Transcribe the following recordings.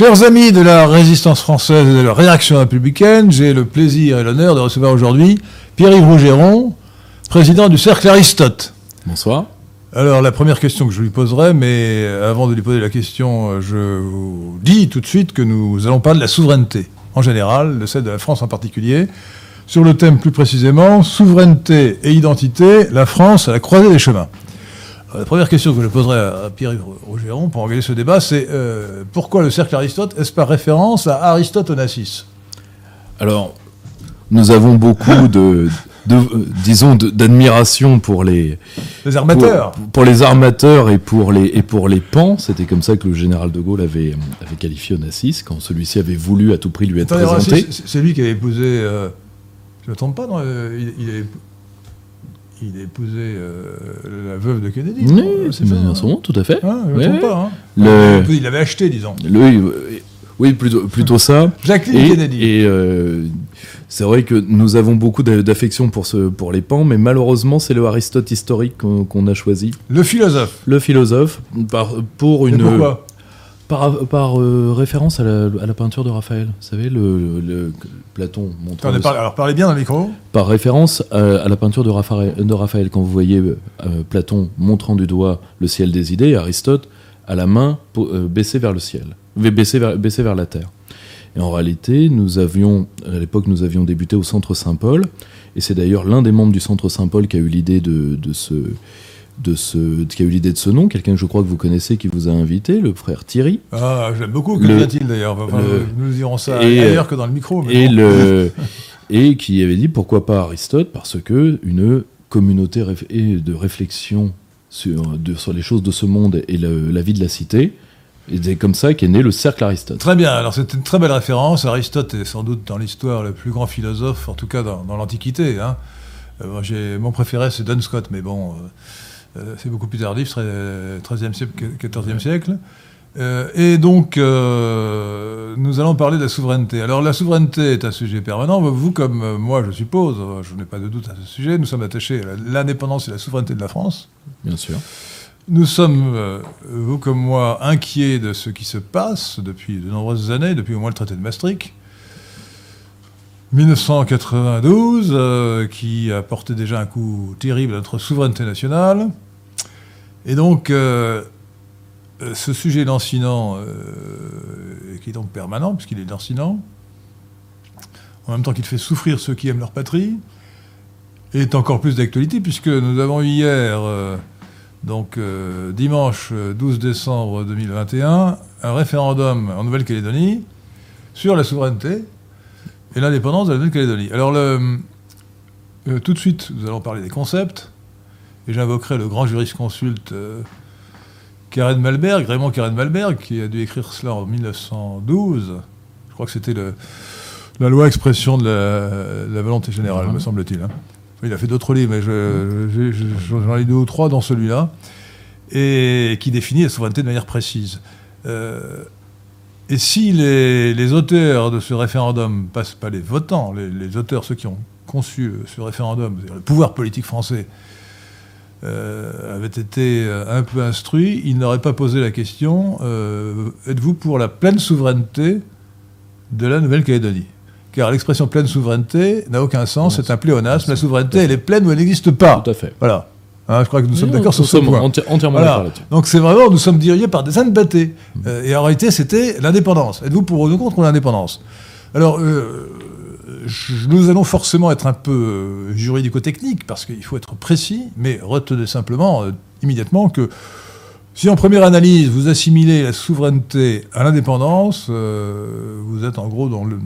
Chers amis de la résistance française et de la réaction républicaine, j'ai le plaisir et l'honneur de recevoir aujourd'hui Pierre-Yves Rougeron, président du Cercle Aristote. Bonsoir. Alors la première question que je lui poserai, mais avant de lui poser la question, je vous dis tout de suite que nous allons parler de la souveraineté en général, de celle de la France en particulier. Sur le thème plus précisément, souveraineté et identité, la France à la croisée des chemins. La première question que je poserai à Pierre-Yves Rougeron pour organiser ce débat, c'est euh, pourquoi le cercle Aristote Est-ce par référence à Aristote Onassis Alors, nous avons beaucoup de, de disons, d'admiration pour les, les armateurs, pour, pour, les armateurs et pour les et pour les pans. C'était comme ça que le général de Gaulle avait avait qualifié Onassis quand celui-ci avait voulu à tout prix lui être présenté. C'est lui qui avait épousé. Euh, je ne me trompe pas, non, euh, il, il, il a épousé euh, la veuve de Kennedy. Oui, c'est bien hein. tout à fait. Ah, pas. Hein. Le... Il l'avait acheté, disons. Le, oui, plutôt, plutôt ça. Jacqueline et, Kennedy. Et euh, c'est vrai que nous avons beaucoup d'affection pour, ce, pour les pans, mais malheureusement, c'est le Aristote historique qu'on qu a choisi. Le philosophe. Le philosophe, par, pour une. Et pourquoi? Par, par euh, référence à la, à la, peinture de Raphaël, vous savez, le, le Platon montre. Par, alors parlez bien dans le micro. Par référence à, à la peinture de Raphaël, de Raphaël, quand vous voyez euh, Platon montrant du doigt le ciel des idées, Aristote à la main euh, baissée vers le ciel, baissée vers, baissée vers la terre. Et en réalité, nous avions, à l'époque, nous avions débuté au Centre Saint-Paul, et c'est d'ailleurs l'un des membres du Centre Saint-Paul qui a eu l'idée de, de ce de ce, qui a eu l'idée de ce nom, quelqu'un que je crois que vous connaissez qui vous a invité, le frère Thierry. Ah, j'aime beaucoup, que vient-il d'ailleurs enfin, Nous dirons ça et, ailleurs que dans le micro. et, bon. le, et qui avait dit pourquoi pas Aristote, parce que une communauté de réflexion sur, de, sur les choses de ce monde et le, la vie de la cité, et c'est comme ça qu'est né le cercle Aristote. Très bien, alors c'est une très belle référence. Aristote est sans doute dans l'histoire le plus grand philosophe, en tout cas dans, dans l'Antiquité. Hein. Euh, mon préféré c'est Duns Scott, mais bon... Euh, euh, c'est beaucoup plus tardif, 13e siècle, 14e siècle. Euh, et donc, euh, nous allons parler de la souveraineté. Alors, la souveraineté est un sujet permanent. Vous, comme moi, je suppose, je n'ai pas de doute à ce sujet, nous sommes attachés à l'indépendance et la souveraineté de la France. Bien sûr. Nous sommes, euh, vous comme moi, inquiets de ce qui se passe depuis de nombreuses années, depuis au moins le traité de Maastricht. 1992, euh, qui a porté déjà un coup terrible à notre souveraineté nationale. Et donc, euh, ce sujet lancinant, euh, qui est donc permanent, puisqu'il est lancinant, en même temps qu'il fait souffrir ceux qui aiment leur patrie, est encore plus d'actualité, puisque nous avons eu hier, donc dimanche 12 décembre 2021, un référendum en Nouvelle-Calédonie sur la souveraineté, et l'indépendance de la Nouvelle-Calédonie. Alors, le, euh, tout de suite, nous allons parler des concepts, et j'invoquerai le grand jurisconsulte euh, Karen Malberg, Raymond Karen Malberg, qui a dû écrire cela en 1912. Je crois que c'était la loi expression de la, la volonté générale, mmh. me semble-t-il. Hein. Il a fait d'autres livres, mais j'en ai deux ou trois dans celui-là, et qui définit la souveraineté de manière précise. Euh, et si les, les, auteurs de ce référendum, pas, pas les votants, les, les, auteurs, ceux qui ont conçu ce référendum, le pouvoir politique français, euh, avaient été un peu instruits, ils n'auraient pas posé la question euh, êtes-vous pour la pleine souveraineté de la Nouvelle-Calédonie? Car l'expression pleine souveraineté n'a aucun sens, c'est un pléonasme. La souveraineté, elle est pleine ou elle n'existe pas. Tout à fait. Voilà. Hein, je crois que nous sommes d'accord sur ce point. Enti entièrement voilà. d'accord. Donc c'est vraiment, nous sommes dirigés par des battés. Mmh. Euh, et en réalité, c'était l'indépendance. Êtes-vous pour ou contre l'indépendance? Alors, euh, je, nous allons forcément être un peu euh, juridico-technique, parce qu'il faut être précis, mais retenez simplement, euh, immédiatement, que si en première analyse, vous assimilez la souveraineté à l'indépendance, vous êtes en gros dans le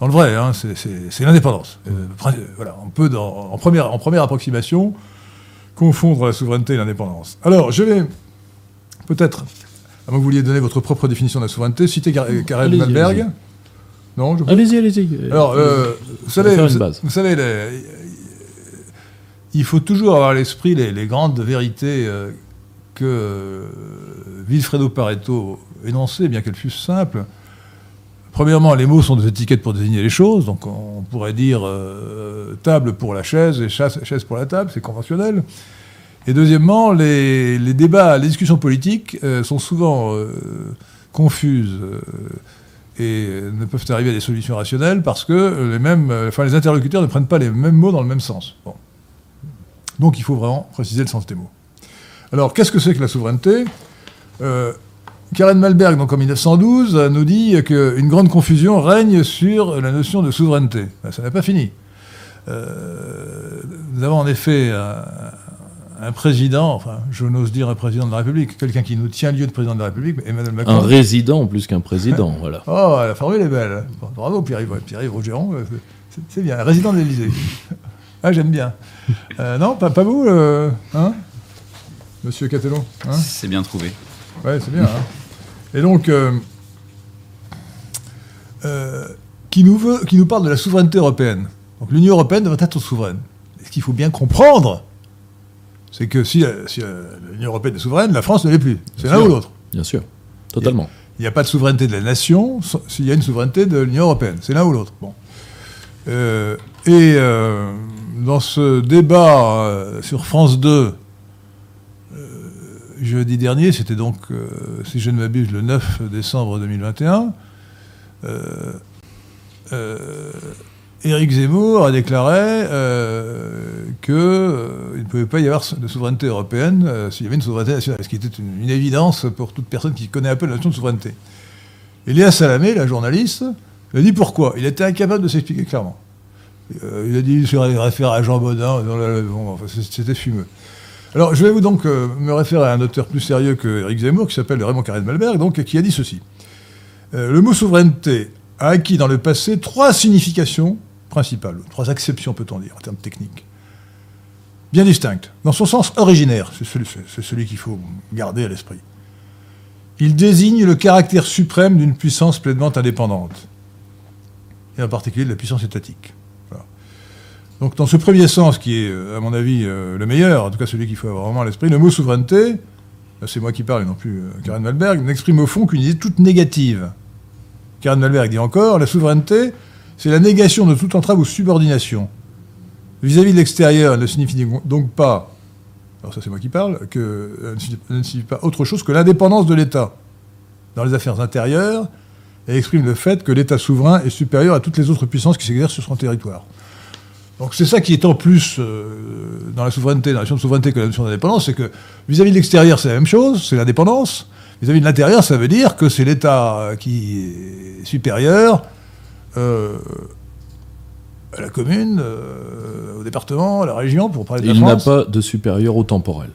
dans le vrai, hein, c'est l'indépendance. Euh, voilà, on peut, dans, en, première, en première approximation, confondre la souveraineté et l'indépendance. Alors, je vais peut-être, à moins que vous vouliez donner votre propre définition de la souveraineté, citer Karel Malberg. Non, Allez-y, allez-y. Alors, euh, vous savez, vous, vous, savez les, il faut toujours avoir à l'esprit les, les, grandes vérités euh, que euh, Vilfredo Pareto énonçait, bien qu'elles fussent simples. Premièrement, les mots sont des étiquettes pour désigner les choses, donc on pourrait dire euh, table pour la chaise et chaise, pour la table, c'est conventionnel. Et deuxièmement, les, les, débats, les discussions politiques euh, sont souvent euh, confuses et ne peuvent arriver à des solutions rationnelles parce que les, mêmes, enfin, les interlocuteurs ne prennent pas les mêmes mots dans le même sens. Donc il faut vraiment préciser le sens des mots. Alors qu'est-ce que c'est que la souveraineté? Karen Malberg, donc en 1912, nous dit qu'une grande confusion règne sur la notion de souveraineté. Ben, ça n'a pas fini. Euh, nous avons en effet un, président, enfin, je n'ose dire un président de la République, quelqu'un qui nous tient lieu de président de la République, Emmanuel Macron. Un résident plus qu'un président, voilà. Oh, la formule est belle. Bravo, Pierre-Yves Pierre Rogeron, euh, c'est bien, un résident de l'Élysée. ah, j'aime bien. Euh, non, pas, pas vous, hein Monsieur Catelot hein? C'est bien trouvé. Ouais, c'est bien. Hein et donc, euh, euh, qui, nous veut, qui nous parle de la souveraineté européenne. Donc l'Union européenne devrait être souveraine. Et ce qu'il faut bien comprendre, c'est que si, euh, l'Union européenne est souveraine, la France ne l'est plus. C'est l'un ou l'autre. Bien sûr, totalement. Il n'y a, pas de souveraineté de la nation s'il y a une souveraineté de l'Union européenne. C'est l'un ou l'autre. Bon. et dans ce débat sur France 2, jeudi dernier, c'était donc, euh, si je ne m'abuse, le 9 décembre 2021, euh, euh, Éric Zemmour a déclaré qu'il ne pouvait pas y avoir de souveraineté européenne s'il y avait une souveraineté nationale, ce qui était une, évidence pour toute personne qui connaît un peu la notion de souveraineté. Et Léa Salamé, la journaliste, a dit pourquoi. Il était incapable de s'expliquer clairement. il a dit, il se réfère à Jean Baudin, c'était fumeux. Alors, je vais vous donc euh, me référer à un auteur plus sérieux que Eric Zemmour, qui s'appelle Raymond Carré de Malberg, donc, qui a dit ceci. Euh, le mot souveraineté a acquis dans le passé trois significations principales, trois acceptions, peut-on dire, en termes techniques, bien distinctes. Dans son sens originaire, c'est celui, celui qu'il faut garder à l'esprit. Il désigne le caractère suprême d'une puissance pleinement indépendante, et en particulier de la puissance étatique. Donc dans ce premier sens, qui est, euh, à mon avis, euh, le meilleur, en tout cas celui qu'il faut avoir vraiment à l'esprit, le mot souveraineté, c'est moi qui parle et non plus euh, Karen Malberg, n'exprime au fond qu'une idée toute négative. Karen Malberg dit encore, la souveraineté, c'est la négation de toute entrave ou subordination. Vis-à-vis de l'extérieur, elle ne signifie donc pas, alors ça c'est moi qui parle, que ne signifie pas autre chose que l'indépendance de l'État. Dans les affaires intérieures, elle exprime le fait que l'État souverain est supérieur à toutes les autres puissances qui s'exercent sur son territoire. Donc c'est ça qui est en plus euh, dans la souveraineté, dans la notion de souveraineté que la notion d'indépendance, c'est que vis-à-vis de l'extérieur, c'est la même chose, c'est l'indépendance. Vis-à-vis de l'intérieur, ça veut dire que c'est l'État qui est supérieur euh, à la commune, euh, au département, à la région, pour parler de la Il n'a pas de supérieur au temporel.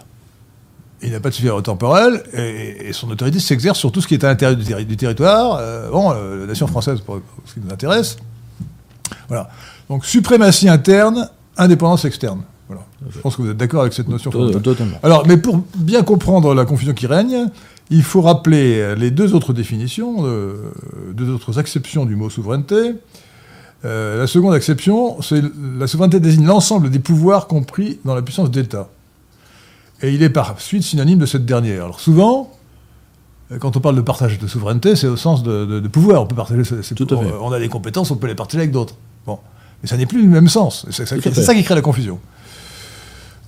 Il n'a pas de supérieur au temporel, et, son autorité s'exerce sur tout ce qui est à l'intérieur du, territoire. bon, la nation française, pour ce qui nous intéresse. Voilà. Donc suprématie interne, indépendance externe. Voilà. Je pense que vous êtes d'accord avec cette notion. Totalement. Alors, mais pour bien comprendre la confusion qui règne, il faut rappeler les deux autres définitions, euh, deux autres acceptions du mot souveraineté. Euh, la seconde acception, c'est la souveraineté désigne l'ensemble des pouvoirs compris dans la puissance d'État. Et il est par suite synonyme de cette dernière. Alors souvent, quand on parle de partage de souveraineté, c'est au sens de, pouvoir. On peut partager Tout à fait. On a des compétences, on peut les partager avec d'autres. Bon. Mais ça n'est plus le même sens. C'est ça, qui crée la confusion.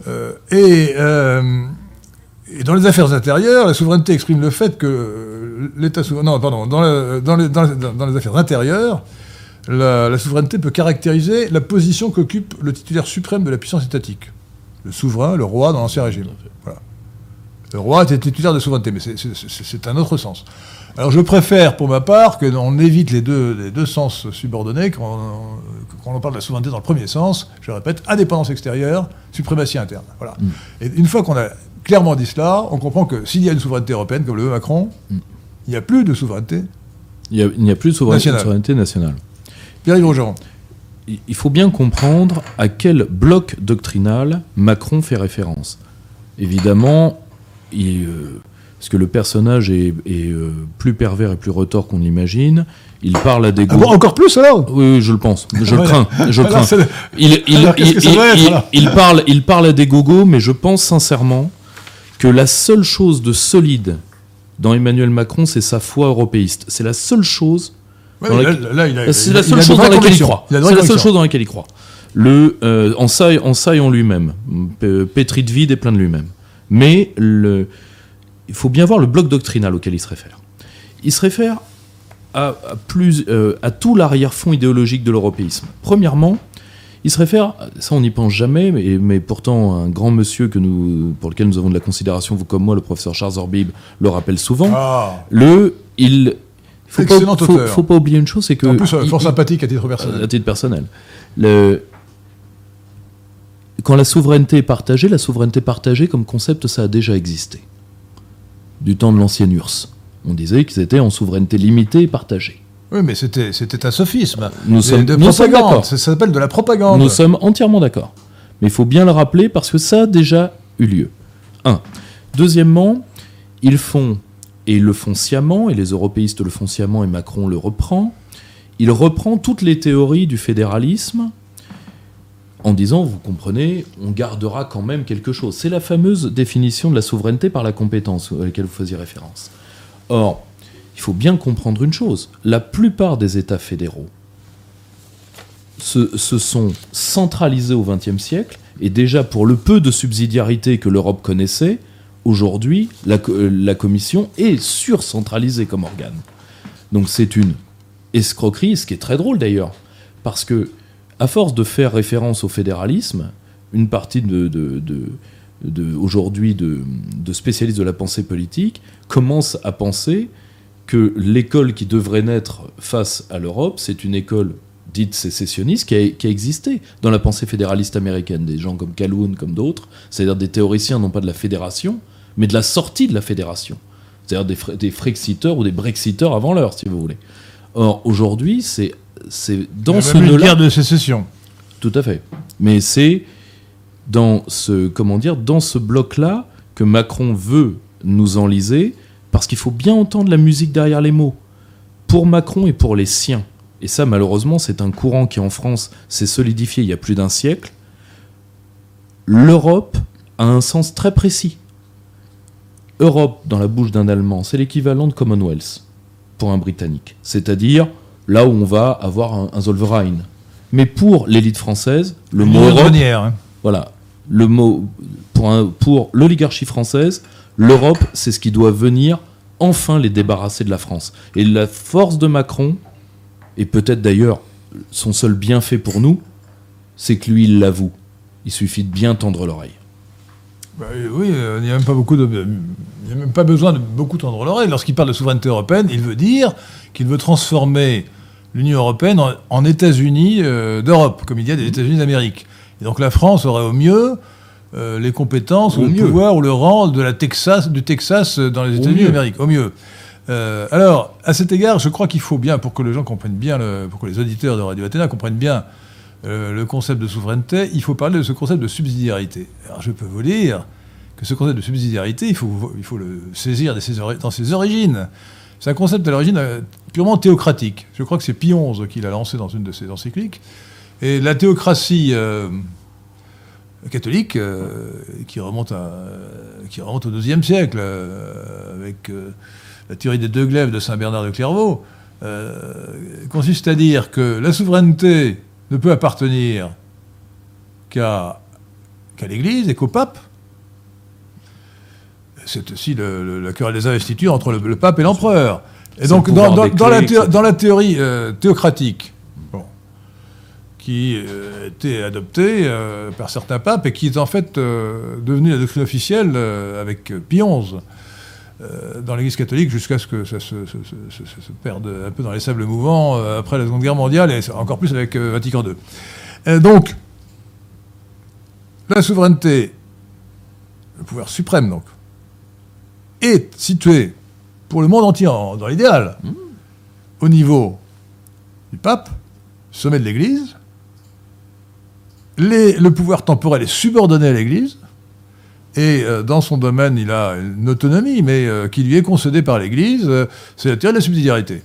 Euh, euh, et, dans les affaires intérieures, la souveraineté exprime le fait que l'État souverain. Non, pardon. Dans, dans, les, affaires intérieures, la, souveraineté peut caractériser la position qu'occupe le titulaire suprême de la puissance étatique. Le souverain, le roi dans l'Ancien Régime. Voilà. Le roi était titulaire de souveraineté, mais c'est un autre sens. Alors je préfère, pour ma part, que l'on évite les deux, les deux sens subordonnés quand on, parle de la souveraineté dans le premier sens. Je répète, indépendance extérieure, suprématie interne. Voilà. Mm. Et une fois qu'on a clairement dit cela, on comprend que s'il y a une souveraineté européenne, comme le veut Macron, mm. il n'y a plus de souveraineté. Il n'y a, plus de souveraineté nationale. Souveraineté nationale. Il faut bien comprendre à quel bloc doctrinal Macron fait référence. Évidemment, il, euh, parce que le personnage est, euh, plus pervers et plus retors qu'on l'imagine. Il parle à des ah encore plus alors? Oui, je le pense. Je le crains. Je crains. Il, parle, il parle à des gogos, mais je pense sincèrement que la seule chose de solide dans Emmanuel Macron, c'est sa foi européiste. C'est la seule chose. c'est la seule chose dans laquelle il croit. C'est la seule chose dans laquelle il croit. Le, euh, en saille, en en lui-même, pétri de vide et plein de lui-même. Mais le, il faut bien voir le bloc doctrinal auquel il se réfère. il se réfère à, plus, euh, à tout l'arrière-fond idéologique de l'européisme. Premièrement, il se réfère, ça on n'y pense jamais, mais, mais, pourtant un grand monsieur que nous, pour lequel nous avons de la considération, vous comme moi, le professeur Charles Orbib, le rappelle souvent. Ah. Le, il, faut pas, faut, pas oublier une chose, c'est que En plus, euh, il- fort il- sympathique à titre personnel. à titre personnel. Le- Quand la souveraineté est partagée, la souveraineté partagée comme concept, ça a déjà existé. Du temps de l'ancienne URSS. On disait qu'ils étaient en souveraineté limitée et partagée. Oui, mais c'était un sophisme. Nous sommes- de nous sommes propagande. d'accord. Ça s'appelle de la propagande. Nous sommes entièrement d'accord. Mais il faut bien le rappeler parce que ça a déjà eu lieu. Un. Deuxièmement, ils font, et ils le font sciemment, et les européistes le font sciemment, et Macron le reprend, il reprend toutes les théories du fédéralisme en disant, vous comprenez, on gardera quand même quelque chose. C'est la fameuse définition de la souveraineté par la compétence à laquelle vous faisiez référence. Or, il faut bien comprendre une chose, la plupart des États fédéraux se, sont centralisés au XXe siècle, et déjà pour le peu de subsidiarité que l'Europe connaissait, aujourd'hui, la, euh, la Commission est surcentralisée comme organe. Donc c'est une escroquerie, ce qui est très drôle d'ailleurs, parce que à force de faire référence au fédéralisme, une partie de, aujourd'hui de, spécialistes de la pensée politique commence à penser que l'école qui devrait naître face à l'Europe, c'est une école dite sécessionniste qui a, existé dans la pensée fédéraliste américaine, des gens comme Calhoun, comme d'autres, c'est-à-dire des théoriciens non pas de la fédération, mais de la sortie de la fédération, c'est-à-dire des, des Frexiteurs ou des Brexiteurs avant l'heure, si vous voulez. Or, aujourd'hui, c'est c'est dans ce nœud-là... guerre de sécession. Tout à fait. Mais c'est dans ce comment dire dans ce bloc-là que Macron veut nous enliser parce qu'il faut bien entendre la musique derrière les mots. Pour Macron et pour les siens. Et ça malheureusement, c'est un courant qui en France s'est solidifié il y a plus d'un siècle. L'Europe a un sens très précis. Europe dans la bouche d'un Allemand, c'est l'équivalent de Commonwealth pour un Britannique. C'est-à-dire là où on va avoir un, un Zollverein. Mais pour l'élite française, le mot Europe, hein. voilà, le mot pour, un- pour l'oligarchie française, l'Europe, c'est ce qui doit venir enfin les débarrasser de la France. Et la force de Macron, et peut-être d'ailleurs son seul bienfait pour nous, c'est que lui, il l'avoue. Il suffit de bien tendre l'oreille. Bah, oui, euh, il n'y a même pas beaucoup de, il n'y a même pas besoin de beaucoup tendre l'oreille. Lorsqu'il parle de souveraineté européenne, il veut dire qu'il veut transformer l'Union européenne en, en États-Unis euh, d'Europe, comme il y a des États-Unis d'Amérique. Et donc la France aurait au mieux euh, les compétences, Au ou le mieux. pouvoir, ou le rang de la Texas, du Texas euh, dans les États-Unis d'Amérique, au mieux. Euh, alors, à cet égard, je crois qu'il faut bien, pour que les gens comprennent bien, le- pour que les auditeurs de Radio Athéna comprennent bien le concept de souveraineté, il faut parler de ce concept de subsidiarité. Alors, je peux vous dire que ce concept de subsidiarité, il faut, il faut le saisir dans ses origines. C'est un concept à l'origine euh, purement théocratique. Je crois que c'est Pie XI qui l'a lancé dans une de ses encycliques. Et la théocratie euh, catholique, euh, qui, remonte au IIe siècle, avec la théorie des deux glaives de Saint Bernard de Clairvaux, consiste à dire que la souveraineté ne peut appartenir qu'à l'Église et qu'au pape. C'est aussi le- le- la querelle des investitures entre le, le pape et l'empereur. Et donc, dans, la, dans théorie euh, théocratique, bon, qui euh, était adoptée euh, par certains papes et qui est en fait euh, devenue la doctrine officielle avec Pie XI dans l'Église catholique jusqu'à ce que ça se, se- se- se- se perde un peu dans les sables mouvants après la Seconde Guerre mondiale et encore plus avec Vatican II. Donc, la souveraineté, le pouvoir suprême donc, est situé pour le monde entier en- dans l'idéal au niveau du pape, sommet de l'Église. Les- le pouvoir temporel est subordonné à l'Église. Et euh, dans son domaine, il a une autonomie, mais euh, qui lui est concédée par l'Église. euh, c'est la théorie de la subsidiarité.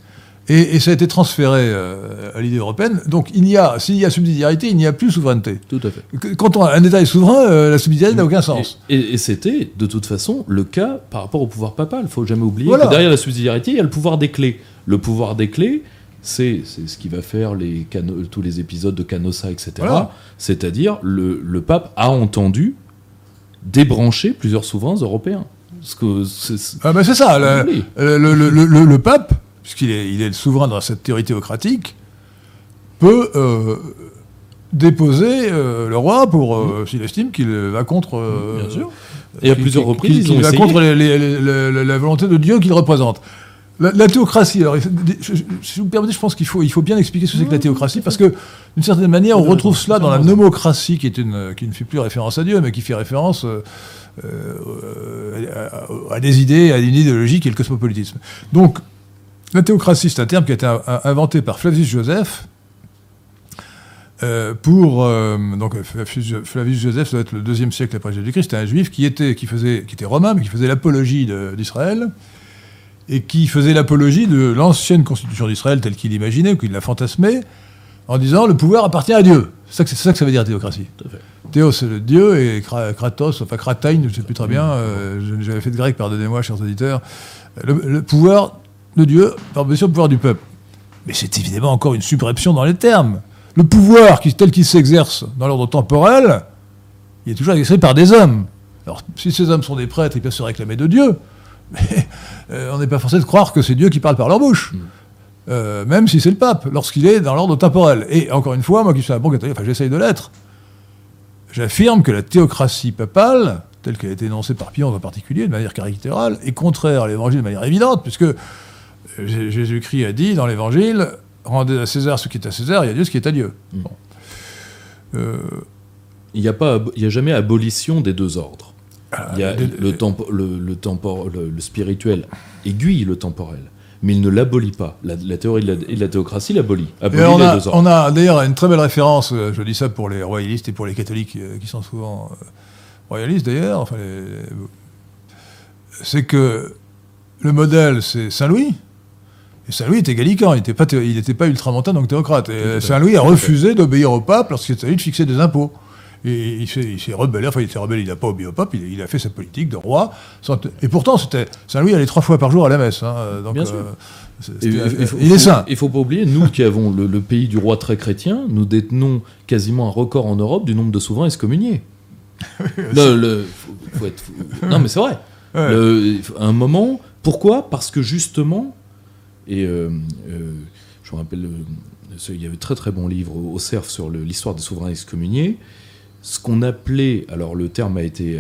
Et, et ça a été transféré euh, à l'idée européenne. Donc, il y a, s'il y a subsidiarité, il n'y a plus souveraineté. Tout à fait. Quand on- un État est souverain, euh, la subsidiarité n'a aucun sens. Et, et- et c'était, de toute façon, le cas par rapport au pouvoir papal. Il faut jamais oublier Voilà. que derrière la subsidiarité, il y a le pouvoir des clés. Le pouvoir des clés, c'est c'est ce qui va faire les cano- tous les épisodes de Canossa, etc. Voilà. C'est-à-dire, le, le pape a entendu débrancher plusieurs souverains européens. Ce que c'est- Ah ben c'est ça, le- le- le pape, puisqu'il est, il est le souverain dans cette théorie théocratique, peut euh, déposer euh, le roi pour euh, s'il estime qu'il va contre. Bien sûr. Et à plusieurs reprises, qu'il va contre les- les- les- les- la volonté de Dieu qu'il représente. La, la théocratie, alors, il- je- je- si vous me permettez, je pense qu'il faut, il faut bien expliquer ce que c'est que la théocratie, parce que, d'une certaine manière, on retrouve cela dans la nomocratie, qui, est une, qui ne fait plus référence à Dieu, mais qui fait référence euh, euh, à, à des idées, à une idéologie qui est le cosmopolitisme. Donc, la théocratie, c'est un terme qui a été in- inventé par Flavius Joseph, euh, pour euh, donc Flavius Flavius Joseph ça doit être le deuxième siècle après Jésus-Christ, c'était un juif qui était qui faisait qui était romain mais qui faisait l'apologie d'Israël et qui faisait l'apologie de l'ancienne constitution d'Israël telle qu'il l'imaginait ou qu'il la fantasmait en disant le pouvoir appartient à Dieu. C'est ça que ça que ça veut dire théocratie. Théos c'est le Dieu et Kra- Kratos enfin Kratain je ne sais plus très bien euh, j'avais fait de grec pardonnez-moi chers auditeurs le, le pouvoir de Dieu par dessus le pouvoir du peuple. Mais c'est évidemment encore une subréption dans les termes. Le pouvoir qui, tel qu'il s'exerce dans l'ordre temporel, il est toujours exercé par des hommes. Alors, si ces hommes sont des prêtres, ils peuvent se réclamer de Dieu, mais euh, on n'est pas forcé de croire que c'est Dieu qui parle par leur bouche. Euh, même si c'est le pape, lorsqu'il est dans l'ordre temporel. Et encore une fois, moi qui suis un bon catholique, enfin j'essaye de l'être, j'affirme que la théocratie papale, telle qu'elle a été énoncée par Pion en particulier, de manière caricaturale, est contraire à l'évangile de manière évidente, puisque Jésus-Christ a dit dans l'évangile rendez à César ce qui est à César, il y a Dieu ce qui est à Dieu. Mm. Bon. Euh, Il n'y a, pas il y a jamais abolition des deux ordres. Il y a des- le, tempo- le, le, tempor- le- le spirituel aiguille le temporel, mais il ne l'abolit pas. La, la théorie de la, et de la théocratie l'abolit. Et Abolit on les a, deux ordres. on a d'ailleurs une très belle référence, euh, je dis ça pour les royalistes et pour les catholiques euh, qui sont souvent royalistes d'ailleurs, enfin, c'est que le modèle c'est Saint-Louis, et Saint-Louis était gallican, il n'était pas, il n'était pas ultramontain donc théocrate. Et euh. Saint-Louis a refusé d'obéir au pape lorsqu'il s'agit de fixer des impôts. Et il s'est, rebellé, enfin il s'est rebellé, il n'a pas obéi au pape, il, il a fait sa politique de roi. sans- Et pourtant, c'était Saint-Louis allait trois fois par jour à la messe. hein, donc, Bien sûr. Et- et- faut- il est saint. Il faut pas oublier, nous qui avons le, le pays du roi très chrétien, nous détenons quasiment un record en Europe du nombre de souverains excommuniés. le, le- faut- faut être- faut- non, mais c'est vrai. Ouais. À un moment, pourquoi? Parce que justement, et euh, euh, je me rappelle, euh, il y avait un très très bon livre au, CERF sur l'histoire des souverains excommuniés. Ce qu'on appelait, alors le terme a été,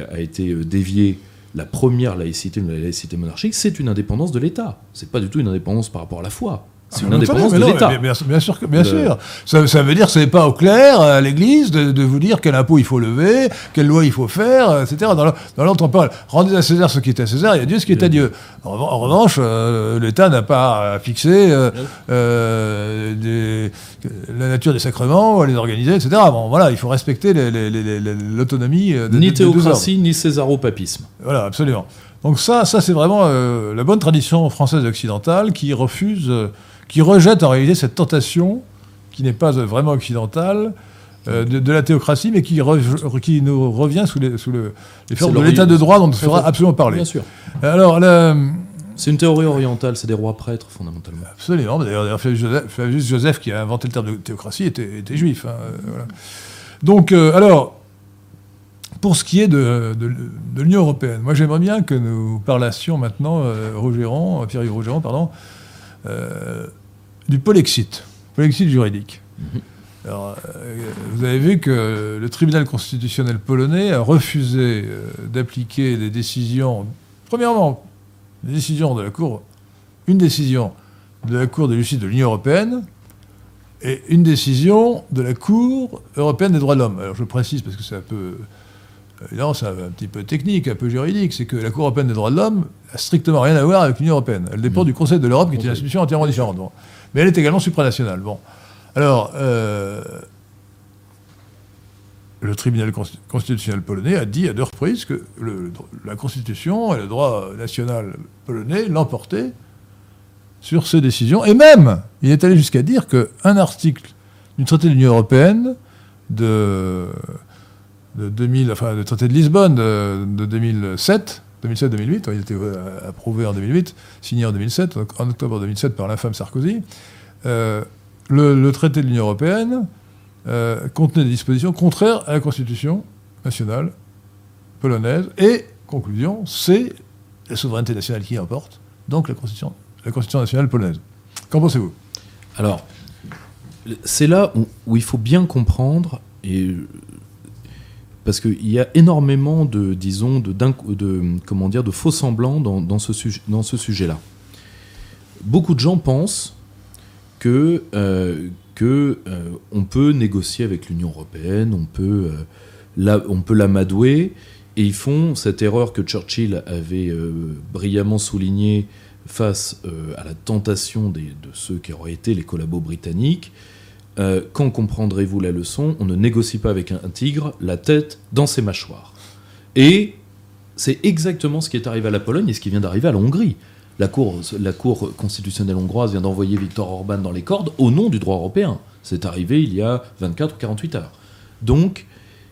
dévié, la première laïcité, la laïcité monarchique, c'est une indépendance de l'État. C'est pas du tout une indépendance par rapport à la foi. C'est une indépendance de l'État. Bien, bien sûr, que- bien Le- sûr. Ça, ça veut dire que c'est pas au clair à l'Église de, de vous dire quel impôt il faut lever, quelle loi il faut faire, euh, etc. Dans le- dans l'ordre temporel. Rendez à César ce qui est à César, il y a Dieu ce qui est à Dieu. En, revan- en revanche, euh, l'État n'a pas à fixer euh, euh, des- la nature des sacrements, à les organiser, etc. Bon, voilà, il faut respecter l'autonomie euh, Ni théocratie, ni césaropapisme. Voilà, absolument. Donc ça, ça c'est vraiment euh, la bonne tradition française et occidentale qui refuse, euh, qui rejette en réalité cette tentation qui n'est pas euh, vraiment occidentale euh, de, de la théocratie, mais qui, re- qui nous revient sous, les, sous le, les formes de l'état de droit dont on fera absolument parler. Bien sûr. Alors, la- C'est une théorie orientale, c'est des rois prêtres fondamentalement. absolument, d'ailleurs Flavius Joseph, qui a inventé le terme de théocratie, était, était juif. hein, voilà. Donc, alors, pour ce qui est de, de- de l'Union européenne, moi j'aimerais bien que nous parlassions maintenant, euh, euh, Pierre-Yves Rougeron, pardon, euh, du polexite, polexite juridique. Alors, euh, vous avez vu que le tribunal constitutionnel polonais a refusé d'appliquer des décisions, premièrement, des décisions de la Cour, une décision de la Cour de justice de l'Union européenne et une décision de la Cour européenne des droits de l'homme. Alors je précise parce que c'est un peu, euh, évidemment, c'est un, petit peu technique, un peu juridique, c'est que la Cour européenne des droits de l'homme a strictement rien à voir avec l'Union européenne. Elle dépend du Conseil de l'Europe, qui est une institution entièrement différente. Bon. Mais elle est également supranationale. Bon. Alors, euh, le tribunal consti- constitutionnel polonais a dit à deux reprises que le- la Constitution et le droit national polonais l'emportaient sur ces décisions. Et même, il est allé jusqu'à dire qu'un article du traité de l'Union européenne de, de 2000, enfin, le traité de Lisbonne de, de 2007, 2007-2008, il a été euh, approuvé en 2008, signé en 2007, donc en octobre 2007 par l'infâme Sarkozy, euh, le, traité de l'Union européenne euh, contenait des dispositions contraires à la Constitution nationale polonaise. Et, conclusion, c'est la souveraineté nationale qui emporte, donc la constitution, la constitution nationale polonaise. Qu'en pensez-vous? Alors, c'est là où, où il faut bien comprendre, et, parce qu'il y a énormément de, disons, de, comment dire, de faux semblants dans, ce, sujet-là. Beaucoup de gens pensent que, euh, euh, on peut négocier avec l'Union européenne, on peut, euh, on peut l'amadouer, et ils font cette erreur que Churchill avait brillamment soulignée face à la tentation de ceux qui auraient été les collabos britanniques. Euh, quand comprendrez-vous la leçon? On ne négocie pas avec un, tigre, la tête dans ses mâchoires. Et c'est exactement ce qui est arrivé à la Pologne et ce qui vient d'arriver à la Hongrie. La cour, la cour constitutionnelle hongroise vient d'envoyer Viktor Orban dans les cordes au nom du droit européen. C'est arrivé il y a 24 ou 48 heures. Donc,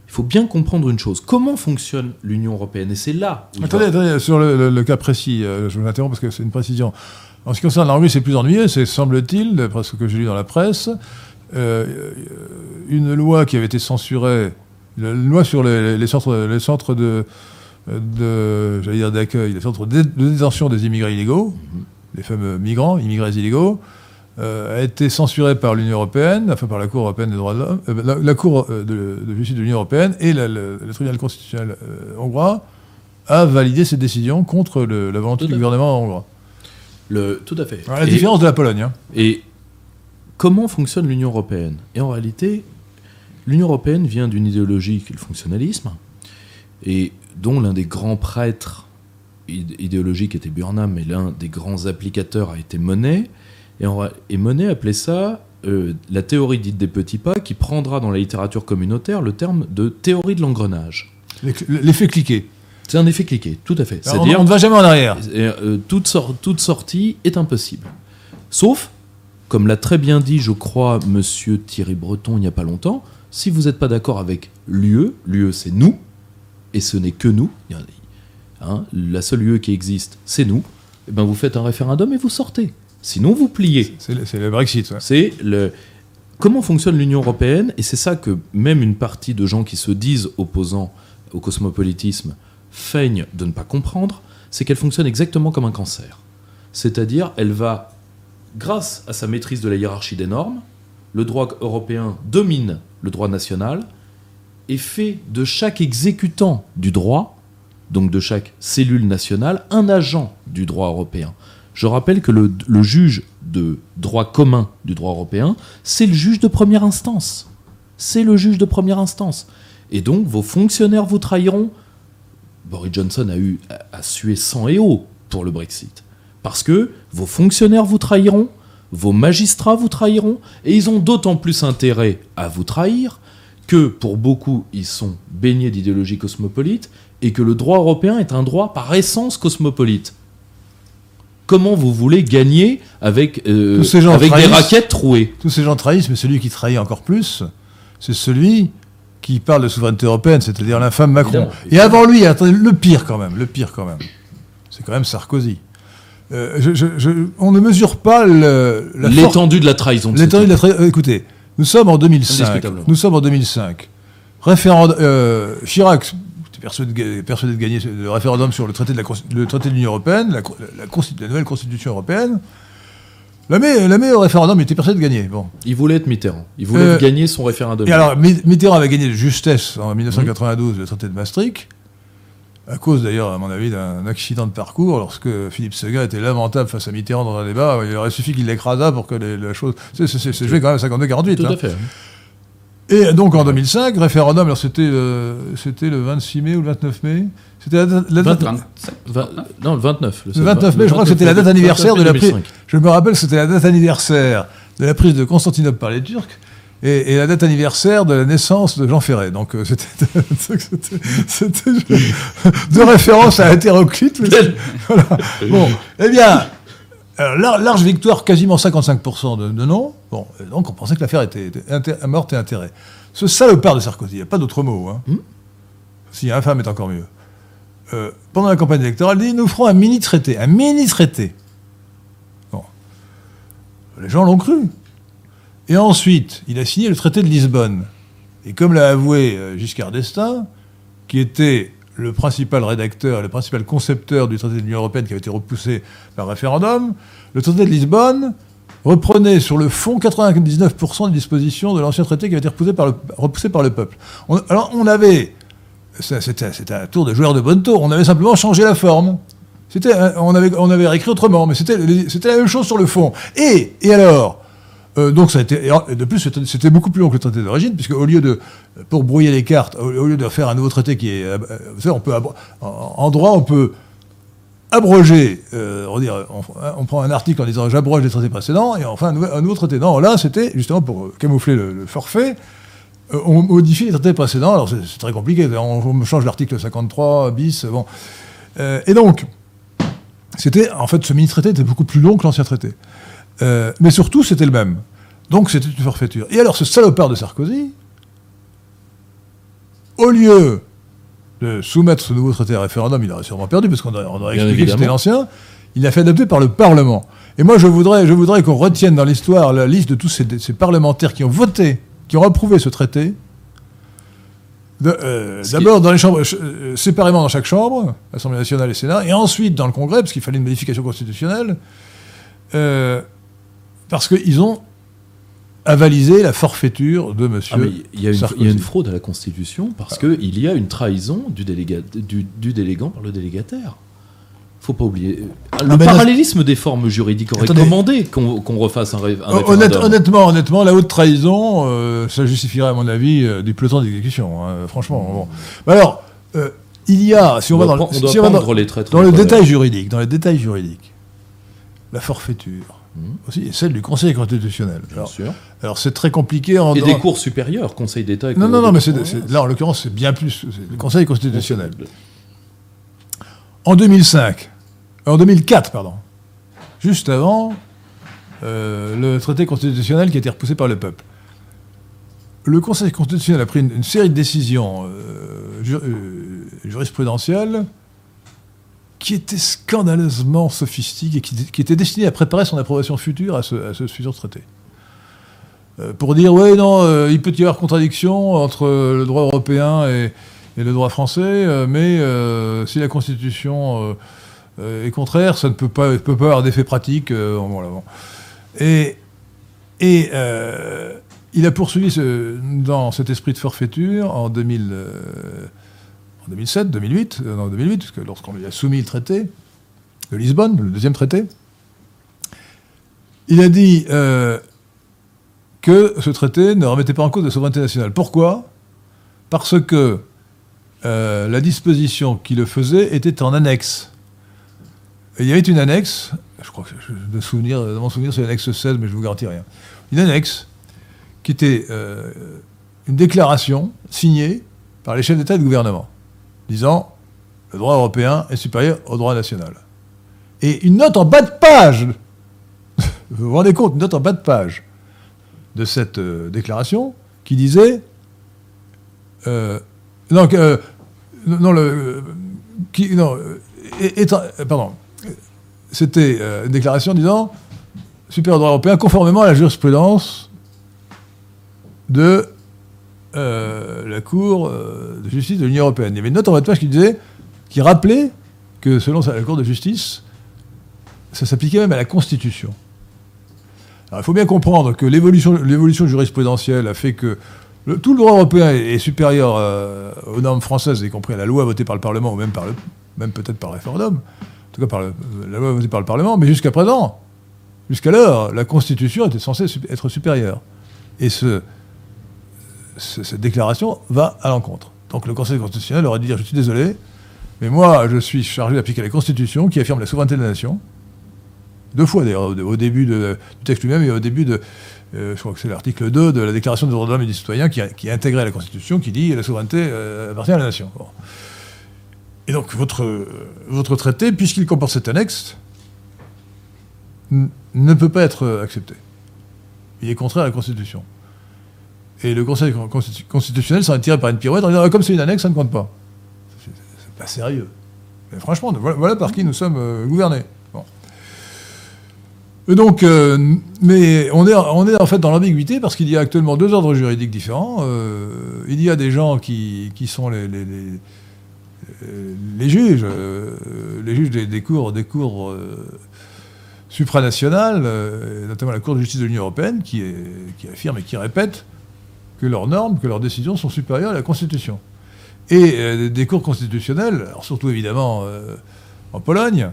il faut bien comprendre une chose. Comment fonctionne l'Union européenne? Et c'est là Attendez, va- attendez, sur le, le- le cas précis, euh, je vous interromps parce que c'est une précision. En ce qui concerne la Hongrie, c'est plus ennuyeux, c'est, semble-t-il, d'après ce que j'ai lu dans la presse, euh, une loi qui avait été censurée, la loi sur les, les centres, les centres de, de, j'allais dire d'accueil, les centres de, détention des immigrés illégaux, les fameux migrants, immigrés illégaux, euh, a été censurée par l'Union européenne, enfin par la Cour européenne des droits de l'homme, euh, la, la Cour de, de justice de l'Union européenne et la- le, le tribunal constitutionnel hongrois a validé cette décision contre le- la volonté Tout du gouvernement hongrois. Le, tout à fait. À la Et- différence de la Pologne. hein. Et comment fonctionne l'Union européenne Et en réalité, l'Union européenne vient d'une idéologie qui est le fonctionnalisme, et dont l'un des grands prêtres id- idéologiques était Burnham, mais l'un des grands applicateurs a été Monet. Et, en- et Monet appelait ça euh, la théorie dite des petits pas, qui prendra dans la littérature communautaire le terme de théorie de l'engrenage. L'effet cliqué. C'est un effet cliqué, tout à fait. C'est-à-dire on ne va jamais en arrière. euh, toute, sor- toute sortie est impossible. Sauf, comme l'a très bien dit, je crois, monsieur Thierry Breton il n'y a pas longtemps, si vous n'êtes pas d'accord avec l'UE, l'UE c'est nous, et ce n'est que nous, hein, la seule UE qui existe, c'est nous, et ben vous faites un référendum et vous sortez. Sinon, vous pliez. C'est le, Brexit. ouais. C'est le comment fonctionne l'Union européenne et c'est ça que même une partie de gens qui se disent opposants au cosmopolitisme feignent de ne pas comprendre, c'est qu'elle fonctionne exactement comme un cancer. C'est-à-dire, elle va, grâce à sa maîtrise de la hiérarchie des normes, le droit européen domine le droit national et fait de chaque exécutant du droit, donc de chaque cellule nationale, un agent du droit européen. Je rappelle que le, juge de droit commun du droit européen, c'est le juge de première instance. C'est le juge de première instance. Et donc, vos fonctionnaires vous trahiront. Boris Johnson a, eu, a sué sang et eau pour le Brexit. Parce que vos fonctionnaires vous trahiront, vos magistrats vous trahiront, et ils ont d'autant plus intérêt à vous trahir que, pour beaucoup, ils sont baignés d'idéologie cosmopolite, et que le droit européen est un droit par essence cosmopolite. Comment vous voulez gagner avec, euh, Tous ces gens avec des raquettes trouées Tous ces gens trahissent, mais celui qui trahit encore plus, c'est celui qui parle de souveraineté européenne, c'est-à-dire l'infâme Macron. Évidemment. Et avant lui, le pire quand même, le pire quand même, c'est quand même Sarkozy. Euh, je- je- je- on ne mesure pas l'étendue de la trahison. L'étendue de la euh, Écoutez, nous sommes en 2005. Indiscutablement. Nous sommes en 2005. Référendum. euh, Chirac était persuadé persuadé de gagner le référendum sur le traité de la, cons- le traité de l'Union européenne, la, nouvelle constitution européenne. La met au référendum, il était persuadé de gagner. Bon. Il voulait être Mitterrand. Il voulait Euh, gagner son référendum. Et alors, Mi- Mitterrand avait gagné de justesse en 1992 le traité de Maastricht, à cause d'ailleurs, à mon avis, d'un accident de parcours, lorsque Philippe Seguin était lamentable face à Mitterrand dans un débat. Il aurait suffi qu'il l'écrasât pour que les- la chose. C'est c'est- c'est- c'est joué quand même à 52-48. Tout hein. à fait. Et donc en 2005, référendum, alors c'était le, c'était le 26 mai ou le 29 mai? C'était la, date- la date- 27. Va- non, le 29. le 29 mai, je crois que c'était la date anniversaire de la prise. 2005. Je me rappelle, c'était la date anniversaire de la prise de Constantinople par les Turcs et, et la date anniversaire de la naissance de Jean Ferré. Donc euh, c'était, c'était, c'était de référence à hétéroclite. voilà. Bon, eh bien, alors, large victoire, quasiment 55% de, de non. Bon, donc on pensait que l'affaire était, était inter- morte et enterrée. Ce salopard de Sarkozy, il n'y a pas d'autre mot. Hein. Si infâme est encore mieux. Euh, pendant la campagne électorale, il dit nous ferons un mini-traité. Un mini-traité. Bon. Les gens l'ont cru. Et ensuite, il a signé le traité de Lisbonne. Et comme l'a avoué euh, Giscard d'Estaing, qui était le principal rédacteur, le principal concepteur du traité de l'Union européenne qui avait été repoussé par référendum, le traité de Lisbonne reprenait sur le fond 99% des dispositions de l'ancien traité qui avait été repoussé par le, peuple. alors on avait, c'était un tour de joueur de bonne tour, on avait simplement changé la forme. C'était, on avait, on avait réécrit autrement, mais c'était la même chose sur le fond. Et, et alors, euh, donc ça a été, de plus, c'était beaucoup plus long que le traité d'origine, puisque au lieu de, pour brouiller les cartes, au, lieu de faire un nouveau traité qui est, euh, vous savez, on peut, en, droit, on peut abroger, euh, on, dire, on, prend un article en disant j'abroge les traités précédents, et enfin un nouveau, traité. Non, là, c'était justement pour camoufler le, forfait, on modifie les traités précédents, alors c'est très compliqué, on, change l'article 53 bis, bon. et donc, c'était, en fait, ce mini-traité était beaucoup plus long que l'ancien traité. Euh, mais surtout, c'était le même. Donc c'était une forfaiture. Et alors ce salopard de Sarkozy, au lieu de soumettre ce nouveau traité à référendum, il aurait sûrement perdu, parce qu'on aurait, expliqué que c'était l'ancien, il l'a fait adopter par le Parlement. Et moi, je voudrais, je voudrais qu'on retienne dans l'histoire la liste de tous ces, parlementaires qui ont voté, qui ont approuvé ce traité. Euh, d'abord dans les chambres, euh, séparément dans chaque chambre, Assemblée nationale et Sénat, et ensuite dans le Congrès, parce qu'il fallait une modification constitutionnelle. Euh, parce qu'ils ont avalisé la forfaiture de M. Ah, il, y a une, fraude à la Constitution parce qu'il y a une trahison du, du, délégant par le délégataire. faut pas oublier. Ah, le parallélisme des formes juridiques aurait commandé qu'on refasse un, un honnêtement, honnêtement, la haute trahison, euh, ça justifierait à mon avis euh, du peloton d'exécution. Hein, franchement. Bon. alors, euh, il y a, si on, va dans, le, dans le détail juridique, dans les détails juridiques, la forfaiture. Aussi, et celle du Conseil constitutionnel. Bien alors, sûr. Alors c'est très compliqué en. Et des cours supérieurs, Conseil d'État. Non, non, non, mais là en l'occurrence c'est bien plus. le Conseil constitutionnel. En 2005, en 2004, pardon, juste avant euh, le traité constitutionnel qui a été repoussé par le peuple. Le Conseil constitutionnel a pris une, série de décisions euh, euh, jurisprudentielles qui était scandaleusement sophistique et qui, était destiné à préparer son approbation future à ce, à futur traité. Euh, pour dire, oui, non, euh, il peut y avoir contradiction entre le droit européen et, le droit français, euh, mais si la Constitution est contraire, ça ne peut pas, avoir d'effet pratique. Et, il a poursuivi dans cet esprit de forfaiture en 2000. 2007, 2008, euh, non 2008, parce que lorsqu'on lui a soumis le traité de Lisbonne, le deuxième traité, il a dit euh, que ce traité ne remettait pas en cause la souveraineté nationale. Pourquoi? Parce que euh, la disposition qui le faisait était en annexe. Et il y avait une annexe, je crois que de, souvenir, de mon souvenir c'est l'annexe 16, mais je ne vous garantis rien. Une annexe qui était une déclaration signée par les chefs d'État et de gouvernement disant le droit européen est supérieur au droit national. Et une note en bas de page, vous vous rendez compte, une note en bas de page de cette euh, déclaration qui disait euh, non, euh, pardon, c'était une déclaration disant supérieur au droit européen conformément à la jurisprudence de euh, la Cour euh, de justice de l'Union européenne. Il y avait une note en bas de page qui disait, qui rappelait que selon la Cour de justice, ça s'appliquait même à la Constitution. Alors, il faut bien comprendre que l'évolution jurisprudentielle a fait que tout le droit européen est, supérieur euh, aux normes françaises, y compris à la loi votée par le Parlement, ou même, par le, même peut-être par référendum, en tout cas par la loi votée par le Parlement, mais jusqu'à présent, jusqu'alors, la Constitution était censée être supérieure. Et ce, cette déclaration va à l'encontre. Donc le Conseil constitutionnel aurait dû dire, je suis désolé, mais moi je suis chargé d'appliquer la Constitution qui affirme la souveraineté de la nation. Deux fois d'ailleurs, au début du texte lui-même et au début de, euh, je crois que c'est l'article 2 de la Déclaration des droits de l'homme et des citoyens qui qui à la Constitution qui dit la souveraineté euh, appartient à la nation. Et donc votre, traité, puisqu'il comporte cette annexe, ne peut pas être accepté. Il est contraire à la Constitution. Et le Conseil constitutionnel s'en est tiré par une pirouette en disant ah, comme c'est une annexe, ça ne compte pas. C'est pas sérieux. Mais franchement, voilà, par qui nous sommes euh, gouvernés. Donc, euh, mais on est, en fait dans l'ambiguïté parce qu'il y a actuellement deux ordres juridiques différents. Euh, il y a des gens qui, sont les, les juges, les juges des, cours, des cours supranationales, notamment la Cour de justice de l'Union européenne, qui, qui affirme et qui répète que leurs normes, que leurs décisions sont supérieures à la Constitution. Et des cours constitutionnels, alors surtout évidemment en Pologne,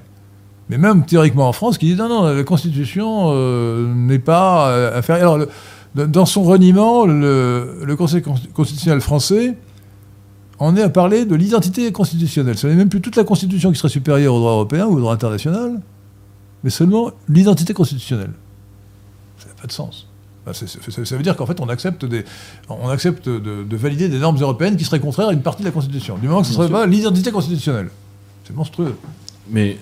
mais même théoriquement en France, qui dit non, non, la Constitution euh, n'est pas euh, inférieure. Alors, dans son reniement, le, Conseil constitutionnel français en est à parler de l'identité constitutionnelle. Ce n'est même plus toute la Constitution qui serait supérieure au droit européen ou au droit international, mais seulement l'identité constitutionnelle. Ça n'a pas de sens. Ça veut dire qu'en fait, on accepte, des, on accepte de, valider des normes européennes qui seraient contraires à une partie de la Constitution, du moment que ce ne serait pas l'identité constitutionnelle. C'est monstrueux. Mais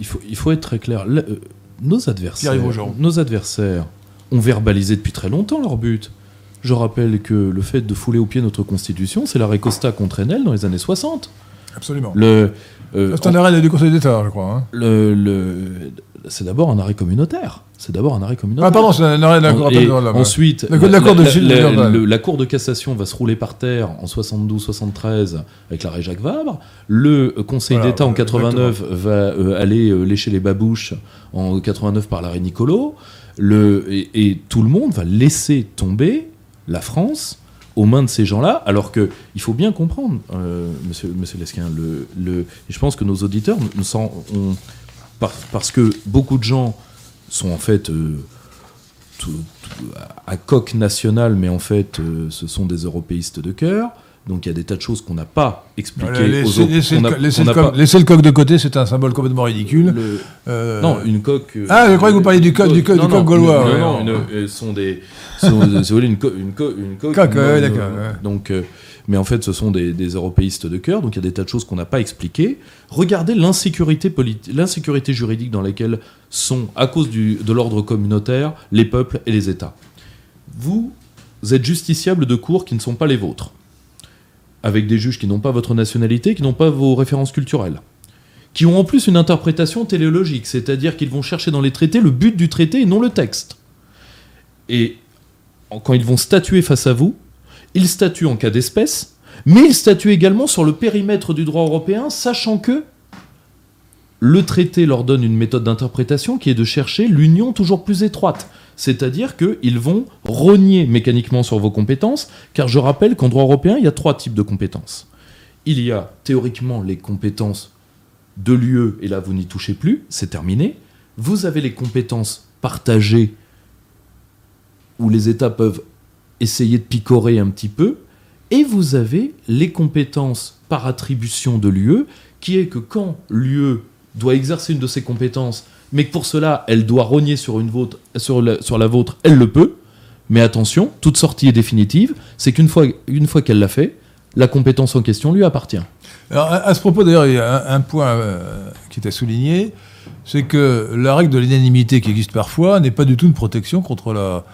il faut, il faut être très clair. Euh, nos adversaires, nos adversaires ont verbalisé depuis très longtemps leur but. Je rappelle que le fait de fouler au pied notre constitution, c'est l'arrêt Costa contre Enel dans les années 60. Absolument. Le, euh, c'est un arrêt du Conseil d'État, je crois. Hein. Le, le, c'est d'abord un arrêt communautaire. C'est d'abord un arrêt communautaire. Ah pardon, c'est un arrêt d'accord. Ensuite, la, de la, Cour de cassation va se rouler par terre en 72-73 avec l'arrêt Jacques Vabre. Le Conseil d'État en 89 va euh, aller euh, lécher les babouches en 89 par l'arrêt Nicolo. Le, et, tout le monde va laisser tomber la France aux mains de ces gens-là, alors que il faut bien comprendre, euh, Monsieur, Lesquin, le, je pense que nos auditeurs nous ont, parce que beaucoup de gens sont en fait euh, à coque nationale, mais en fait, euh, ce sont des européistes de cœur. Donc il y a des tas de choses qu'on n'a pas expliquées aux laisser, le coq de côté, c'est un symbole complètement ridicule. Euh, non, une coque. ah, je croyais que vous parliez du coq, du coq, gaulois. Non, non, une, sont des. Sont, une, une, coque. d'accord. Donc mais en fait ce sont des, européistes de cœur, donc il y a des tas de choses qu'on n'a pas expliquées. Regardez l'insécurité, l'insécurité juridique dans laquelle sont, à cause de l'ordre communautaire, les peuples et les États. Vous êtes justiciables de cours qui ne sont pas les vôtres, avec des juges qui n'ont pas votre nationalité, qui n'ont pas vos références culturelles, qui ont en plus une interprétation téléologique, c'est-à-dire qu'ils vont chercher dans les traités le but du traité et non le texte. Et quand ils vont statuer face à vous, il statue en cas d'espèce, mais il statue également sur le périmètre du droit européen, sachant que le traité leur donne une méthode d'interprétation qui est de chercher l'union toujours plus étroite. C'est-à-dire qu'ils vont rogner mécaniquement sur vos compétences, car je rappelle qu'en droit européen, il y a trois types de compétences. Il y a théoriquement les compétences de l'UE, et là vous n'y touchez plus, c'est terminé. Vous avez les compétences partagées, où les États peuvent essayer de picorer un petit peu. Et vous avez les compétences par attribution de l'UE, qui est que quand l'UE doit exercer une de ses compétences, mais que pour cela, elle doit rogner sur, une vôtre, sur, la, sur la vôtre, elle le peut. Mais attention, toute sortie est définitive, c'est qu'une fois, une fois qu'elle l'a fait, la compétence en question lui appartient. Alors, à, ce propos, d'ailleurs, il y a un, point euh, qui était souligné, c'est que la règle de l'unanimité qui existe parfois n'est pas du tout une protection contre la,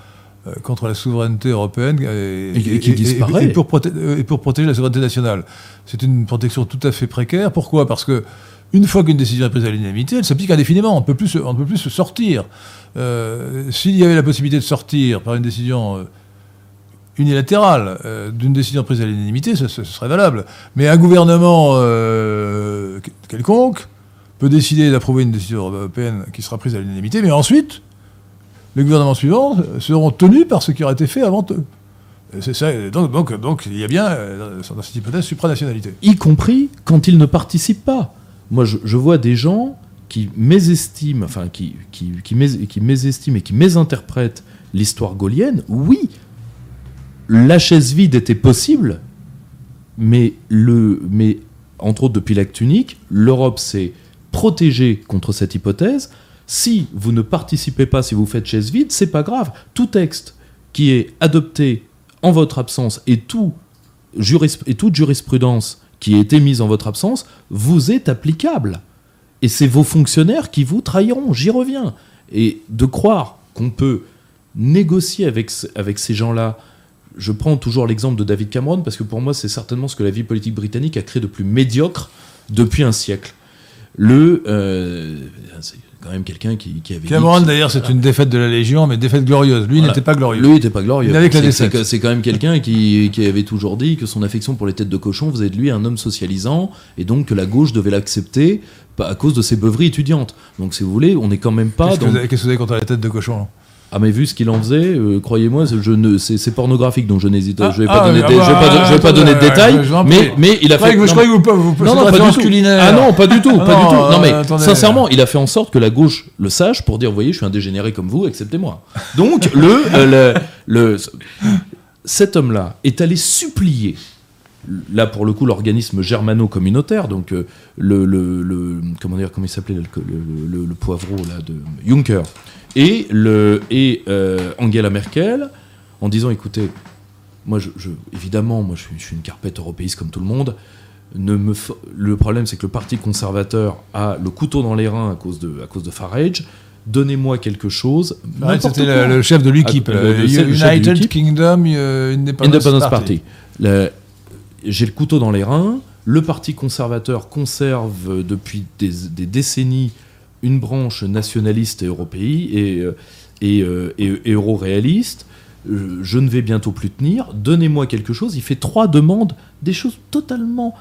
euh, contre la souveraineté européenne et, qui disparaît. Pour et, pour protéger la souveraineté nationale. C'est une protection tout à fait précaire. Pourquoi? Parce que une fois qu'une décision est prise à l'unanimité, elle s'applique indéfiniment. On ne peut plus se, sortir. Euh, s'il y avait la possibilité de sortir par une décision euh, unilatérale d'une décision prise à l'unanimité, ce, serait valable. Mais un gouvernement quelconque peut décider d'approuver une décision européenne qui sera prise à l'unanimité, mais ensuite les gouvernements suivants seront tenus par ce qui aura été fait avant eux. donc, donc, il y a bien, euh, dans cette hypothèse, supranationalité. Y compris quand ils ne participent pas. Moi, je, vois des gens qui mésestiment, enfin, qui, qui, qui, mésestiment et qui mésinterprètent l'histoire gaulienne. Oui, la chaise vide était possible, mais, le, mais entre autres depuis l'acte unique, l'Europe s'est protégée contre cette hypothèse si vous ne participez pas, si vous faites chaise vide, c'est pas grave. Tout texte qui est adopté en votre absence et, tout et toute jurisprudence qui est émise en votre absence vous est applicable. Et c'est vos fonctionnaires qui vous trahiront, j'y reviens. Et de croire qu'on peut négocier avec, avec ces gens-là, je prends toujours l'exemple de David Cameron, parce que pour moi c'est certainement ce que la vie politique britannique a créé de plus médiocre depuis un siècle. Le, euh, quand même quelqu'un qui, qui avait. Cameron, d'ailleurs, c'est une défaite de la Légion, mais défaite glorieuse. Lui, Voilà. n'était pas glorieux. Lui n'était pas glorieux. C'est- quand même quelqu'un qui, qui avait toujours dit que son affection pour les têtes de cochon faisait de lui un homme socialisant et donc que la gauche devait l'accepter pas- à cause de ses beuveries étudiantes. Donc si vous voulez, on n'est quand même pas dans... qu'est-ce que vous avez contre la tête de cochon Ah mais vu ce qu'il en faisait, euh, croyez-moi, c'est- je ne, c'est, c'est pornographique, donc je n'hésite, Ah, je vais ah, pas donner, ah des, bah, je vais pas, je vais pas donner de détails, mais, mais il a fait. que vous- je non, croyais que vous, vous, vous non, non, pas du tout. culinaire. Ah non, pas du tout, Ah pas non, du tout. Non mais attendez. sincèrement, il a fait en sorte que la gauche le sache pour dire, vous voyez, je suis un dégénéré comme vous, acceptez-moi. Donc le, euh, le, le- cet homme-là est allé supplier. Là, pour le coup, l'organisme germano-communautaire, donc euh, le, le, le- comment dire, comment il s'appelait le, le, poivreau là de Juncker et le et euh, Angela Merkel, en disant, écoutez, moi, je, je- évidemment, moi, je suis, je suis une carpette européiste comme tout le monde. Ne me le problème, c'est que le Parti conservateur a le couteau dans les reins à cause de, à cause de Farage. Donnez-moi quelque chose. Ouais, n'importe C'était le, le chef de l'UKIP, Ah, de United. Kingdom euh, Independence, Independence Party. Party. Le- J'ai le couteau dans les reins. Le Parti conservateur conserve depuis des, décennies une branche nationaliste et européenne et, euh, euh, et- et euro-réaliste. Euh, Je ne vais bientôt plus tenir. Donnez-moi quelque chose. Il fait trois demandes, des choses totalement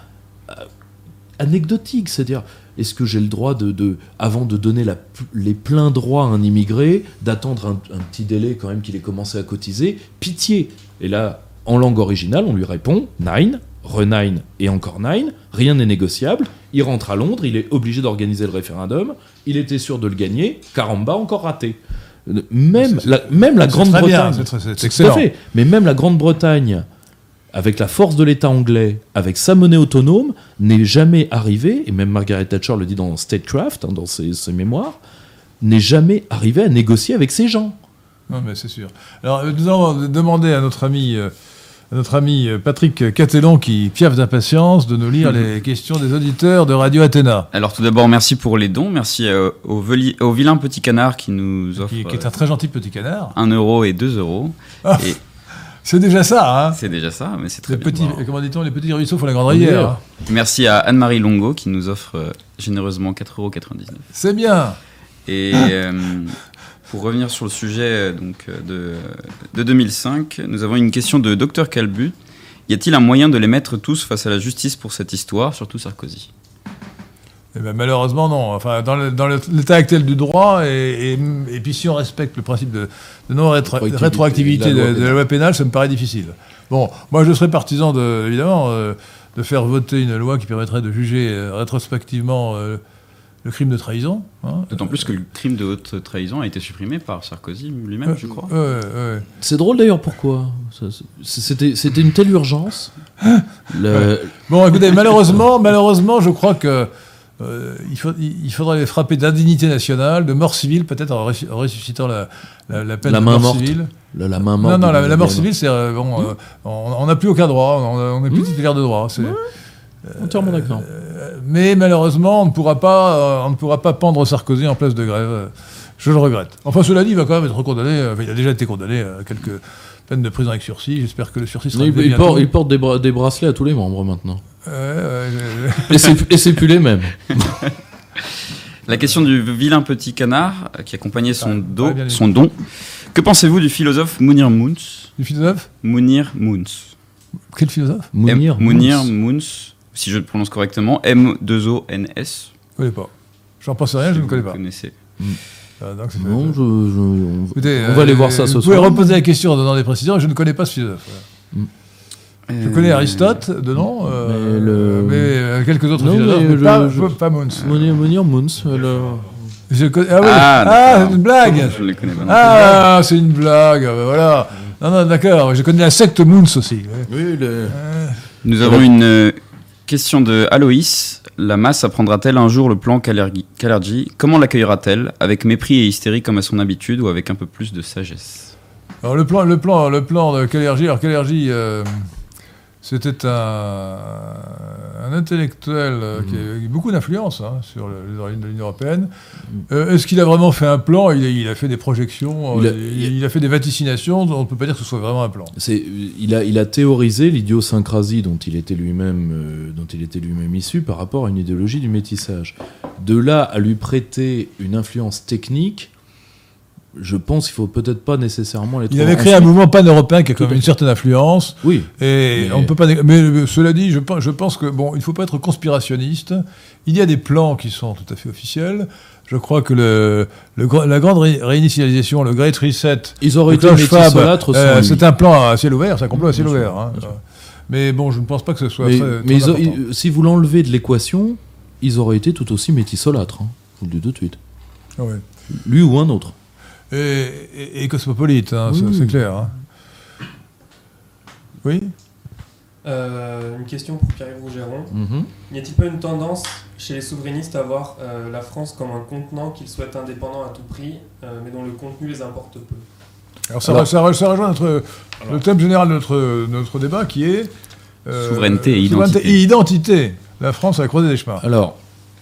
anecdotiques. C'est-à-dire, est-ce que j'ai le droit de, avant de donner les pleins droits à un immigré, d'attendre un, un petit délai quand même qu'il ait commencé à cotiser? Pitié Et là, en langue originale, on lui répond Nine, renine et encore nine, rien n'est négociable. Il rentre à Londres, il est obligé d'organiser le référendum, il était sûr de le gagner, caramba, encore raté. Euh, Même la, même Grande-Bretagne. Mais même la Grande-Bretagne, avec la force de l'État anglais, avec sa monnaie autonome, n'est jamais arrivée, et même Margaret Thatcher le dit dans Statecraft, hein, dans ses, ses mémoires, n'est jamais arrivée à négocier avec ces gens. Non, mais c'est sûr. Alors, euh, nous allons demander à notre ami, euh, notre ami Patrick Catellon, qui piaffe d'impatience, de nous lire les questions des auditeurs de Radio Athéna, Alors tout d'abord, merci pour les dons. Merci euh, au, veli- au vilain petit canard qui nous offre qui, qui est un très gentil petit canard. 1 euro et 2 euros. Ah. Et C'est déjà ça, hein c'est déjà ça, mais c'est très les bien. petits. Comment dit-on Les petits ruisseaux font la grande rivière. hein. Merci à Anne-Marie Longo qui nous offre euh, généreusement 4,99 euros. C'est bien. Et euh, pour revenir sur le sujet euh, donc, euh, de, de 2005, nous avons une question de Dr Calbut. Y a-t-il un moyen de les mettre tous face à la justice pour cette histoire, surtout Sarkozy? Eh ben, malheureusement, non. Enfin, dans l'état actuel du droit, et, et- et puis si on respecte le principe de, de non-rétroactivité Rétroactivité de, de la loi de la loi pénale, ça me paraît difficile. Bon, moi je serais partisan, de, évidemment, euh, de faire voter une loi qui permettrait de juger euh, rétrospectivement euh, le crime de trahison. hein. D'autant plus que le crime de haute trahison a été supprimé par Sarkozy lui-même, je crois. C'est drôle d'ailleurs pourquoi. C'était une telle urgence. Le- Bon, écoutez, malheureusement, malheureusement, je crois que euh, il, faut- il il faudrait les frapper d'indignité nationale, de mort civile, peut-être en, ressu- en ressuscitant la, la, la peine La de main mort morte. civile. la, la main morte. Non, non, la, la mort civile, c'est euh, euh, on n'a plus aucun droit, on n'est plus titulaire de droit. c'est- Entièrement d'accord. euh, mais malheureusement, on ne pourra pas, euh, on ne pourra pas pendre Sarkozy en place de grève. euh, Je le regrette. Enfin, cela dit, il va quand même être condamné. euh, enfin, il a déjà été condamné à quelques peines de prison avec sursis. J'espère que le sursis sera Il, il porte, il porte des, bra- des bracelets à tous les membres maintenant. Ouais, ouais, je- Et c'est et c'est plus les mêmes. La question du vilain petit canard euh, qui accompagnait son, Ah, son don. Que pensez-vous du philosophe Mounir Mouns Du philosophe? Mounir Mouns. Quel philosophe? Mounir Mouns. Si je le prononce correctement, M2ONS. Je ne connais pas. J'en pense rien, je ne vous connais pas. connaissez. Ah, donc, c'est- Non, je, je- on, Écoutez, on va aller euh, voir ça ce Vous soir. pouvez reposer la question en donnant des précisions. Je ne connais pas ce philosophe. voilà. Je Euh, connais Aristote de nom, euh, Mais le- mais euh, quelques autres Non, philosophes, mais pas, je- pas- Mons. Je connais- Ah oui, Ah, ah, c'est une blague. Je ne le connais pas. Ah, c'est une blague. euh, Voilà. Non, non, d'accord. Je connais la secte Moons aussi. Oui, le- Euh. Nous avons une euh, question de Aloïs. La masse apprendra-t-elle un jour le plan Kalergi Comment l'accueillera-t-elle? Avec mépris et hystérie comme à son habitude ou avec un peu plus de sagesse? Alors le plan, le plan, le plan de Kalergi. Alors Kalergi, euh, C'était un, un intellectuel euh, qui a eu beaucoup d'influence hein, sur le- les origines de l'Union européenne. Euh, Est-ce qu'il a vraiment fait un plan? Il a, il a fait des projections, Il euh, a- il, il a fait des vaticinations. On ne peut pas dire que ce soit vraiment un plan. Il, a, il a théorisé l'idiosyncrasie dont il était lui-même euh, dont il était lui-même issu par rapport à une idéologie du métissage. De là à lui prêter une influence technique, je pense qu'il faut peut-être pas nécessairement les Il avait créé un mouvement pan-européen qui a quand même une certaine influence. Oui, Et Mais- on ne peut pas. Mais euh, cela dit, je pense, je pense que bon, il ne faut pas être conspirationniste. Il y a des plans qui sont tout à fait officiels. Je crois que le, la grande ré- réinitialisation, le Great Reset, ils auraient été euh, c'est un plan à ciel ouvert, c'est un complot à ciel ouvert. hein. Mais bon, je ne pense pas que ce soit Mais, très, mais très ils a- important. ils- si vous l'enlevez de l'équation, ils auraient été tout aussi métissolâtres. hein. Je vous le dis tout de suite. Ouais. Lui ou un autre. Et, et- et cosmopolite, hein, Oui, c'est clair. hein. Oui Euh, une question pour Pierre-Yves Rougeron. Mhm. N'y a-t-il pas une tendance chez les souverainistes à voir euh, la France comme un contenant qu'ils souhaitent indépendant à tout prix, euh, mais dont le contenu les importe peu? Alors ça, Alors- ça, re- ça rejoint notre, le thème général de notre, notre débat qui est euh, Souveraineté et souveraineté identité. et identité. La France a la croisée des chemins. Alors,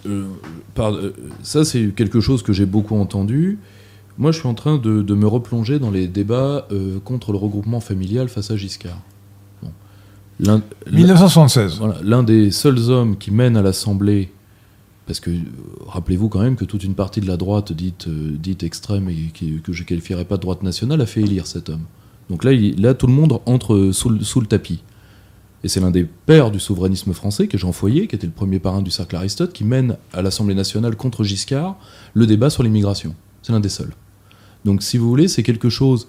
euh, par- euh, ça c'est quelque chose que j'ai beaucoup entendu. Moi, je suis en train de, de me replonger dans les débats euh, contre le regroupement familial face à Giscard. Bon. L'un- l'un- 1976. voilà, L'un des seuls hommes qui mène à l'Assemblée, parce que rappelez-vous quand même que toute une partie de la droite dite, euh, dite extrême et qui- que je qualifierais pas de droite nationale a fait élire cet homme. Donc là, il- là tout le monde entre sous, le- sous le tapis. Et c'est l'un des pères du souverainisme français, qui est Jean Foyer, qui était le premier parrain du cercle Aristote, qui mène à l'Assemblée nationale contre Giscard le débat sur l'immigration. C'est l'un des seuls. Donc si vous voulez, c'est quelque chose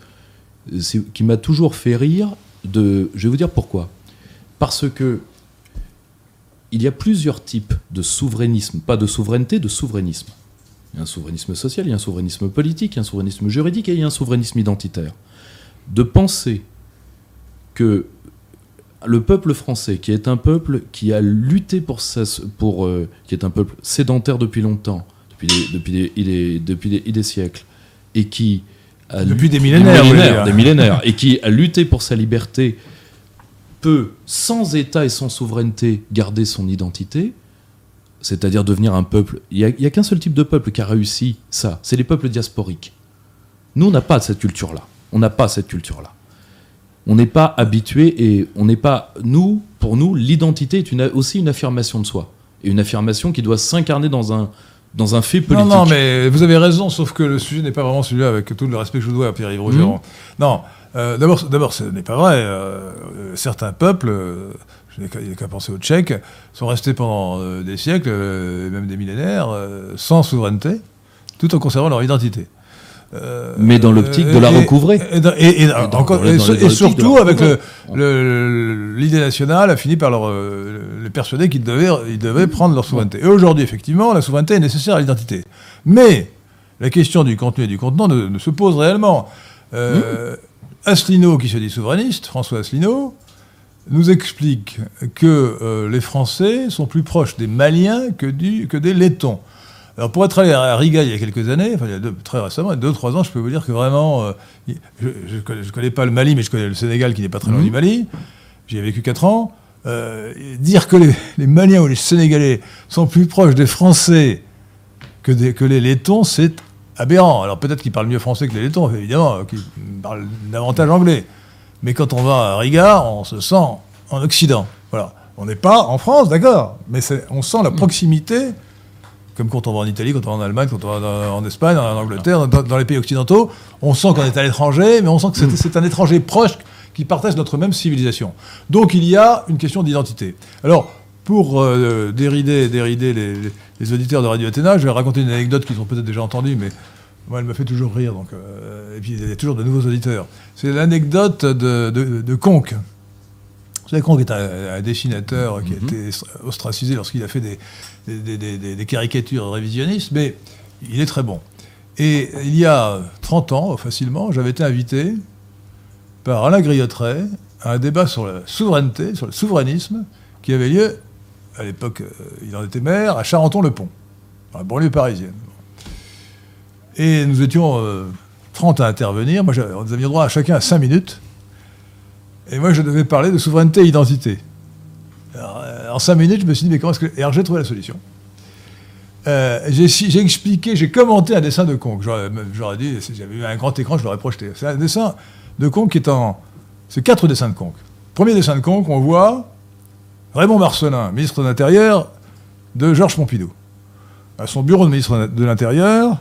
euh, qui m'a toujours fait rire. De, je vais vous dire pourquoi. Parce que il y a plusieurs types de souverainisme, pas de souveraineté, de souverainisme. Il y a un souverainisme social, il y a un souverainisme politique, il y a un souverainisme juridique et il y a un souverainisme identitaire. De penser que le peuple français, qui est un peuple qui a lutté pour, pour euh, qui est un peuple sédentaire depuis longtemps, depuis des, il est- depuis des siècles, et qui a Depuis des millénaires, des millénaires, et qui a lutté pour sa liberté, peut, sans État et sans souveraineté, garder son identité, c'est-à-dire devenir un peuple. Il n'y a, qu'un seul type de peuple qui a réussi ça, c'est les peuples diasporiques. Nous, on n'a pas cette culture-là. On n'a pas cette culture-là. On n'est pas habitué et on n'est pas. Nous, pour nous, l'identité est une, aussi une affirmation de soi. Et une affirmation qui doit s'incarner dans un, dans un fait Non, politique. non, mais vous avez raison, sauf que le sujet n'est pas vraiment celui-là, avec tout le respect que je vous dois à Pierre-Yves Rougeron. Non, euh, d'abord, d'abord, ce n'est pas vrai. Euh, euh, certains peuples, euh, je n'ai qu'à il n'y a qu'à penser aux Tchèques, sont restés pendant des siècles, et même des millénaires, sans souveraineté, tout en conservant leur identité. Euh, Mais dans l'optique de la recouvrer. Et, surtout avec l'idée nationale a fini par leur, euh, les persuader qu'ils devaient, ils devaient prendre leur souveraineté. Et aujourd'hui, effectivement, la souveraineté est nécessaire à l'identité. Mais la question du contenu et du contenant ne, ne se pose réellement. Euh, Asselineau, qui se dit souverainiste, François Asselineau, nous explique que euh, les Français sont plus proches des Maliens que, du, que des Lettons. Alors pour être allé à Riga il y a quelques années, enfin il y a deux- très récemment, il y a deux trois ans, je peux vous dire que vraiment, euh, je ne connais, pas le Mali, mais je connais le Sénégal qui n'est pas très loin Mhm. du Mali. J'y ai vécu 4 ans. Euh, dire que les, les Maliens ou les Sénégalais sont plus proches des Français que, des, que les Lettons, c'est aberrant. Alors peut-être qu'ils parlent mieux français que les Lettons, évidemment, euh, qu'ils parlent davantage anglais. Mais quand on va à Riga, on se sent en Occident. Voilà. On n'est pas en France, d'accord, mais on sent la proximité, comme quand on va en Italie, quand on va en Allemagne, quand on va en, en Espagne, en Angleterre, dans, dans les pays occidentaux, on sent qu'on est à l'étranger, mais on sent que c'est c'est un étranger proche qui partage notre même civilisation. Donc il y a une question d'identité. Alors, pour euh, dérider, dérider les, les- les auditeurs de Radio Athéna, je vais raconter une anecdote qu'ils ont peut-être déjà entendue, mais moi, elle me fait toujours rire. Donc, euh, et puis, il y a toujours de nouveaux auditeurs. C'est l'anecdote de, de, de Conque. Vous savez, Conque est un, un dessinateur qui a été ostracisé lorsqu'il a fait des, des, caricatures révisionnistes, mais il est très bon. Et il y a 30 ans, facilement, j'avais été invité par Alain Griotteret à un débat sur la souveraineté, sur le souverainisme, qui avait lieu, à l'époque, euh, il en était maire, à Charenton-le-Pont, dans la banlieue parisienne. Et nous étions euh, 30 à intervenir. Nous avions droit à chacun à 5 minutes. Et moi, je devais parler de souveraineté et identité. En cinq minutes, je me suis dit, mais comment est-ce que. Et alors, j'ai trouvé la solution. Euh, j'ai expliqué, j'ai commenté un dessin de Conque. J'aurais dit, si j'avais eu un grand écran, je l'aurais projeté. C'est un dessin de Conque qui est en. C'est quatre dessins de Conque. Premier dessin de Conque, on voit Raymond Marcelin, ministre de l'Intérieur de Georges Pompidou. À son bureau de ministre de l'Intérieur,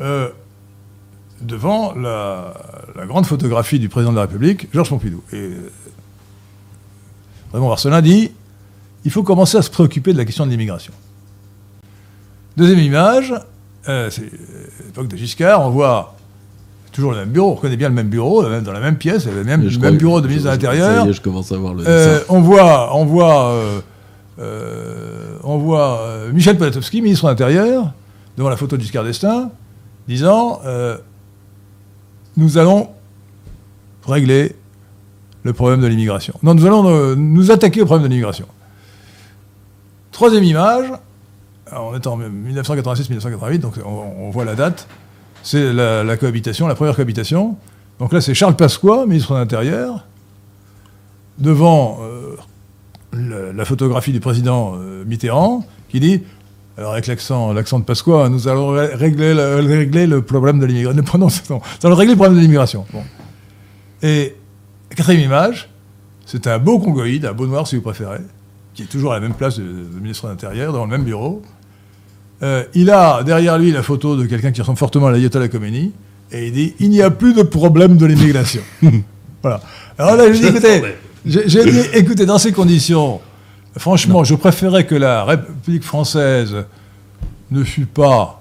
euh, devant la, la grande photographie du président de la République, Georges Pompidou. Et Raymond Marcelin dit il faut commencer à se préoccuper de la question de l'immigration. Deuxième image, euh, c'est l'époque de Giscard, on voit toujours le même bureau, on reconnaît bien le même bureau, dans la même pièce, le même, le même bureau de ministre de l'Intérieur. je commence à voir le Euh, on voit, on voit, euh, euh, on voit euh, Michel Poniatowski, ministre de l'Intérieur, devant la photo de Giscard d'Estaing, disant euh, Nous allons régler le problème de l'immigration. Non, nous allons euh, nous attaquer au problème de l'immigration. Troisième image, on est en 1986-1988, donc on, voit la date, c'est la, cohabitation, la première cohabitation. Donc là, c'est Charles Pasqua, ministre de l'Intérieur, devant euh, la, photographie du président euh, Mitterrand, qui dit, alors avec l'accent, de Pasqua, nous allons ré- régler le, problème de l'immigration. Nous allons régler le problème de l'immigration. La quatrième image, c'est un beau congoïde, un beau noir si vous préférez, qui est toujours à la même place de, de ministre de l'Intérieur, dans le même bureau. Euh, il a derrière lui la photo de quelqu'un qui ressemble fortement à l'ayatollah Khomeini, et il dit il n'y a plus de problème de l'immigration. voilà. Alors là, je dis écoutez, j'ai j'ai dit écoutez, dans ces conditions, franchement, je préférais que la République française ne fût pas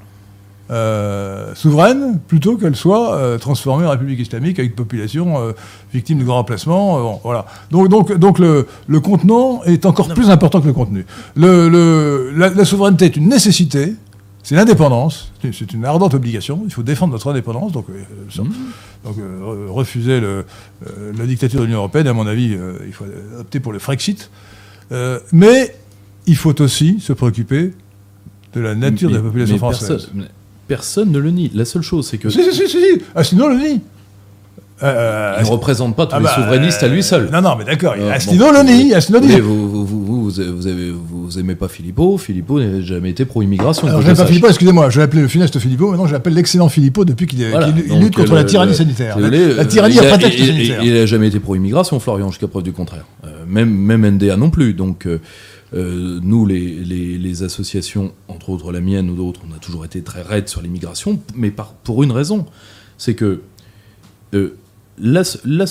euh, souveraine plutôt qu'elle soit euh, transformée en République islamique avec une population euh, victime de grands remplacements. euh, bon, voilà. Donc, donc, donc le, le contenant est encore plus important que le contenu. Le, le- la, la souveraineté est une nécessité, c'est l'indépendance, c'est une- ardente obligation. Il faut défendre notre indépendance, donc, ça- donc re- refuser le, la dictature de l'Union européenne. À mon avis, il faut opter pour le Frexit. Mais il faut aussi se préoccuper de la nature de la population française. Personne, ne le nie. La seule chose, c'est que Si, si, si, si. Ah, sinon, le nie. Euh, il ne représente pas tous ah les bah, souverainistes à lui seul. Non, non, mais d'accord. Euh, Astino bon. le nie. Astino dit. Vous, vous, vous, vous, vous, vous avez- vous aimez pas Philippot. Philippot n'a jamais été pro-immigration. Alors, je je pas. Philippot, excusez-moi, je l'appelais le funeste Philippot, maintenant je l'appelle l'excellent Philippot depuis qu'il Voilà, lutte contre euh, la tyrannie le- sanitaire. La, voulez, la euh, tyrannie il à a- prétexte il- sanitaire. Il n'a jamais été pro-immigration, Florian, jusqu'à preuve du contraire. Euh, même, même NDA non plus. Donc, euh, nous, les, les, associations, entre autres la mienne ou d'autres, on a toujours été très raides sur l'immigration, mais par, pour une raison. C'est que euh, la, la,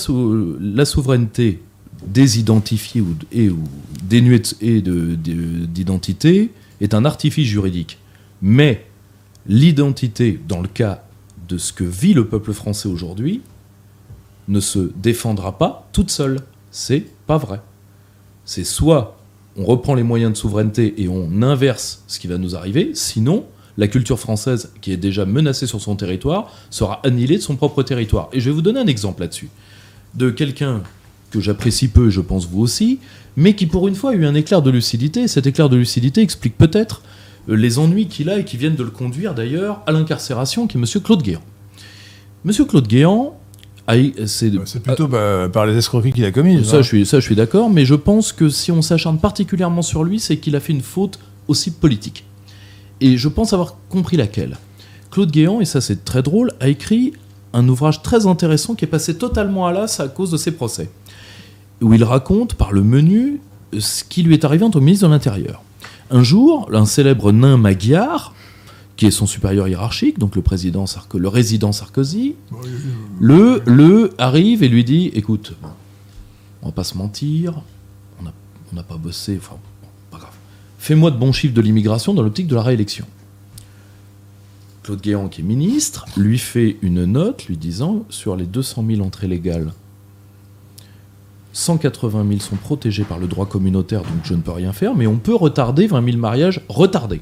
la souveraineté désidentifiée ou, et, ou dénuée d'identité est un artifice juridique. Mais l'identité, dans le cas de ce que vit le peuple français aujourd'hui, ne se défendra pas toute seule. C'est pas vrai. C'est soit on reprend les moyens de souveraineté et on inverse ce qui va nous arriver, sinon la culture française, qui est déjà menacée sur son territoire, sera annihilée de son propre territoire. Et je vais vous donner un exemple là-dessus. De quelqu'un que j'apprécie peu, je pense vous aussi, mais qui pour une fois a eu un éclair de lucidité. Cet éclair de lucidité explique peut-être euh, les ennuis qu'il a et qui viennent de le conduire d'ailleurs à l'incarcération, qui est M. Claude Guéant. M. Claude Guéant, c'est C'est plutôt bah, par les escroqueries qu'il a commises. ça, hein. je suis, ça, je suis d'accord, mais je pense que si on s'acharne particulièrement sur lui, c'est qu'il a fait une faute aussi politique. Et je pense avoir compris laquelle. Claude Guéant, et ça c'est très drôle, a écrit un ouvrage très intéressant qui est passé totalement à l'as à cause de ses procès, où il raconte par le menu ce qui lui est arrivé en tant que ministre de l'Intérieur. Un jour, un célèbre nain magyar, qui est son supérieur hiérarchique, donc le président Sarko- le résident Sarkozy, le, le arrive et lui dit écoute, on va pas se mentir, on n'a on pas bossé, enfin, pas grave. Fais-moi de bons chiffres de l'immigration dans l'optique de la réélection. Claude Guéant, qui est ministre, lui fait une note lui disant sur les 200 000 entrées légales, 180 000 sont protégés par le droit communautaire, donc je ne peux rien faire, mais on peut retarder 20 000 mariages, retarder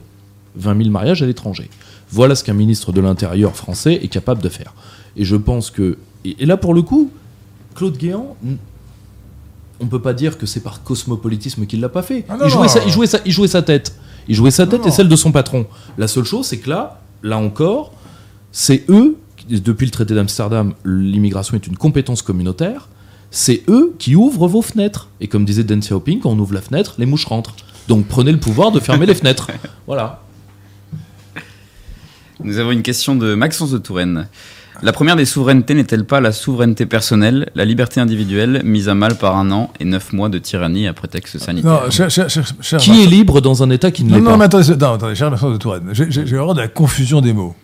20 000 mariages à l'étranger. Voilà ce qu'un ministre de l'Intérieur français est capable de faire. Et je pense que. Et, là, pour le coup, Claude Guéant, on peut pas dire que c'est par cosmopolitisme qu'il l'a pas fait. Ah non, il, jouait sa, il, jouait sa, il jouait sa tête. Il jouait sa tête Non, et celle de son patron. La seule chose, c'est que là, là encore, c'est eux depuis le traité d'Amsterdam, l'immigration est une compétence communautaire, c'est eux qui ouvrent vos fenêtres. Et comme disait Deng Xiaoping, quand on ouvre la fenêtre, les mouches rentrent. Donc prenez le pouvoir de fermer les fenêtres. Voilà. Nous avons une question de Maxence de Touraine. La première des souverainetés n'est-elle pas la souveraineté personnelle, la liberté individuelle mise à mal par un an et neuf mois de tyrannie à prétexte sanitaire? Non, cher, cher, cher, cher Qui est libre dans un État qui ne Non, l'est non, pas? mais attendez, non, attendez, cher Maxence de Touraine, j'ai horreur de la confusion des mots.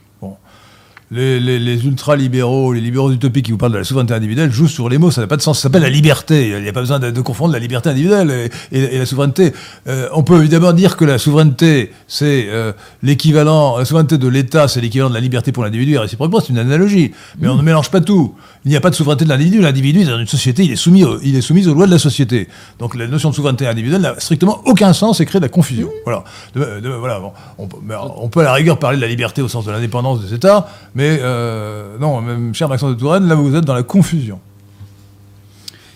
Les, les, les ultra-libéraux, les libéraux utopiques qui vous parlent de la souveraineté individuelle jouent sur les mots, ça n'a pas de sens. Ça s'appelle la liberté. Il n'y a pas besoin de, de confondre la liberté individuelle et, et- et la souveraineté. Euh, on peut évidemment dire que la souveraineté, c'est euh, l'équivalent, la souveraineté de l'État, c'est l'équivalent de la liberté pour l'individu, et réciproquement, c'est une analogie. Mais on ne mélange pas tout. Il n'y a pas de souveraineté de l'individu. L'individu, dans une société, il est, soumis au- il est soumis aux lois de la société. Donc la notion de souveraineté individuelle n'a strictement aucun sens et crée de la confusion. Voilà. De- de- voilà bon. on, peut, mais on peut à la rigueur parler de la liberté au sens de l'indépendance des États, mais euh, non, même cher Maxence de Touraine, là vous êtes dans la confusion.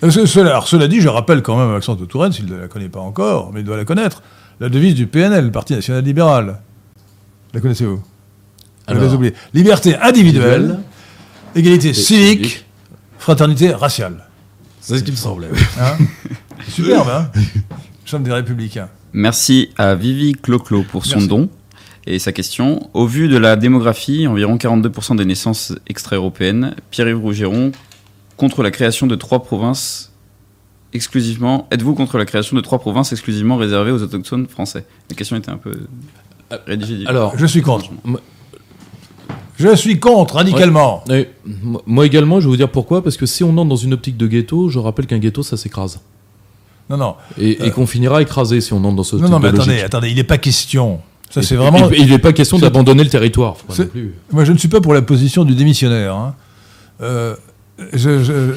Ce- Cela, alors, cela dit, je rappelle quand même à Maxence de Touraine, s'il ne la connaît pas encore, mais il doit la connaître, la devise du PNL, le Parti National Libéral. La connaissez-vous? Vous Alors. Liberté individuelle, égalité civique, civique. fraternité raciale. C'est ce qui me semblait. Hein Superbe, hein Nous sommes des républicains. Merci à Vivi Cloclo pour son Merci. don et sa question. Au vu de la démographie, environ 42% des naissances extra-européennes, Pierre-Yves Rougeron contre la création de trois provinces exclusivement. Êtes-vous contre la création de trois provinces exclusivement réservées aux autochtones français? La question était un peu rédigée. Alors, Je suis contre. Je suis contre, radicalement. Et moi également, je vais vous dire pourquoi. Parce que si on entre dans une optique de ghetto, je rappelle qu'un ghetto, ça s'écrase. Non, non. Et, et qu'on finira écrasé si on entre dans ce Euh. Non, non, mais logique. attendez, attendez, il n'est pas question. Ça, c'est vraiment. Il n'est pas question d'abandonner le territoire. Moi, je ne suis pas pour la position du démissionnaire. hein. Euh, je.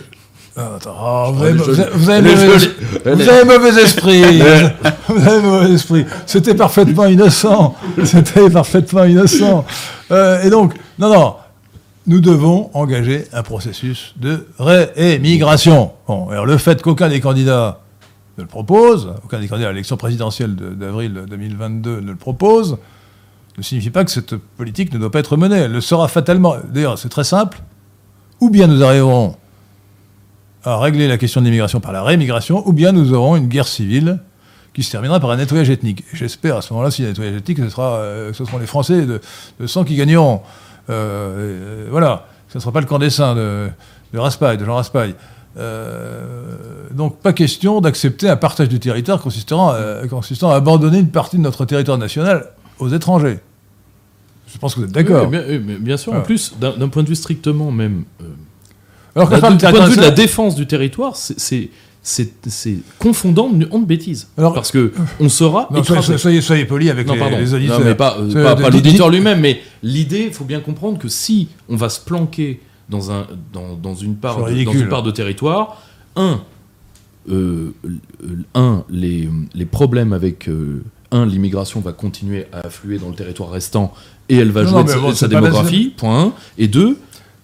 Oh, vous, avez, vous vous mauvais, vous avez esprit. vous avez mauvais esprit. C'était parfaitement innocent. C'était parfaitement innocent. Euh, et donc, non, non. Nous devons engager un processus de réémigration. Bon, alors le fait qu'aucun des candidats ne le propose, aucun des candidats à l'élection présidentielle de- d'avril 2022 ne le propose, ne signifie pas que cette politique ne doit pas être menée. Elle le sera fatalement. D'ailleurs, c'est très simple. Ou bien nous arriverons à régler la question de l'immigration par la rémigration, ou bien nous aurons une guerre civile qui se terminera par un nettoyage ethnique. Et J'espère à ce moment-là, s'il y a un nettoyage ethnique, ce, sera, euh, ce seront les Français de, de sang qui gagneront. Euh, euh, voilà, ce ne sera pas le camp des saints de, de Raspail, de Jean Raspail. Euh, donc pas question d'accepter un partage du territoire consistant, à- consistant à abandonner une partie de notre territoire national aux étrangers. Je pense que vous êtes d'accord. Oui, bien, sûr, en plus, d'un point de vue strictement même. Euh, Alors qu'on parle point de vue de la défense du territoire, c'est- confondant de honte bêtise. Alors- Parce que on Non, soyez, soyez, soyez polis avec Non, les, auditeurs. Non, mais pas, euh, pas, dites- l'auditeur lui-même, mais l'idée, il faut bien comprendre que si on va se planquer dans, un, dans, dans une, part de, dans ridicule. une part de territoire, un, euh, euh, un les, les problèmes avec. euh, un, l'immigration va continuer à affluer dans le territoire restant et elle va jouer de bon, sa démographie, point un. Et deux,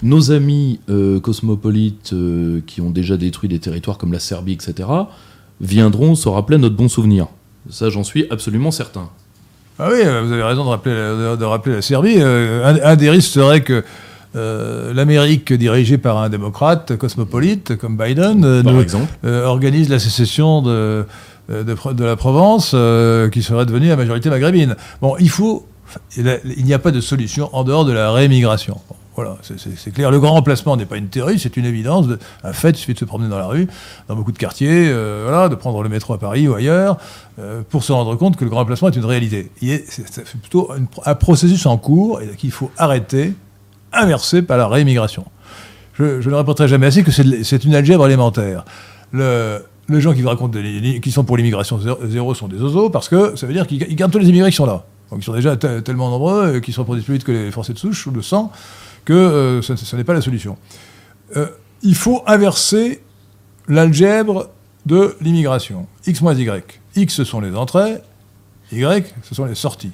nos amis euh, cosmopolites euh, qui ont déjà détruit des territoires comme la Serbie, etc., viendront se rappeler notre bon souvenir. Ça, j'en suis absolument certain. Ah oui, euh, vous avez raison de rappeler, la- de, rappeler la Serbie. Un, un des risques serait que euh, l'Amérique, dirigée par un démocrate cosmopolite comme Biden, euh, Par nous- exemple. euh, organise la sécession de, de, la Provence, qui serait devenue la majorité maghrébine. Bon, il faut. Il n'y a pas de solution en dehors de la réémigration. Bon, voilà, c'est- clair. Le grand remplacement n'est pas une théorie, c'est une évidence, de- un fait. Il suffit de se promener dans la rue, dans beaucoup de quartiers, euh, de prendre le métro à Paris ou ailleurs, euh, pour se rendre compte que le grand remplacement est une réalité. C'est plutôt un processus en cours et qu'il faut arrêter, inverser par la réémigration. Je, je ne répéterai jamais assez que c'est une algèbre élémentaire. Le, les gens qui vous racontent sont pour l'immigration zéro, sont des oiseaux parce que ça veut dire qu'ils ils gardent tous les immigrés qui sont là. Donc ils sont déjà te- tellement nombreux et qui se reproduisent plus vite que les Français de souche ou de sang que euh, n'est pas la solution. Euh, il faut inverser l'algèbre de l'immigration. X moins Y. X, ce sont les entrées. Y, ce sont les sorties.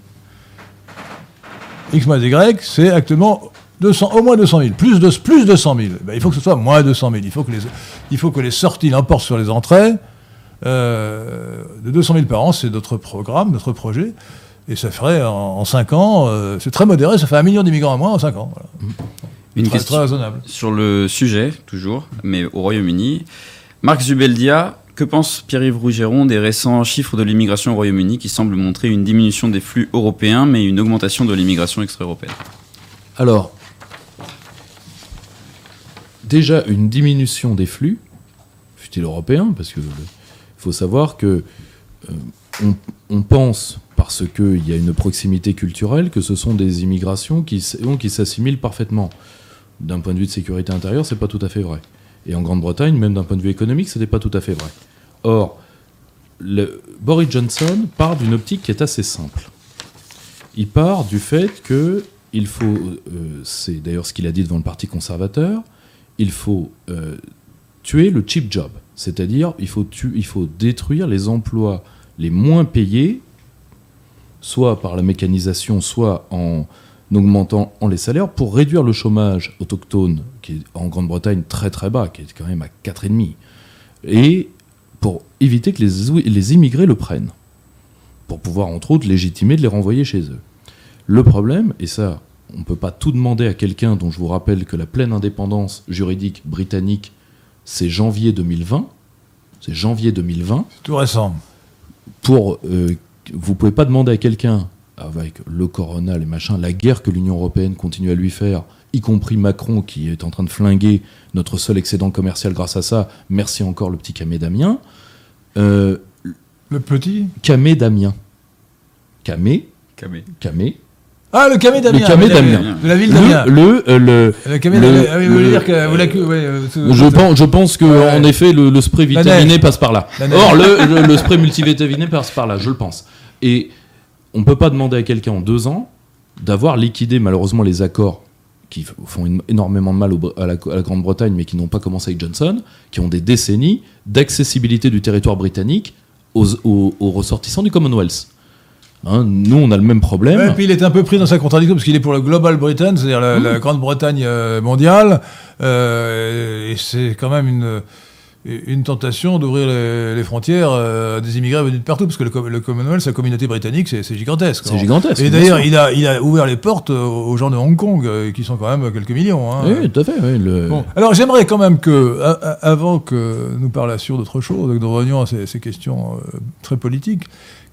X moins Y, c'est actuellement 200, au moins 200 000. Plus de, plus de 100 000. Ben, il faut que ce soit moins 200 000. Il faut que les, il faut que les sorties l'emportent sur les entrées. Euh, de 200 000 par an, c'est notre programme, notre projet. Et ça ferait en, 5 ans, euh, c'est très modéré, ça fait un million d'immigrants à moins en 5 ans. voilà. Une Très, question très raisonnable. sur le sujet, toujours, mais au Royaume-Uni. Marc Zubeldia, que pense Pierre-Yves Rougeron des récents chiffres de l'immigration au Royaume-Uni qui semblent montrer une diminution des flux européens, mais une augmentation de l'immigration extra-européenne? Alors, déjà une diminution des flux, fut-il européen, parce que il faut savoir que euh, on, on pense, parce qu'il y a une proximité culturelle, que ce sont des immigrations qui, qui s'assimilent parfaitement. D'un point de vue de sécurité intérieure, c'est pas tout à fait vrai. Et en Grande-Bretagne, même d'un point de vue économique, ce n'est pas tout à fait vrai. Or, Boris Johnson part d'une optique qui est assez simple. Il part du fait que il faut, euh, c'est d'ailleurs ce qu'il a dit devant le Parti conservateur, il faut euh, tuer le cheap job, c'est-à-dire il faut, il faut détruire les emplois les moins payés, soit par la mécanisation, soit en augmentant en les salaires, pour réduire le chômage autochtone, qui est en Grande-Bretagne très très bas, qui est quand même à 4,5, et pour éviter que les, les immigrés le prennent, pour pouvoir entre autres légitimer de les renvoyer chez eux. Le problème, et ça, on ne peut pas tout demander à quelqu'un dont je vous rappelle que la pleine indépendance juridique britannique, c'est janvier 2020. C'est janvier 2020. Tout récent. Pour, euh, vous pouvez pas demander à quelqu'un, avec le corona, les machins, la guerre que l'Union européenne continue à lui faire, y compris Macron qui est en train de flinguer notre seul excédent commercial grâce à ça. Merci encore le petit Camé Damien. Euh, Le petit Camé Damien. Camé, Camé. Camé. Ah, le camé d'Amiens. Le camé. De la ville d'Amiens. Le, le, euh, le, Le camé le- d'Amiens. Ah oui, vous voulez le- dire que vous la le- ouais, tout- Je pense, je pense que Ouais. en effet le, le spray vitaminé passe par là. Or le, le, le spray multivitaminé passe par là, je le pense. Et on peut pas demander à quelqu'un en deux ans d'avoir liquidé malheureusement les accords qui font une- énormément de mal au à la, Grande-Bretagne, mais qui n'ont pas commencé avec Johnson, qui ont des décennies d'accessibilité du territoire britannique aux, aux- aux ressortissants du Commonwealth. Hein, nous, on a le même problème. Ouais, et puis il est un peu pris dans sa contradiction parce qu'il est pour le Global Britain, c'est-à-dire la, la Grande-Bretagne euh, mondiale, euh, et c'est quand même une, une tentation d'ouvrir les, les frontières euh, à des immigrés venus de partout, parce que le, com- le Commonwealth, la communauté britannique, c'est gigantesque. C'est gigantesque. Et d'ailleurs, il a, il a ouvert les portes aux gens de Hong Kong, euh, qui sont quand même quelques millions. hein. Oui, tout à fait. oui, le- Bon, alors j'aimerais quand même que, a- a- avant que nous parlassions d'autre chose, que nous revenions à ces, ces questions euh, très politiques,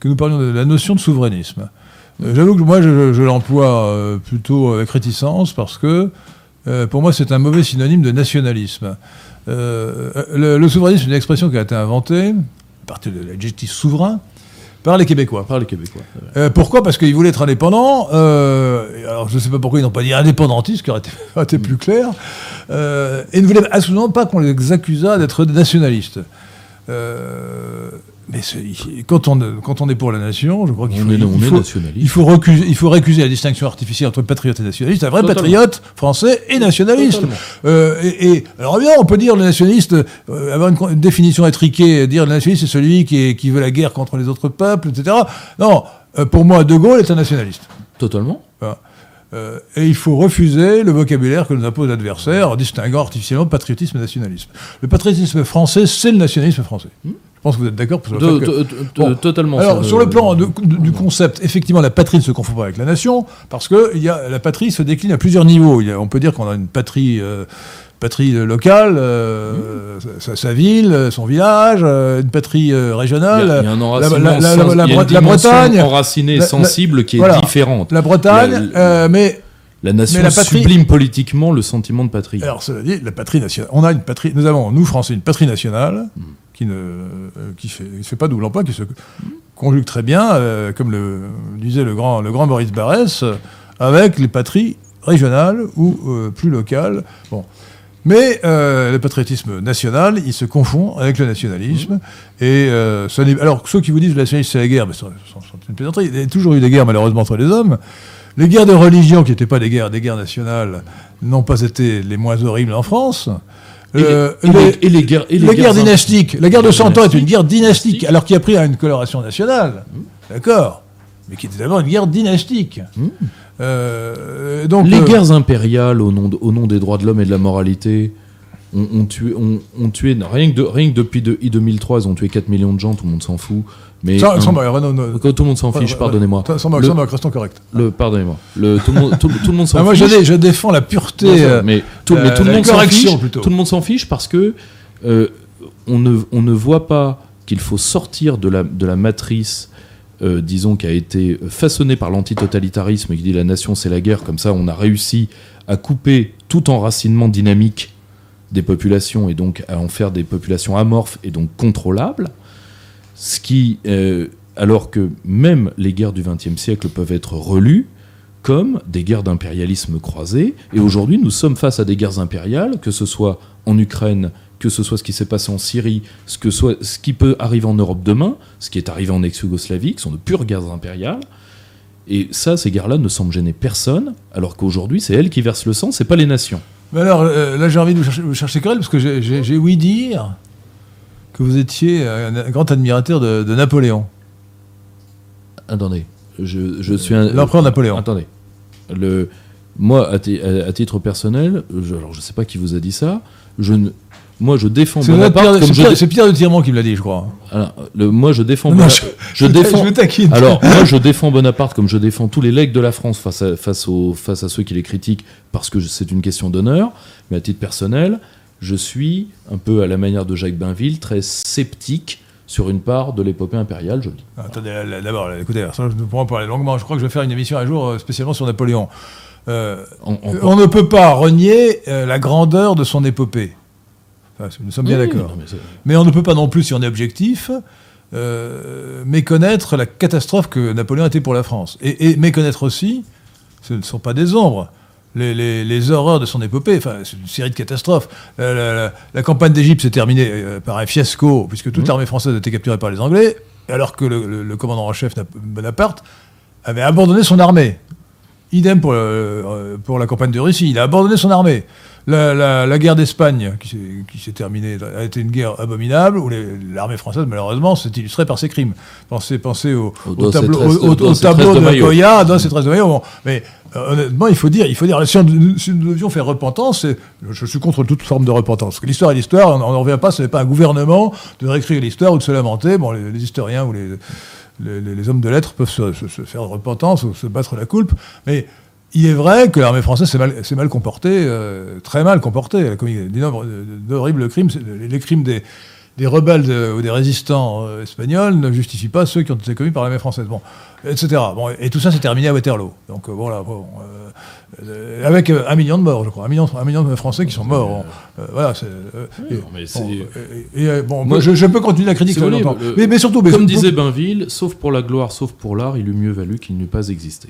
que nous parlions de la notion de souverainisme. Euh, J'avoue que moi, je, je l'emploie euh, plutôt avec réticence parce que, pour moi, c'est un mauvais synonyme de nationalisme. Euh, le, souverainisme, c'est une expression qui a été inventée, à partir de l'adjectif souverain, par les Québécois. Par les Québécois. Euh, pourquoi? Parce qu'ils voulaient être indépendants. euh, alors, je ne sais pas pourquoi ils n'ont pas dit indépendantistes, qui aurait été, aurait été plus clair. Et ils ne voulaient absolument pas qu'on les accusât d'être nationalistes. Mais quand on, quand on est pour la nation, je crois qu'il faut, il faut- nationaliste. il faut, recuser, il faut récuser la distinction artificielle entre patriote et nationaliste. Un vrai Totalement. patriote français et nationaliste. Euh, et, et- alors bien, on peut dire le nationaliste, euh, avoir une, définition étriquée, dire le nationaliste c'est celui qui, est- qui veut la guerre contre les autres peuples, etc. Non, euh, pour moi, De Gaulle est un nationaliste. Totalement. Euh, et il faut refuser le vocabulaire que nous impose l'adversaire en distinguant artificiellement patriotisme et nationalisme. Le patriotisme français, c'est le nationalisme français. Je pense que vous êtes d'accord. Totalement. alors, sur le plan du concept, effectivement, la patrie ne se confond pas avec la nation, parce que il y a, la patrie se décline à plusieurs niveaux. Il y a- on peut dire qu'on a une patrie, euh, patrie locale, euh, sa, sa ville, son village, euh, une patrie euh, Il y a, régionale, il y a un enracinement la- la- la- Bretagne, enracinée, sensible, qui est voilà. différente. la Bretagne, mais La nation la patrie- sublime politiquement le sentiment de patrie. Alors, cela dit, la patrie nationale. On a une patrie. Nous avons, nous Français, une patrie nationale Mm. qui ne euh, qui fait, qui fait pas double emploi, qui se conjugue très bien, euh, comme le disait le grand le grand Maurice Barrès, euh, avec les patries régionales ou euh, plus locales. Bon. Mais euh, le patriotisme national, il se confond avec le nationalisme. Et euh, ce n'est- alors ceux qui vous disent que le nationalisme c'est la guerre, mais c'est une plaisanterie. Il y a toujours eu des guerres malheureusement entre les hommes. Les guerres de religion, qui n'étaient pas des guerres, des guerres nationales, n'ont pas été les moins horribles en France. Et, les- Euh, et les- les, et les guerres, et la guerre guerres dynastique. La guerre de 100 ans est une guerre dynastique, alors qui a pris une coloration nationale. D'accord Mais qui était d'abord une guerre dynastique. Mmh. Euh, donc, Les euh, guerres impériales au nom, de- au nom des droits de l'homme et de la moralité, ont, tué, rien, que de- rien que depuis de, 2003, ils ont tué 4 millions de gens, tout le monde s'en fout. Mais un- non, non, quand tout le monde s'en fiche, pardonnez-moi. Le- restons corrects. Le, pardonnez-moi. Le, tout, le monde, tout, tout le monde s'en Ah, moi, je, fiche. dé- je défends la pureté. Sûr, euh, mais tout, la- mais tout le la monde s'en fiche. plutôt. Tout le monde s'en fiche parce que euh, on, ne, on ne voit pas qu'il faut sortir de la, de la matrice, euh, disons, qui a été façonnée par l'antitotalitarisme, qui dit la nation c'est la guerre. Comme ça, on a réussi à couper tout enracinement dynamique des populations et donc à en faire des populations amorphes et donc contrôlables. Ce qui, euh, alors que même les guerres du XXe siècle peuvent être relues comme des guerres d'impérialisme croisées. Et aujourd'hui, nous sommes face à des guerres impériales, que ce soit en Ukraine, que ce soit ce qui s'est passé en Syrie, ce, que soit, ce qui peut arriver en Europe demain, ce qui est arrivé en ex-Yougoslavie, qui sont de pures guerres impériales. Et ça, ces guerres-là ne semblent gêner personne, alors qu'aujourd'hui, c'est elles qui versent le sang, c'est pas les nations. Mais alors, euh, là, j'ai envie de vous chercher, parce que j'ai- ouï dire que vous étiez un, un grand admirateur de, de Napoléon, Attendez, je, je suis un. l'empereur Napoléon. Attendez. Le, moi, à, ti- à- à titre personnel, je, alors je sais pas qui vous a dit ça, je ne, moi je défends C'est Bonaparte c'est Pierre- de Tiremont qui me l'a dit, je crois. alors, le- moi je défends Non, Bonaparte. je, défends. Je me taquine. Alors, moi, je défends Bonaparte comme je défends tous les legs de la France face à, face aux, face à ceux qui les critiquent parce que c'est une question d'honneur. Mais à titre personnel, je suis un peu à la manière de Jacques Bainville, très sceptique sur une part de l'épopée impériale, je le dis. Attendez, là, là, d'abord, écoutez, ça, parler longuement. Je crois que je vais faire une émission un jour euh, spécialement sur Napoléon. Euh, en- on ne peut pas renier euh, la grandeur de son épopée. Enfin, nous sommes bien Oui, d'accord. mais on ne peut pas non plus, si on est objectif, euh, méconnaître la catastrophe que Napoléon était pour la France. Et, et méconnaître aussi, ce ne sont pas des ombres, les, les- les horreurs de son épopée. Enfin, c'est une série de catastrophes. La, la- campagne d'Égypte s'est terminée euh, par un fiasco, puisque toute Mhm. l'armée française a été capturée par les Anglais, alors que le, le- le commandant en chef Nap- Bonaparte avait abandonné son armée. Idem pour, euh, pour la campagne de Russie. Il a abandonné son armée. La, la- la guerre d'Espagne, qui s'est- terminée, a été une guerre abominable, où l'armée française, malheureusement, s'est illustrée par ses crimes. Pensez, pensez au, Au au dos, tableau, c'est 13 au- au- dos, au c'est tableau 13 de de. Goya, Dos et 13 de Maillot. Bon. Mais euh, honnêtement, il faut dire, il faut dire si, nous devions faire repentance, je suis contre toute forme de repentance. L'histoire est l'histoire, on n'en revient pas, ce n'est pas un gouvernement de réécrire l'histoire ou de se lamenter. Bon, les, historiens ou les, hommes de lettres peuvent se, faire repentance ou se battre la coulpe, mais il est vrai que l'armée française s'est mal, comportée, euh, très mal comportée. Elle a d'horribles crimes. Les crimes des, des rebelles de- ou des résistants euh, espagnols ne justifient pas ceux qui ont été commis par l'armée française. Bon, etc. Bon, et tout ça s'est terminé à Waterloo. Donc euh, voilà, bon, euh, avec un million de morts, je crois, un million, un million de Français qui sont morts. Euh, voilà, c'est. euh, et- bon, et- et, bon, Moi, je, je peux continuer la critique longtemps. le- mais, mais surtout, mais Comme disait Bainville, sauf pour la gloire, sauf pour l'art, il eût mieux valu qu'il n'eût pas existé.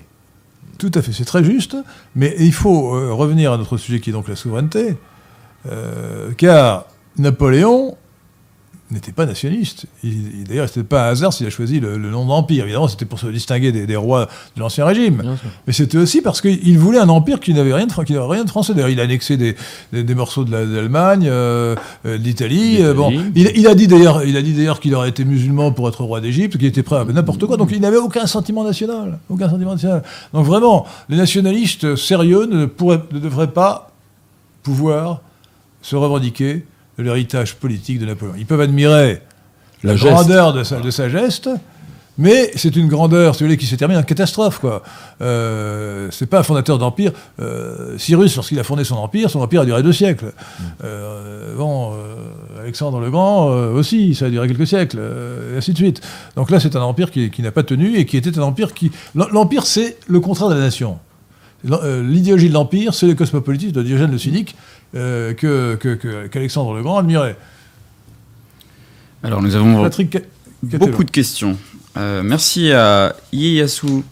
Tout à fait, c'est très juste, mais il faut revenir à notre sujet qui est donc la souveraineté, car Napoléon n'était pas nationaliste. Il- il- D'ailleurs, ce n'était pas un hasard s'il a choisi le, le nom d'empire. Évidemment, c'était pour se distinguer des, des rois de l'Ancien Régime. Mais c'était aussi parce qu'il voulait un empire qui n'avait rien de, qui rien de français. D'ailleurs, il a annexé des, des- des morceaux de la- de l'Allemagne, euh, euh, de l'Italie. euh, bon, L'Italie. il, il a dit d'ailleurs, il a dit d'ailleurs qu'il aurait été musulman pour être roi d'Égypte, qu'il était prêt à n'importe quoi. Donc, il n'avait aucun sentiment national, aucun sentiment national. Donc, vraiment, les nationalistes sérieux ne, pourraient, ne devraient pas pouvoir se revendiquer de l'héritage politique de Napoléon. Ils peuvent admirer la, grandeur de sa, de sa geste, mais c'est une grandeur, si vous voulez, qui se termine en catastrophe. Quoi. Euh, c'est pas un fondateur d'empire. Euh, Cyrus, lorsqu'il a fondé son empire, son empire a duré deux siècles. Euh, bon, euh, Alexandre le Grand aussi, ça a duré quelques siècles, et ainsi de suite. Donc là, c'est un empire qui, qui n'a pas tenu et qui était un empire qui. L'empire, c'est le contraire de la nation. L'idéologie de l'empire, c'est le cosmopolitisme de Diogène le Cynique euh, que- qu'Alexandre le Grand admirait. Alors nous avons Patrick beaucoup de questions. Euh, merci à Ieyasu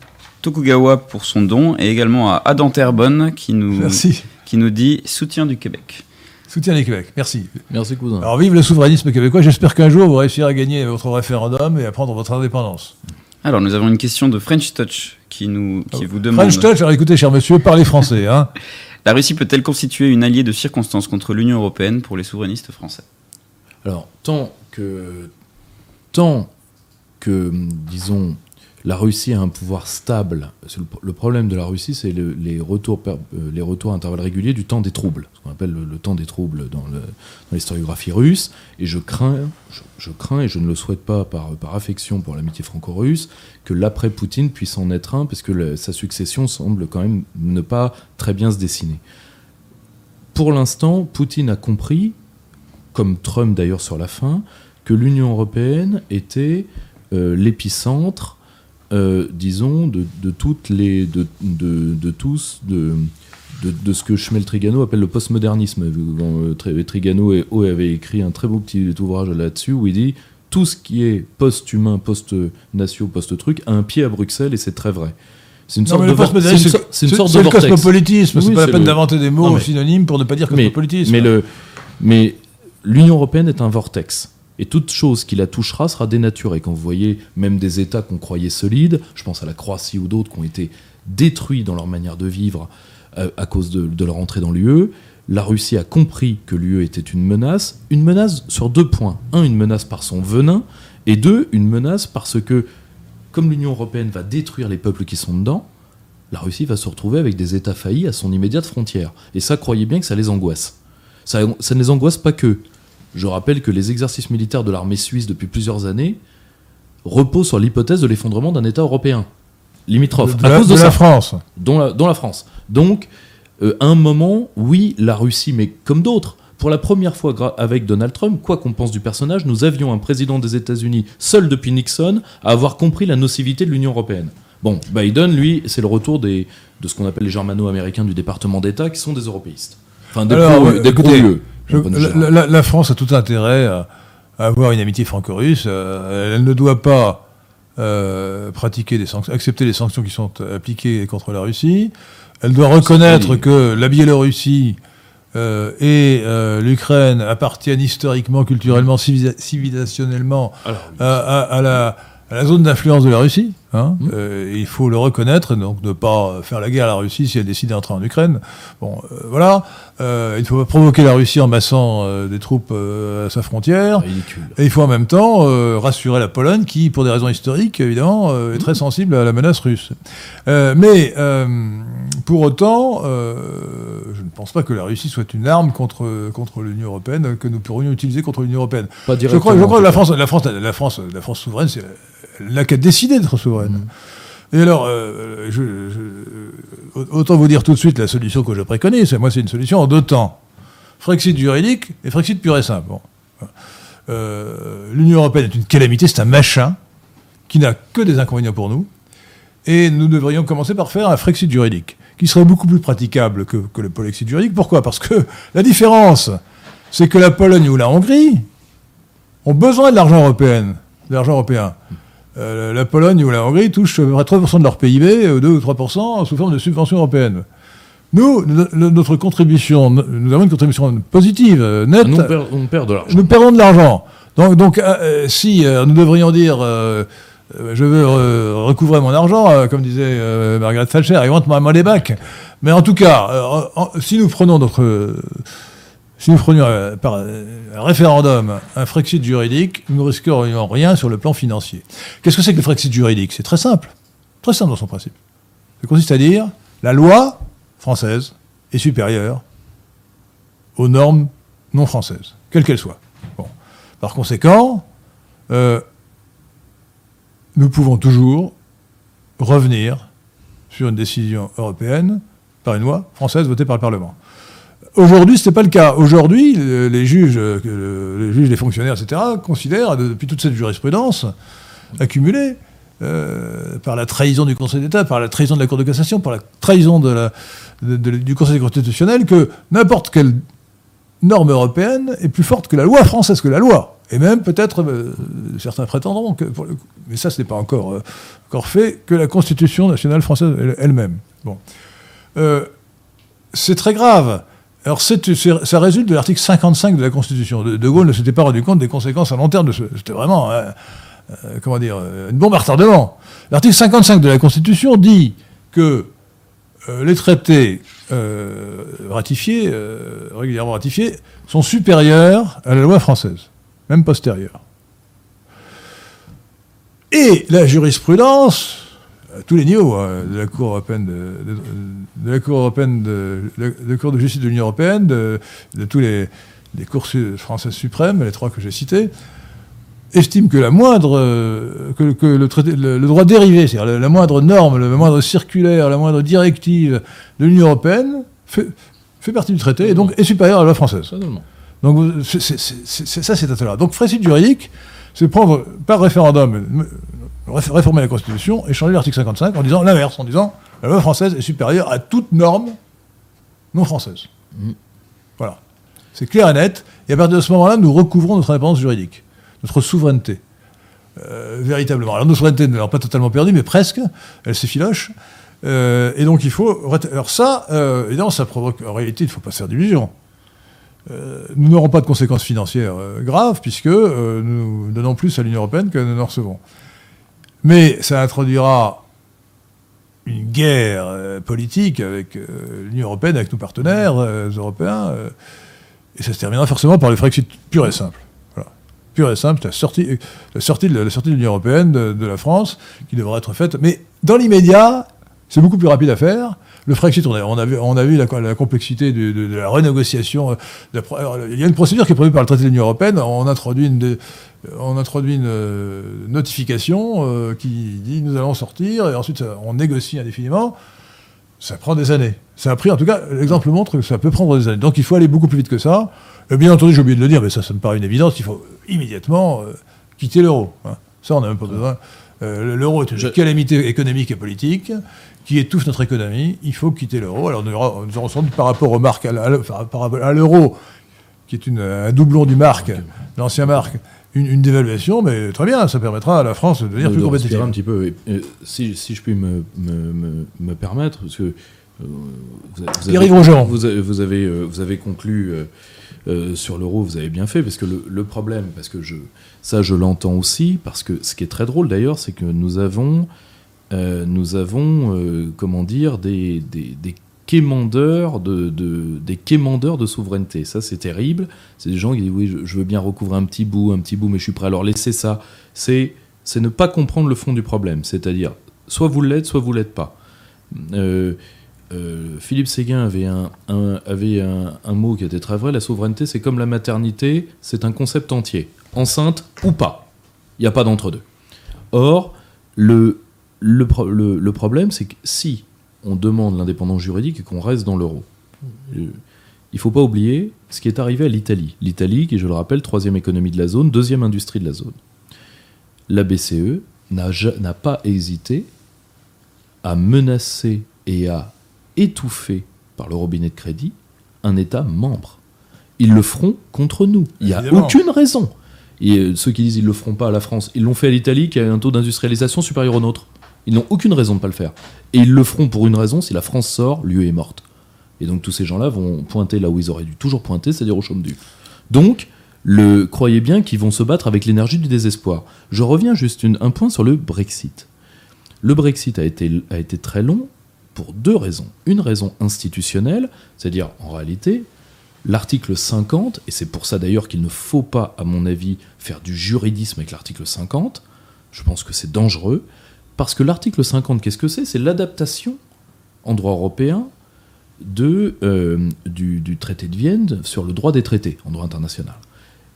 Tokugawa pour son don et également à Adam Terbonne qui nous, Merci. qui nous dit soutien du Québec. Soutien des Québec. Merci. Merci, cousin. Alors vive le souverainisme québécois. J'espère qu'un jour vous réussirez à gagner votre référendum et à prendre votre indépendance. Alors nous avons une question de French Touch qui, nous, qui vous demande French Touch, alors écoutez, cher monsieur, parlez français. Hein. La Russie peut-elle constituer une alliée de circonstance contre l'Union européenne pour les souverainistes français? Alors, tant que, tant que, disons, la Russie a un pouvoir stable. Le, problème de la Russie, c'est le, les, retours, euh, les retours à intervalles réguliers du temps des troubles, ce qu'on appelle le, temps des troubles dans, l'historiographie russe. Et je crains, je, crains, et je ne le souhaite pas par, par affection pour l'amitié franco-russe, que l'après-Poutine puisse en être un, parce que sa succession semble quand même ne pas très bien se dessiner. Pour l'instant, Poutine a compris, comme Trump d'ailleurs sur la fin, que l'Union européenne était euh, l'épicentre euh, disons, de, de, toutes les, de, de, de tous, de, de, ce que Schmel Trigano appelle le postmodernisme. Euh, Trigano et O avait écrit un très beau petit ouvrage là-dessus où il dit tout ce qui est post-humain, post-nation, post-truc a un pied à Bruxelles et c'est très vrai. C'est une sorte de. C'est une sorte de cosmopolitisme. Oui, c'est pas la peine le... d'inventer des mots non, mais... synonymes pour ne pas dire cosmopolitisme. Mais, mais le, mais l'Union européenne est un vortex. Et toute chose qui la touchera sera dénaturée. Quand vous voyez même des États qu'on croyait solides, je pense à la Croatie ou d'autres qui ont été détruits dans leur manière de vivre euh, à cause de, leur entrée dans l'UE, la Russie a compris que l'UE était une menace. Une menace sur deux points. Un, une menace par son venin, et deux, une menace parce que, comme l'Union européenne va détruire les peuples qui sont dedans, la Russie va se retrouver avec des États faillis à son immédiate frontière. Et ça, croyez bien que ça les angoisse. Ça, ça ne les angoisse pas que. Je rappelle que les exercices militaires de l'armée suisse depuis plusieurs années reposent sur l'hypothèse de l'effondrement d'un État européen limitrophe, de, à la, cause de, de la France. Dont la, dont la, France. Donc, euh, à un moment, oui, la Russie, mais comme d'autres, pour la première fois avec Donald Trump, quoi qu'on pense du personnage, nous avions un président des États-Unis, seul depuis Nixon, à avoir compris la nocivité de l'Union européenne. Bon, Biden, lui, c'est le retour des, de ce qu'on appelle les germano-américains du département d'État, qui sont des européistes. Enfin, des, Alors, pro, euh, des écoutez, La, la, la, France a tout intérêt à, à avoir une amitié franco-russe. Euh, elle ne doit pas euh, pratiquer des sanctions, accepter les sanctions qui sont appliquées contre la Russie. Elle doit reconnaître que la Biélorussie euh, et euh, l'Ukraine appartiennent historiquement, culturellement, civilisationnellement Alors, à, à, à, la, à, la, zone d'influence de la Russie. Hein mmh. euh, il faut le reconnaître, donc ne pas faire la guerre à la Russie si elle décide d'entrer en Ukraine. Bon, euh, voilà. Euh, il ne faut pas provoquer la Russie en massant des troupes à sa frontière. Ridicule. Et il faut en même temps rassurer la Pologne, qui, pour des raisons historiques, évidemment, est très sensible à la menace russe. mais pour autant, je ne pense pas que la Russie soit une arme contre contre l'Union européenne que nous pourrions utiliser contre l'Union européenne. Pas je crois, je crois que la France, la France, la France, la France souveraine, c'est n'a qu'à décider d'être souveraine. Mmh. Et alors, euh, je, je, autant vous dire tout de suite la solution que je préconise. Moi, c'est une solution en deux temps. Frexit juridique et Frexit pur et simple. Bon. Euh, L'Union européenne est une calamité, c'est un machin qui n'a que des inconvénients pour nous. Et nous devrions commencer par faire un Frexit juridique, qui serait beaucoup plus praticable que, que le Polexit juridique. Pourquoi? Parce que la différence, c'est que la Pologne ou la Hongrie ont besoin de l'argent européen. De l'argent européen. Euh, la Pologne ou la Hongrie touchent à peu près 3% de leur PIB, euh, 2 ou 3% sous forme de subventions européennes. Nous, notre contribution, nous avons une contribution positive, euh, nette. Nous, on perd de l'argent. Nous perdons de l'argent. Donc, donc euh, si euh, nous devrions dire, je veux recouvrer mon argent, comme disait Margaret Thatcher, I want my money back. Mais en tout cas, en, si nous prenons notre si nous prenions par euh, un référendum un Frexit juridique, nous ne risquerions rien sur le plan financier. Qu'est-ce que c'est que le Frexit juridique? C'est très simple. Très simple dans son principe. Ça consiste à dire la loi française est supérieure aux normes non françaises, quelles qu'elles soient. Par conséquent, euh, nous pouvons toujours revenir sur une décision européenne par une loi française votée par le Parlement. Aujourd'hui, ce n'est pas le cas. Aujourd'hui, les juges, les juges, les fonctionnaires, etc., considèrent, depuis toute cette jurisprudence accumulée, euh, par la trahison du Conseil d'État, par la trahison de la Cour de cassation, par la trahison du Conseil constitutionnel, que n'importe quelle norme européenne est plus forte que la loi française, que la loi. Et même, peut-être, euh, certains prétendront, que mais ça, ce n'est pas encore, euh, encore fait, que la Constitution nationale française elle-même. Bon. c'est très grave. Alors, ça résulte de l'article 55 de la Constitution. De, Gaulle ne s'était pas rendu compte des conséquences à long terme de ce. C'était vraiment, euh, euh, comment dire, une bombe à retardement. L'article 55 de la Constitution dit que euh, les traités euh, ratifiés, euh, régulièrement ratifiés, sont supérieurs à la loi française, même postérieure. Et la jurisprudence, à tous les niveaux, hein, de la Cour européenne de, de- de la Cour européenne de, de la Cour de justice de l'Union européenne, de, tous les, les cours su- françaises suprêmes, les trois que j'ai cités, estime que la moindre euh, que, que le, traité, le, le droit dérivé, c'est-à-dire la, la moindre norme, la moindre circulaire, la moindre directive de l'Union européenne fait, fait partie du traité et donc est supérieur à la loi française. Donc c'est- c'est- c'est- c'est- ça, c'est intolérable. Donc précide juridique, c'est prendre par référendum, euh, réf- réformer la Constitution et changer l'article 55 en disant l'inverse, en disant la loi française est supérieure à toute norme non française. Mhm. Voilà. C'est clair et net. Et à partir de ce moment-là, nous recouvrons notre indépendance juridique, notre souveraineté. Euh, véritablement. Alors, notre souveraineté n'est pas totalement perdue, mais presque. Elle s'effiloche. Euh, et donc, il faut. Alors, ça, euh, évidemment, ça provoque. En réalité, il ne faut pas se faire d'illusions. Nous n'aurons pas de conséquences financières graves, puisque nous donnons plus à l'Union européenne que nous en recevons. Mais ça introduira une guerre euh, politique avec euh, l'Union européenne, avec nos partenaires euh, européens, et ça se terminera forcément par le Frexit pur et simple. Voilà. Pur et simple, la sortie, la sortie de l'Union européenne, de la France, qui devra être faite. Mais dans l'immédiat, c'est beaucoup plus rapide à faire. Le Frexit, on a, on a vu, on a vu la, la complexité de, de- de la renégociation. euh, de alors, il y a une procédure qui est prévue par le traité de l'Union européenne. On introduit une, dé- on introduit une euh, notification euh, qui dit nous allons sortir et ensuite on négocie indéfiniment. Ça prend des années. Ça a pris, en tout cas, l'exemple montre que ça peut prendre des années. Donc il faut aller beaucoup plus vite que ça. Et bien entendu, j'ai oublié de le dire, mais ça, ça me paraît une évidence, il faut immédiatement euh, quitter l'euro. hein. Ça, on n'a même pas besoin. Euh, l'euro est une Je- calamité économique et politique qui étouffe notre économie. Il faut quitter l'euro. Alors nous aurons, sans doute par rapport au marque, à, l'euro, qui est une- un doublon du marque, l'ancien marque, une, une dévaluation, mais très bien, ça permettra à la France de devenir de, plus compétitive. un petit peu. Et, euh, si, si je puis me, me, me, me permettre, parce que euh, vous, a- vous avez, vous, avez, vous, avez, euh, vous avez conclu euh, euh, sur l'euro, vous avez bien fait, parce que le, le problème, parce que je, ça je l'entends aussi, parce que ce qui est très drôle d'ailleurs, c'est que nous avons, euh, nous avons euh, comment dire, des, des, quémandeurs de, de- des quémandeurs de souveraineté. Ça, c'est terrible. C'est des gens qui disent oui, je, veux bien recouvrir un petit bout, un petit bout, mais je suis prêt à leur laisser ça. C'est c'est ne pas comprendre le fond du problème. C'est-à-dire, soit vous l'êtes, soit vous l'êtes pas. Euh, Philippe Séguin avait, un, un- avait un, un mot qui était très vrai. La souveraineté, c'est comme la maternité, c'est un concept entier. Enceinte ou pas. Il n'y a pas d'entre-deux. Or, le, le, pro- le- le problème, c'est que si on demande l'indépendance juridique et qu'on reste dans l'euro, euh, il ne faut pas oublier ce qui est arrivé à l'Italie. L'Italie, qui, je le rappelle, troisième économie de la zone, deuxième industrie de la zone. La BCE n'a pas hésité à menacer et à étouffer par le robinet de crédit un État membre. Ils le feront contre nous. Il n'y a Évidemment. aucune raison. Et euh, ceux qui disent ils le feront pas à la France, ils l'ont fait à l'Italie qui a un taux d'industrialisation supérieur au nôtre. Ils n'ont aucune raison de ne pas le faire. Et ils le feront pour une raison, si la France sort, l'UE est morte. Et donc tous ces gens-là vont pointer là où ils auraient dû toujours pointer, c'est-à-dire au chaume du. Donc, le, croyez bien qu'ils vont se battre avec l'énergie du désespoir. Je reviens juste un point sur le Brexit. Le Brexit a été, a été très long pour deux raisons. Une raison institutionnelle, c'est-à-dire en réalité, l'article 50, et c'est pour ça d'ailleurs qu'il ne faut pas, à mon avis, faire du juridisme avec l'article 50, je pense que c'est dangereux, parce que l'article 50, qu'est-ce que c'est? C'est l'adaptation en droit européen euh, du, traité de Vienne sur le droit des traités en droit international.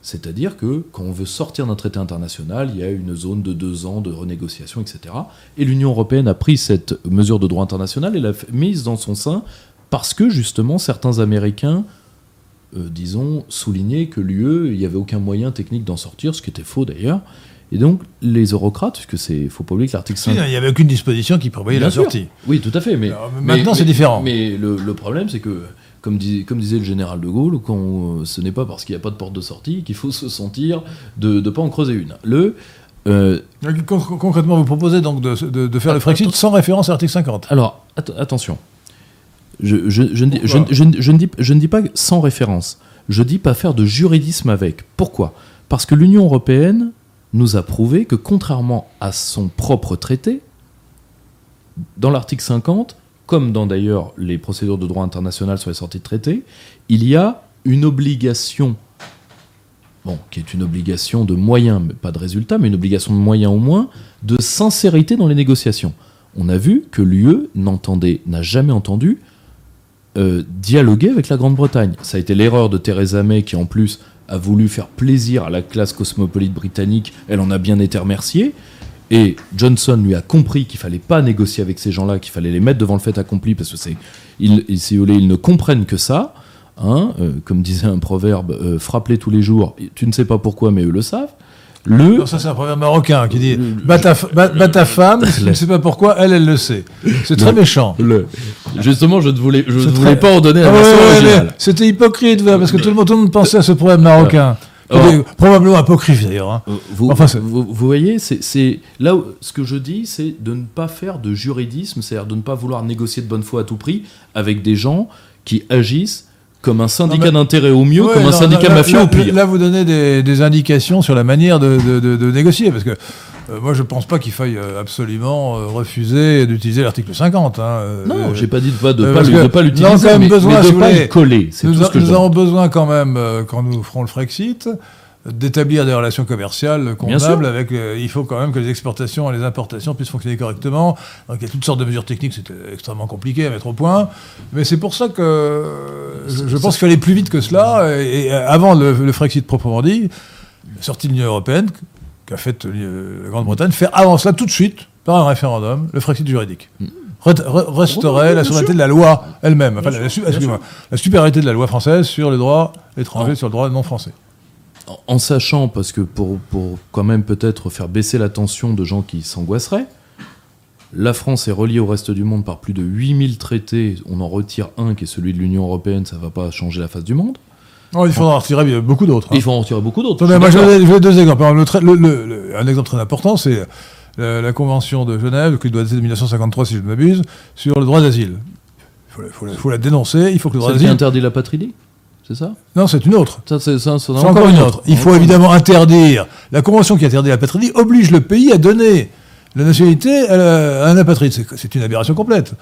C'est-à-dire que quand on veut sortir d'un traité international, il y a une zone de deux ans de renégociation, etc. Et l'Union européenne a pris cette mesure de droit international et l'a mise dans son sein parce que justement certains Américains, euh, disons, soulignaient que l'UE, il n'y avait aucun moyen technique d'en sortir, ce qui était faux d'ailleurs. Et donc les eurocrates, puisque c'est, faut pas oublier que l'article Si, 5 Il n'y avait aucune disposition qui prévoyait Bien la sûr. sortie. oui, tout à fait. Mais, Alors, maintenant, c'est différent. Mais le, le problème, c'est que, comme, dis- comme disait le général de Gaulle, quand, euh, ce n'est pas parce qu'il n'y a pas de porte de sortie qu'il faut se sentir de ne pas en creuser une. Le, euh, Con- con- Concrètement, vous proposez donc de, de- de faire le Frexit sans référence à l'article 50. alors, att- attention. Je, je- je ne dis, je, Pourquoi je ne- je ne dis, je ne dis pas sans référence. Je dis pas faire de juridisme avec. Pourquoi? Parce que l'Union européenne nous a prouvé que, contrairement à son propre traité, dans l'article 50, comme dans d'ailleurs les procédures de droit international sur les sorties de traité, il y a une obligation bon, qui est une obligation de moyens, mais pas de résultat, mais une obligation de moyens au moins, de sincérité dans les négociations. On a vu que l'UE n'entendait, n'a jamais entendu euh, dialoguer avec la Grande-Bretagne. Ça a été l'erreur de Theresa May qui en plus a voulu faire plaisir à la classe cosmopolite britannique. Elle en a bien été remerciée. Et Johnson lui a compris qu'il fallait pas négocier avec ces gens-là, qu'il fallait les mettre devant le fait accompli parce que c'est, ils, si vous voulez, ils ne comprennent que ça. Hein, euh, comme disait un proverbe, euh, frappe-les tous les jours. Tu ne sais pas pourquoi, mais eux le savent. Le, Non, ça c'est un proverbe marocain qui dit bat ta, f- bat- bat ta femme, tu ne sais pas pourquoi, elle, elle le sait. C'est très méchant. le- justement, je ne voulais, je ne très- voulais pas en donner la Ah ouais, version ouais, originale. mais C'était hypocrite, voilà, parce que tout le, monde, tout le monde pensait à ce proverbe marocain. probablement apocryphe d'ailleurs. hein. Euh, Vous, Enfin, vous, vous voyez, c'est là où, ce que je dis, c'est de ne pas faire de juridisme, c'est-à-dire de ne pas vouloir négocier de bonne foi à tout prix avec des gens qui agissent comme un syndicat d'intérêt au mieux, Ouais, comme un non, syndicat là- mafieux là, au pire. Là, vous donnez des, des indications sur la manière de, de- de- de négocier, parce que euh, moi, je ne pense pas qu'il faille euh, absolument euh, refuser d'utiliser l'article 50. hein, euh, non, j'ai pas dit de pas, de pas, le- pas nous avons l'utiliser, quand même mais, besoin, mais de si pas voulez, y coller. C'est nous tout ce que nous avons besoin quand même, quand nous ferons le Frexit, d'établir des relations commerciales convenables avec euh, il faut quand même que les exportations et les importations puissent fonctionner correctement. Donc il y a toutes sortes de mesures techniques c'est euh, extrêmement compliqué à mettre au point. Mais c'est pour ça que euh, je, je pense qu'il fallait plus vite que cela et, et avant le, le Frexit proprement dit la sortie de l'Union Européenne qu'a fait euh, la Grande-Bretagne faire avant cela tout de suite par un référendum le Frexit juridique. Re- re- restaurer la souveraineté de la loi elle-même, enfin, la, excusez-moi, la supériorité de la loi française sur les droits étrangers, Ah. sur le droit non français. En- sachant, parce que pour, pour quand même peut-être faire baisser la tension de gens qui s'angoisseraient, la France est reliée au reste du monde par plus de 8000 traités. On en retire un qui est celui de l'Union Européenne, ça va pas changer la face du monde. Non, il faudra en retirer beaucoup d'autres. hein. Il faut en retirer beaucoup d'autres. Moi, vais deux exemples. Par exemple, le trai- le- le- le- un exemple très important, c'est la, la Convention de Genève, qui doit dater de 1953, si je ne m'abuse, sur le droit d'asile. Il faut, la- faut faut dénoncer, il faut que le droit d'asile... interdit la patrie c'est ça? Non, c'est une autre. C'est encore une autre. Il faut évidemment interdire. La convention qui interdit la patrie oblige le pays à donner la nationalité à, la- à un apatride. C'est- C'est une aberration complète.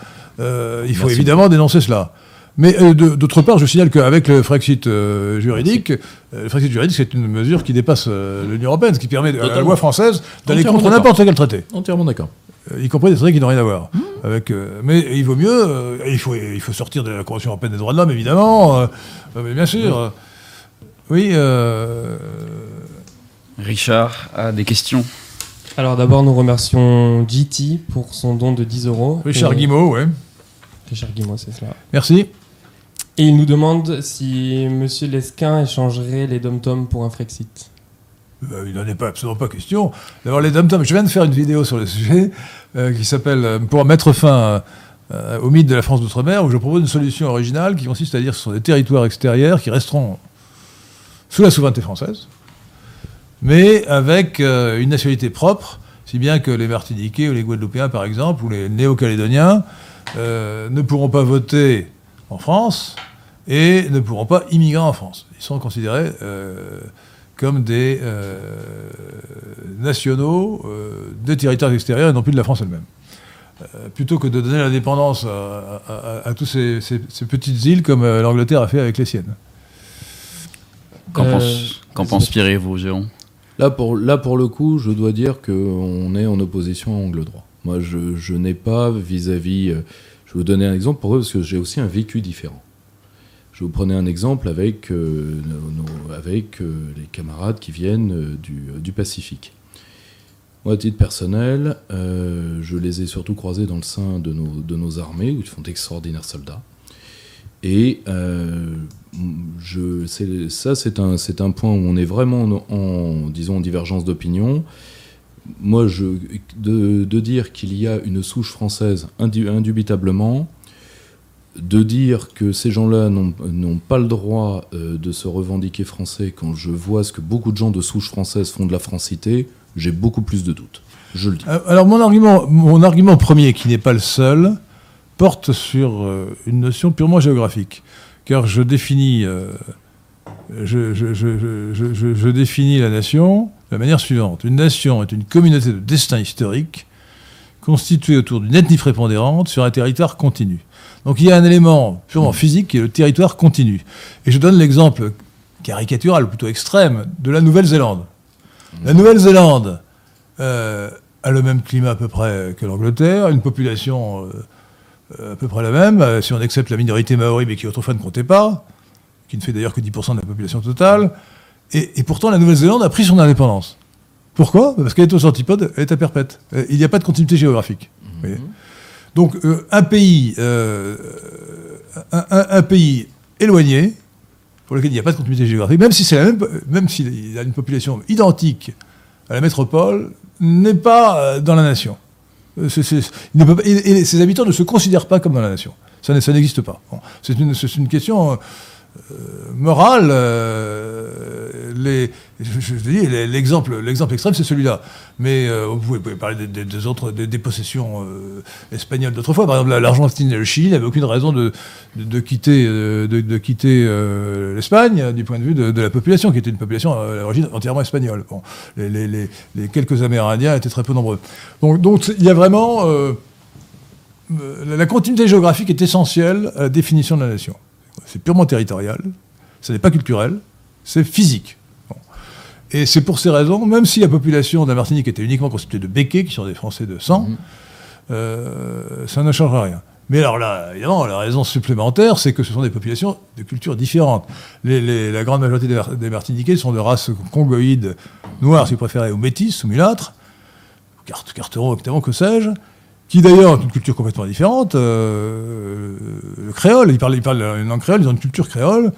Euh, il faut Merci. évidemment dénoncer cela. Mais euh, d'autre part, je signale qu'avec le Frexit euh, juridique, euh, le Frexit juridique, c'est une mesure qui dépasse euh, l'Union européenne, ce qui permet à la loi française d'aller contre n'importe quel traité, Entièrement d'accord. euh, y compris des traités qui n'ont rien à voir. Mmh. Avec, euh, mais il vaut mieux, euh, il, faut, il faut sortir de la Convention européenne des droits de l'homme, évidemment, euh, euh, mais bien sûr. euh, oui, euh, Richard a des questions. Alors d'abord, nous remercions GT pour son don de 10 euros. Richard Et- Guimau, ouais. Richard Guimau, c'est cela. Merci. Et il nous demande si Monsieur Lesquin échangerait les dom-toms pour un Frexit. Euh, il n'en est absolument pas question. D'abord, les dom je viens de faire une vidéo sur le sujet euh, qui s'appelle euh, Pour mettre fin au mythe de la France d'outre-mer, où je propose une solution originale qui consiste à dire que ce sont des territoires extérieurs qui resteront sous la souveraineté française, mais avec une nationalité propre, si bien que les Martiniquais ou les Guadeloupéens, par exemple, ou les Néo-Calédoniens ne pourront pas voter en France et ne pourront pas immigrer en France. Ils sont considérés euh, comme des euh, nationaux euh, des territoires extérieurs et non plus de la France elle-même. Euh, plutôt que de donner l'indépendance à, à, à, à tous ces, ces- ces petites îles comme euh, l'Angleterre a fait avec les siennes. Qu'en Euh, pense, qu'en pense Pierre et vous, Jérôme? Là pour, là, pour le coup, je dois dire qu'on est en opposition à angle droit. Moi, je, je n'ai pas vis-à-vis. euh, je vais vous donner un exemple pour eux, parce que j'ai aussi un vécu différent. Je vous prenais un exemple avec, euh, euh, les camarades qui viennent euh, du, Pacifique. Moi, à titre personnel, je les ai surtout croisés dans le sein de nos, armées, où ils font d'extraordinaires soldats. Et je, ça, c'est un, un point où on est vraiment en, en, disons, en divergence d'opinion. Moi, de, de dire qu'il y a une souche française indu- indubitablement, de dire que ces gens-là n'ont pas le droit euh, de se revendiquer français quand je vois ce que beaucoup de gens de souche française font de la francité, j'ai beaucoup plus de doutes. Je le dis. Euh, Alors mon argument, mon argument premier, qui n'est pas le seul, porte sur euh, une notion purement géographique. Car je définis, euh, je- je- je définis la nation de la manière suivante. Une nation est une communauté de destin historique constituée autour d'une ethnie prépondérante sur un territoire continu. Donc il y a un élément purement physique qui est le territoire continu. Et je donne l'exemple caricaturale, plutôt extrême, de la Nouvelle-Zélande. La Nouvelle-Zélande euh, a le même climat à peu près que l'Angleterre, une population euh, à peu près la même, euh, si on accepte la minorité maori, mais qui autrefois ne comptait pas, qui ne fait d'ailleurs que 10% de la population totale. Et, et pourtant, la Nouvelle-Zélande a pris son indépendance. Pourquoi? Parce qu'elle est aux antipodes, elle est à perpète. Euh, Il n'y a pas de continuité géographique. voyez? Donc, euh, un pays, euh, un, un- un pays éloigné, pour lequel il n'y a pas de continuité géographique, même si c'est la même, même s'il a une population identique à la métropole, n'est pas dans la nation. Il pas- et, et ses habitants ne se considèrent pas comme dans la nation. Ça, n'existe pas. Bon. C'est une, question euh, morale. euh, les, je, dis, l'exemple, l'exemple extrême, c'est celui-là. Mais euh, vous, pouvez, parler des, autres des, possessions euh, espagnoles d'autrefois. Par exemple, la- l'Argentine et le Chili n'avaient aucune raison de, quitter, euh, euh, l'Espagne euh, du point de vue de, la population, qui était une population euh, à l'origine entièrement espagnole. Les, quelques Amérindiens étaient très peu nombreux. Donc, donc il y a vraiment euh, euh, la continuité géographique est essentielle à la définition de la nation. C'est purement territorial, ce n'est pas culturel, c'est physique. Bon. Et c'est pour ces raisons, même si la population de la Martinique était uniquement constituée de béquets, qui sont des Français de sang, euh, ça ne changera rien. Mais alors là, évidemment, la raison supplémentaire, c'est que ce sont des populations de cultures différentes. Les- les- la grande majorité des, Mar- des Martiniquais sont de race congoïde, noire si vous préférez, ou métisse, ou mulâtre, carte, carteron, que sais-je, qui d'ailleurs ont une culture complètement différente. euh, le créole, ils parlent, ils parlent une langue créole, ils ont une culture créole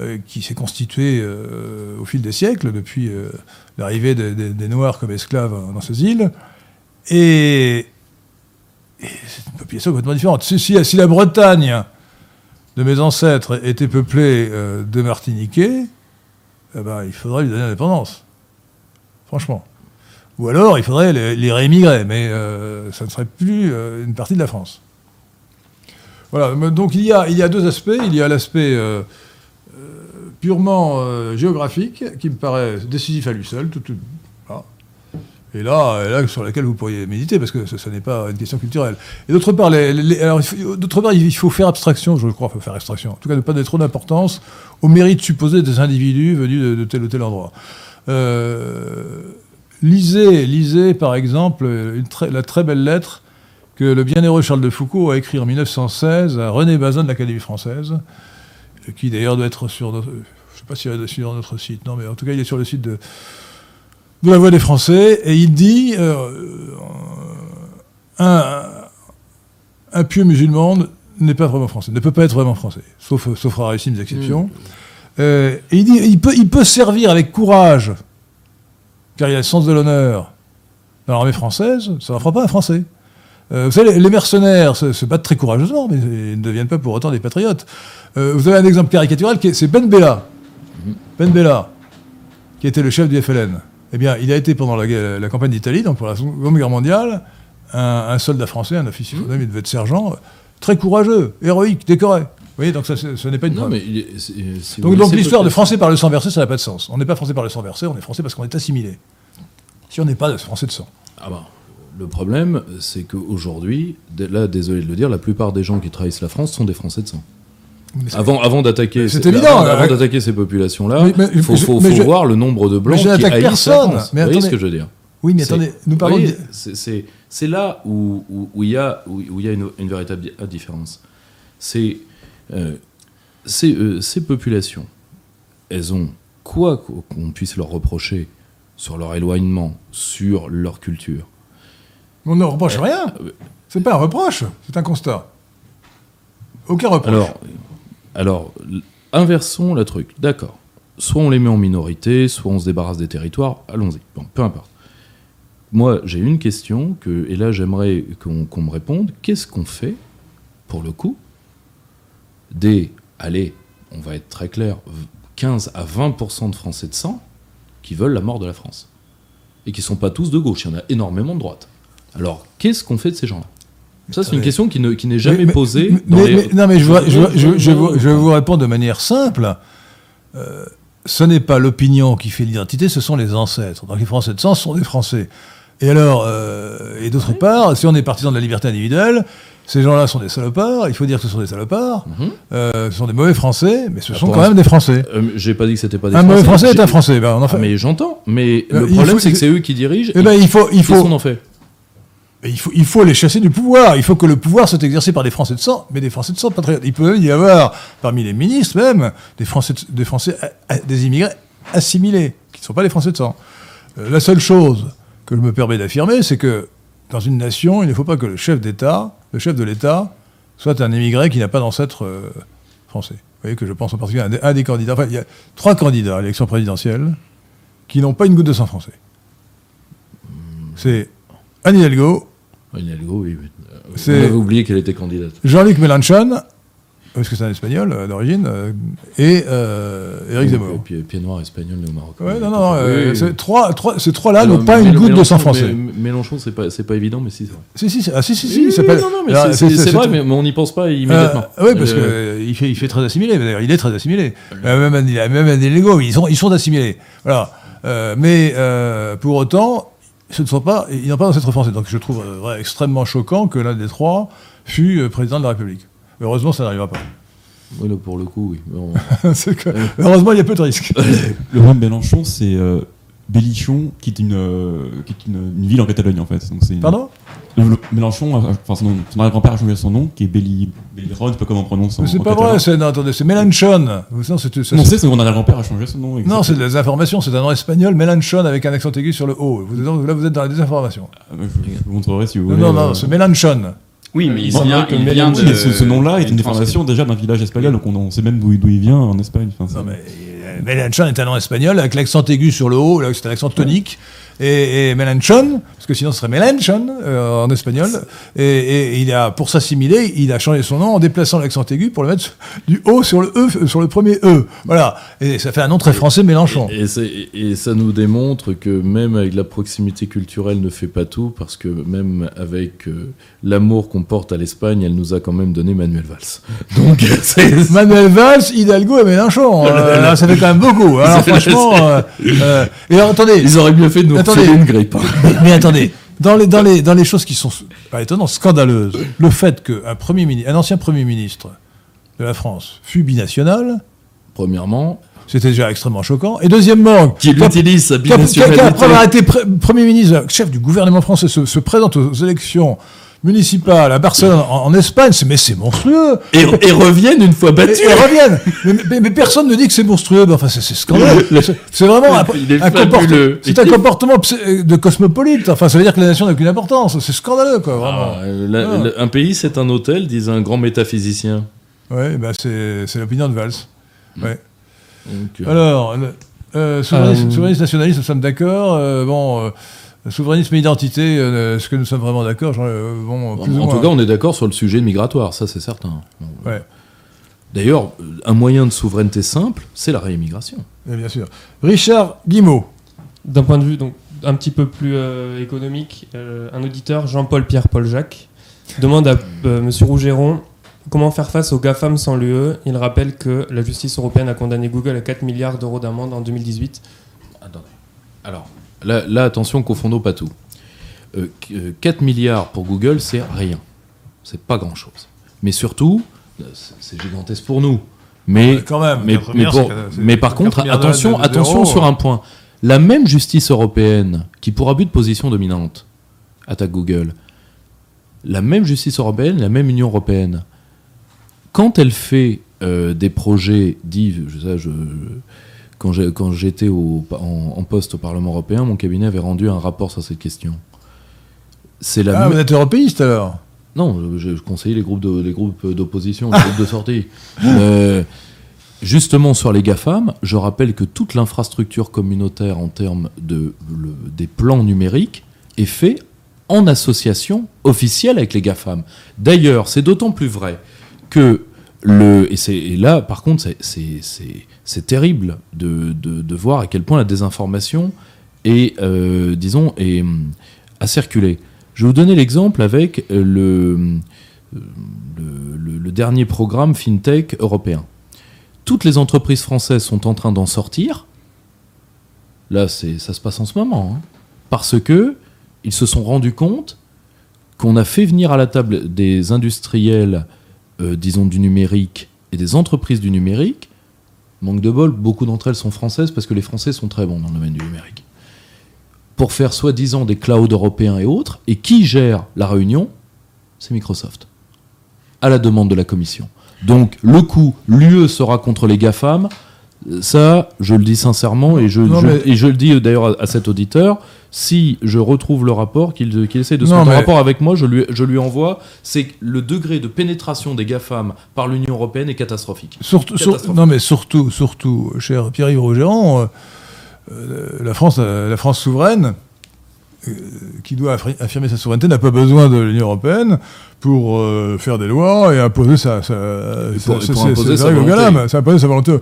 euh, qui s'est constituée euh, au fil des siècles, depuis l'arrivée des, Noirs comme esclaves dans ces îles. Et, c'est une population complètement différente. Si, la Bretagne de mes ancêtres était peuplée de Martiniquais, eh ben, il faudrait lui donner l'indépendance. Franchement. Ou alors, il faudrait les, réémigrer, mais euh, ça ne serait plus euh, une partie de la France. Voilà, donc il y a, deux aspects. Il y a l'aspect euh, purement géographique, qui me paraît décisif à lui seul. tout-. Et là, sur laquelle vous pourriez méditer, parce que ce, n'est pas une question culturelle. Et d'autre part, alors, d'autre part, il faut faire abstraction, je crois, il faut faire abstraction. En tout cas, ne pas donner trop d'importance au mérite supposé des individus venus de, de tel ou tel endroit. Euh, lisez, lisez, par exemple, une très- la très belle lettre que le bienheureux Charles de Foucault a écrit en 1916 à René Bazin de l'Académie française, qui d'ailleurs doit être sur notre, je ne sais pas s'il est sur notre site, non, mais en tout cas, il est sur le site de, de la Voix des Français, et il dit euh, un, un pieux musulman n'est pas vraiment français, ne peut pas être vraiment français, sauf, sauf rarissimes exceptions. Euh, et il dit il peut, il peut servir avec courage, car il a le sens de l'honneur dans l'armée française, ça n'en fera pas un Français. Euh, vous savez, les mercenaires se, se battent très courageusement, mais ils ne deviennent pas pour autant des patriotes. Euh, vous avez un exemple caricatural, qui est- c'est Ben Bella. Ben Bella, qui était le chef du FLN. Eh bien, il a été pendant la, campagne d'Italie, donc pour la Seconde Guerre mondiale, un, un soldat français, un officier, il devait être sergent, euh, très courageux, héroïque, décoré. Voyez, donc ça, ce n'est pas une Non, preuve. mais si vous Donc, l'histoire de français par le sang versé, ça n'a pas de sens. On n'est pas français par le sang versé, on est français parce qu'on est assimilé. Si on n'est pas français de sang. Ah bah, le problème, c'est qu'aujourd'hui, là, désolé de le dire, la plupart des gens qui trahissent la France sont des Français de sang. Avant, avant d'attaquer, C'est ces- évident, avant, avant euh, d'attaquer ces populations-là, il faut, je- faut- mais faut je- voir le nombre de blancs qui haïssent personne. la France. Mais Vous voyez ce que je veux dire Oui, mais attendez, nous parlons de... c'est- là où où- où il y a où où il y a une, une véritable di- différence. C'est euh, ces, euh, ces populations, elles ont quoi qu'o- qu'on puisse leur reprocher sur leur éloignement, sur leur culture? On ne reproche rien. euh, C'est pas un reproche, c'est un constat. Aucun reproche. Alors, inversons le truc. D'accord. Soit on les met en minorité, soit on se débarrasse des territoires. Allons-y. Bon, peu importe. Moi, j'ai une question que, et là, j'aimerais qu'on qu'on me réponde. Qu'est-ce qu'on fait, pour le coup, des, allez, on va être très clair, v- 15 à 20% de Français de sang qui veulent la mort de la France et qui sont pas tous de gauche. Il y en a énormément de droite. Alors, qu'est-ce qu'on fait de ces gens-là? Ça, c'est une question qui ne- n'est jamais Mais- mais- posée. mais- dans les- non, mais je, vous- je, je- je vous- je vous réponds de manière simple. Euh, ce n'est pas l'opinion qui fait l'identité, ce sont les ancêtres. Donc les Français de sang sont des Français. Et alors, euh, et d'autre part, si on est partisan de la liberté individuelle, Ces gens-là sont des salopards, il faut dire que ce sont des salopards, Mhm. euh, ce sont des mauvais Français, mais ce Ah, sont quand un- même des Français. Euh, J'ai pas dit que c'était pas des Un mauvais Français est un Français, ben, on en Ah, fait. mais j'entends. Mais Euh, le problème, c'est que c'est eux qui dirigent. Eh ben, il faut, il Qu'est-ce faut, qu'on en fait? Il faut, il faut les chasser du pouvoir. Il faut que le pouvoir soit exercé par des Français de sang, mais des Français de sang patriotes. Il peut y avoir, parmi les ministres même, des Français, de- des Français, des immigrés assimilés, qui ne sont pas des Français de sang. Euh, la seule chose que je me permets d'affirmer, c'est que dans une nation, il ne faut pas que le chef d'État, le chef de l'État, soit un immigré qui n'a pas d'ancêtre euh, français. Vous voyez que je pense en particulier à un des, un des candidats. Enfin, il y a trois candidats à l'élection présidentielle qui n'ont pas une goutte de sang français. C'est Anne Hidalgo, Hidalgo, oui. oui. Euh, avait oublié qu'elle était candidate. Jean-Luc Mélenchon, parce que c'est un espagnol euh, d'origine, euh, et euh, Éric Et Zemmour. puis pied noir espagnol né au Maroc. Ouais, non, non, Oui, euh, trois, trois- ces trois-là n'ont pas une goutte de sang français. Mélenchon, c'est pas, c'est pas évident, mais si, c'est vrai. Si, si, si, ah, si, si, si, Oui, c'est- vrai, mais on n'y pense pas immédiatement. Euh, oui, parce Euh, qu'il fait, il fait très assimilé. D'ailleurs, il est très assimilé. Euh, même, même des légaux, ils sont, ils sont assimilés. Voilà. Euh, mais euh, pour autant, ce ne sont pas, ils n'ont pas d'ancêtre français. Donc je trouve euh, extrêmement choquant que l'un des trois fût euh, président de la République. Heureusement, ça n'arrivera pas. oui, là, pour le coup, oui. Mais on- heureusement, il y a peu de risques. Le roi de Mélenchon, c'est euh, Bellichon, qui est, une, euh, qui est une, une ville en Catalogne en fait. Donc c'est une- Pardon? Le- le- Mélenchon, euh, enfin son, son arrière-grand-père a changé son nom, qui est Belli, Belliron, je sais pas comment on prononce. C'est en pas catalan. vrai, c'est, non, attendez, c'est Mélenchon. Vous savez, c'est- ça- Non, c'est son arrière-grand-père a changé son nom. non, c'est des informations, c'est un nom espagnol, Mélenchon avec un accent aigu sur le haut. Vous êtes, là, vous êtes dans la désinformation. Ah, Je, je vous montrerai si vous Non, voulez. non, non, euh, c'est Mélenchon. Oui, mais il Bon, vient, que il vient oui, de. mais ce, ce nom-là est une déformation déjà d'un village espagnol, donc on, on sait même d'où d'où il vient en Espagne. Enfin, Non, mais euh, Mélenchon est un nom espagnol avec l'accent aigu sur le haut, là, c'est un accent tonique. Et, et Mélenchon, parce que sinon ce serait Mélenchon euh, en espagnol, et, et il a, pour s'assimiler, il a changé son nom en déplaçant l'accent aigu pour le mettre du haut sur le E, sur le premier E. Voilà. Et ça fait un nom très français, Mélenchon. Et, ça nous démontre que même avec la proximité culturelle ne fait pas tout, parce que même avec euh, l'amour qu'on porte à l'Espagne, elle nous a quand même donné Manuel Valls. Donc. Manuel Valls, Hidalgo et Mélenchon. Euh, là, ça fait quand même beaucoup. Alors franchement, euh, euh, et alors, attendez, Ils auraient bien fait de nous Attendez. une grippe. mais, mais attendez, dans les, dans, les, dans les choses qui sont pas étonnantes, scandaleuses, le fait qu'un premier mini- un ancien Premier ministre de la France fut binational, Premièrement, c'était déjà extrêmement choquant. Et deuxièmement, qu'il utilise sa binationalité. avoir été pré- Premier ministre, chef du gouvernement français, se, se présente aux élections municipales à Barcelone, en, en Espagne, c'est, mais c'est monstrueux Et, et reviennent une fois battus. et reviennent. Mais, mais- mais personne ne dit que c'est monstrueux. Mais enfin, c'est, scandaleux. Le- C'est, vraiment un, est un c'est comportement de cosmopolite. Enfin, ça veut dire que la nation n'a aucune importance. C'est scandaleux, quoi, vraiment. Ah, la- Ah. la- un pays, c'est un hôtel, disait un grand métaphysicien. Ouais, bah c'est, l'opinion de Valls. Ouais. Donc, euh, Alors, le- euh, Euh, nous sommes d'accord. Euh, bon, euh, souverainisme et identité, euh, est-ce que nous sommes vraiment d'accord euh, bon, en, tout cas, on est d'accord sur le sujet migratoire, ça c'est certain. Ouais. D'ailleurs, euh, un moyen de souveraineté simple, c'est la réimmigration. Eh bien sûr. Richard Guimau. D'un point de vue donc un petit peu plus euh, économique, euh, un auditeur, Jean-Paul Pierre-Paul Jacques, demande à euh, Monsieur Rougeron comment faire face aux GAFAM sans l'UE. Il rappelle que la justice européenne a condamné Google à 4 milliards d'euros d'amende en 2018. Attendez. Alors, là, là, attention, confondons pas tout. Euh, qu- euh, 4 milliards pour Google, c'est rien. C'est pas grand-chose. Mais surtout, euh, c'est gigantesque pour nous. Mais, quand même. pour- mais par contre, attention, attention sur un point. La même justice européenne, qui pour abus de position dominante attaque Google, la même justice européenne, la même Union européenne, quand elle fait euh, des projets dits, je- quand j'étais en, en poste au Parlement européen, mon cabinet avait rendu un rapport sur cette question. C'est la Ah, vous êtes européiste alors? Non, je, je conseillais les groupes de- les groupes d'opposition, les groupes de sortie. Euh, justement sur les GAFAM, je rappelle que toute l'infrastructure communautaire en termes de le- des plans numériques est fait en association officielle avec les GAFAM. D'ailleurs, c'est d'autant plus vrai que et, et là, par contre, c'est- terrible de, voir à quel point la désinformation est, euh, disons, est, hum, a circulé. Je vais vous donner l'exemple avec euh, le, euh, le, dernier programme FinTech européen. Toutes les entreprises françaises sont en train d'en sortir. Là, ça se passe en ce moment. hein. parce que ils se sont rendus compte qu'on a fait venir à la table des industriels, euh, disons, du numérique et des entreprises du numérique. Manque de bol, beaucoup d'entre elles sont françaises parce que les Français sont très bons dans le domaine du numérique. Pour faire soi-disant des clouds européens et autres, et qui gère la réunion C'est Microsoft, à la demande de la Commission. Donc le coup, l'UE sera contre les GAFAM, ça, je le dis sincèrement, et je, Non, je- mais- et je le dis d'ailleurs à, à cet auditeur, si je retrouve le rapport, qu'il essaie de se Non, mettre en rapport avec moi, je lui, je lui envoie, c'est que le degré de pénétration des GAFAM par l'Union Européenne est catastrophique. Surtout, sur- non mais surtout, surtout, cher Pierre-Yves Rougeron, euh, euh, la France, euh, la France souveraine, qui doit affirmer sa souveraineté, n'a pas besoin de l'Union européenne pour euh, faire des lois et imposer sa, sa, Et sa- pour imposer sa volonté. Ça imposer sa volonté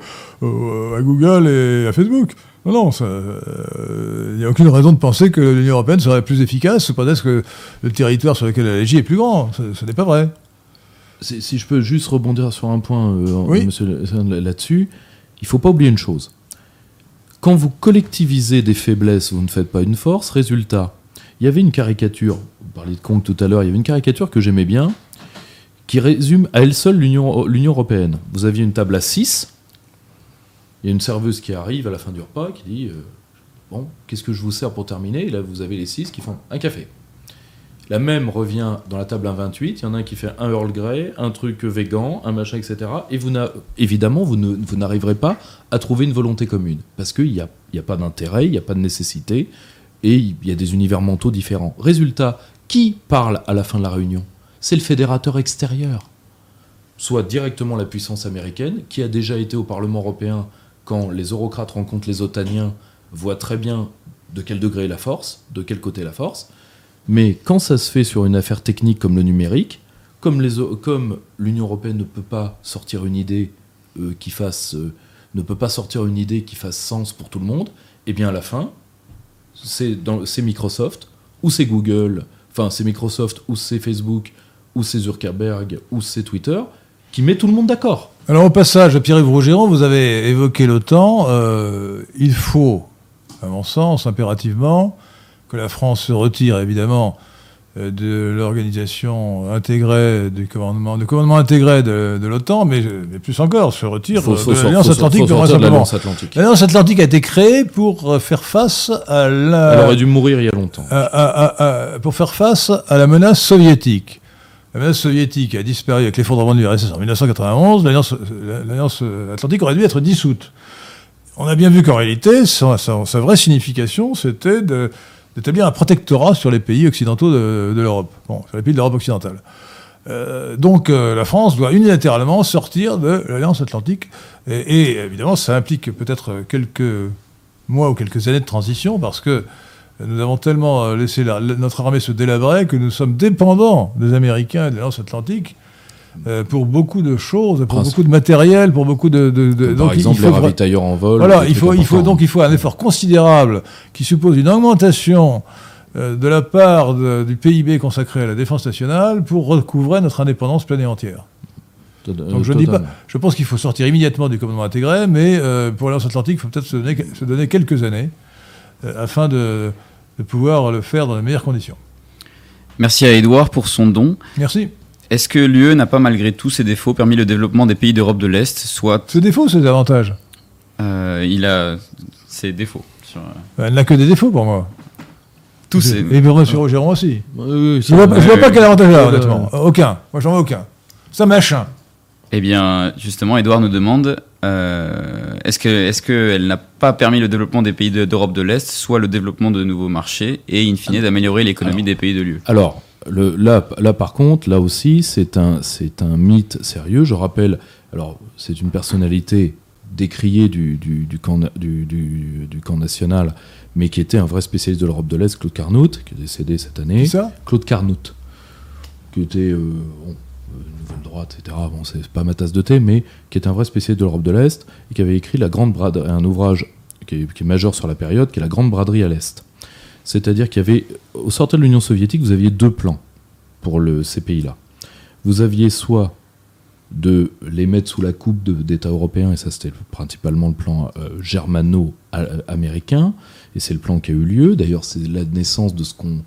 au- à Google et à Facebook. Non, non, ça, euh, il n'y a aucune raison de penser que l'Union européenne serait plus efficace sous prétexte que le territoire sur lequel elle agit est plus grand. Ce, ce n'est pas vrai. Si, si je peux juste rebondir sur un point, euh, Oui. monsieur là-dessus, il faut pas oublier une chose. Quand vous collectivisez des faiblesses, vous ne faites pas une force. Résultat, il y avait une caricature, vous parliez de Kong tout à l'heure, il y avait une caricature que j'aimais bien, qui résume à elle seule l'Union européenne. Vous aviez une table à 6, il y a une serveuse qui arrive à la fin du repas qui dit euh, Bon, qu'est-ce que je vous sers pour terminer? Et là, vous avez les 6 qui font un café. La même revient dans la table 1,28. Il y en a un qui fait un Earl Grey, un truc vegan, un machin, etc. Et évidemment, vous n'arriverez pas à trouver une volonté commune. Parce qu'il n'y a, a pas d'intérêt, il n'y a pas de nécessité, et il y a des univers mentaux différents. Résultat, qui parle à la fin de la réunion? C'est le fédérateur extérieur. Soit directement la puissance américaine, qui a déjà été au Parlement européen quand les eurocrates rencontrent les otaniens, voient très bien de quel degré la force, de quel côté la force. Mais quand ça se fait sur une affaire technique comme le numérique, comme l'Union européenne ne peut pas sortir une idée euh, qui fasse euh, ne peut pas sortir une idée qui fasse sens pour tout le monde, et bien à la fin, c'est Microsoft ou c'est Google, enfin c'est Microsoft ou c'est Facebook ou c'est Zuckerberg ou c'est Twitter qui met tout le monde d'accord. Alors au passage, Pierre-Yves Rougeron, vous avez évoqué l'OTAN. Euh, il faut, à mon sens, impérativement, que la France se retire évidemment euh, de l'organisation intégrée du commandement, du commandement intégré de, de l'OTAN, mais, mais plus encore, se retire Faut- faut de l'Alliance Atlantique l'Alliance Atlantique. A été créée pour faire face à la, Elle aurait dû mourir il y a longtemps. à- à- à- à- pour faire face à la menace soviétique. La menace soviétique a disparu avec l'effondrement du RSS en 1991. L'Alliance l'Alliance Atlantique aurait dû être dissoute. On a bien vu qu'en réalité, sa, sa- sa vraie signification, c'était de- d'établir un protectorat sur les pays occidentaux de, l'Europe, bon, sur les pays de l'Europe occidentale. Euh, donc euh, la France doit unilatéralement sortir de l'Alliance Atlantique. Et, évidemment, ça implique peut-être quelques mois ou quelques années de transition, parce que nous avons tellement euh, laissé la- la- notre armée se délabrer que nous sommes dépendants des Américains et de l'Alliance Atlantique euh, pour beaucoup de choses, pour beaucoup de matériel, pour beaucoup de... de- de- Comme donc par exemple il les faut ravitailleurs en vol. voilà, il faut, il faut importants. donc il faut un effort considérable qui suppose une augmentation euh, de la part de- du PIB consacré à la défense nationale pour recouvrer notre indépendance pleine et entière. Euh, Donc je ne dis pas, je pense qu'il faut sortir immédiatement du commandement intégré, mais euh, pour l'Alliance Atlantique, il faut peut-être se donner, se donner quelques années euh, afin de, de pouvoir le faire dans les meilleures conditions. Merci à Edouard pour son don. Merci. Est-ce que l'UE n'a pas, malgré tous ses défauts, permis le développement des pays d'Europe de l'Est Soit Ce défaut, c'est des avantages. euh, il a ses défauts. sur, euh, Elle n'a que des défauts pour moi. tous ses... Et pour M. Rogeron aussi. Je ne vois, pas- je vois pas ouais. quel avantage là, honnêtement. Aucun. Moi, j'en vois aucun. Ça machin. Eh bien, justement, Edouard nous demande euh, est-ce que est-ce qu'elle n'a pas permis le développement des pays de- d'Europe de l'Est, soit le développement de nouveaux marchés et in fine d'améliorer l'économie des pays de l'UE Alors, le, là, là, par contre, là aussi, c'est un, c'est un mythe sérieux. Je rappelle, alors, c'est une personnalité décriée du, du, du camp, du, camp national, mais qui était un vrai spécialiste de l'Europe de l'Est, Claude Carnot, qui est décédé cette année. C'est ça? Claude Carnot, qui était euh, bon, euh, nouvelle droite, etc. Bon, c'est pas ma tasse de thé, mais qui est un vrai spécialiste de l'Europe de l'Est et qui avait écrit la grande braderie, un ouvrage qui est, qui est majeur sur la période, qui est la Grande Braderie à l'Est. C'est-à-dire qu'il y avait, au sortir de l'Union soviétique, vous aviez deux plans pour ces pays-là. Vous aviez soit de les mettre sous la coupe d'États européens, et ça c'était principalement le plan euh, germano-américain, et c'est le plan qui a eu lieu. D'ailleurs, c'est la naissance de ce qu'on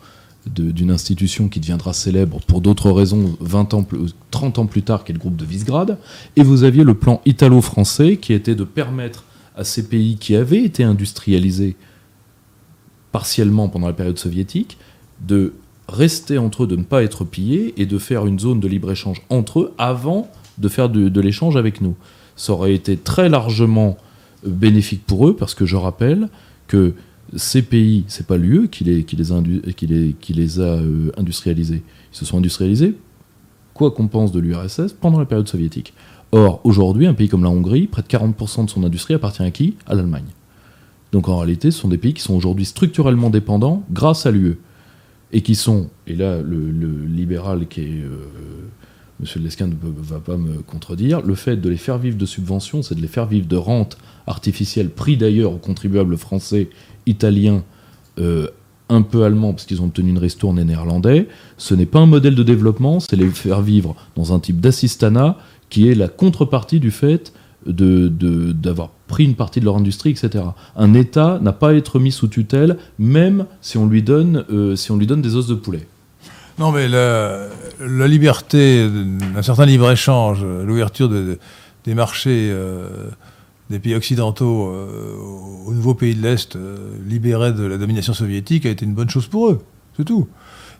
d'une institution qui deviendra célèbre pour d'autres raisons 20 ans plus, 30 ans plus tard, qui est le groupe de Visegrad. Et vous aviez le plan italo-français qui était de permettre à ces pays qui avaient été industrialisés partiellement pendant la période soviétique de rester entre eux, de ne pas être pillés et de faire une zone de libre-échange entre eux avant de faire de, l'échange avec nous. Ça aurait été très largement bénéfique pour eux parce que je rappelle que ces pays, c'est pas l'UE qui les a euh, industrialisés. Ils se sont industrialisés, quoi qu'on pense de l'URSS, pendant la période soviétique. Or, aujourd'hui, un pays comme la Hongrie, près de 40% de son industrie appartient à qui? À l'Allemagne. Donc en réalité, ce sont des pays qui sont aujourd'hui structurellement dépendants grâce à l'UE. Et qui sont, et là le, libéral qui est... euh, Monsieur Lesquin ne va pas me contredire, le fait de les faire vivre de subventions, c'est de les faire vivre de rentes artificielles, pris d'ailleurs aux contribuables français, italiens, euh, un peu allemands, parce qu'ils ont obtenu une ristourne et néerlandais. Ce n'est pas un modèle de développement, c'est les faire vivre dans un type d'assistanat qui est la contrepartie du fait de- de- d'avoir pris une partie de leur industrie, etc. Un État n'a pas à être mis sous tutelle, même si on lui donne, euh, si on lui donne des os de poulet. Non, mais la, liberté d'un certain libre-échange, l'ouverture de- de- des marchés euh, des pays occidentaux euh, aux nouveaux pays de l'Est libérés de la domination soviétique a été une bonne chose pour eux. C'est tout.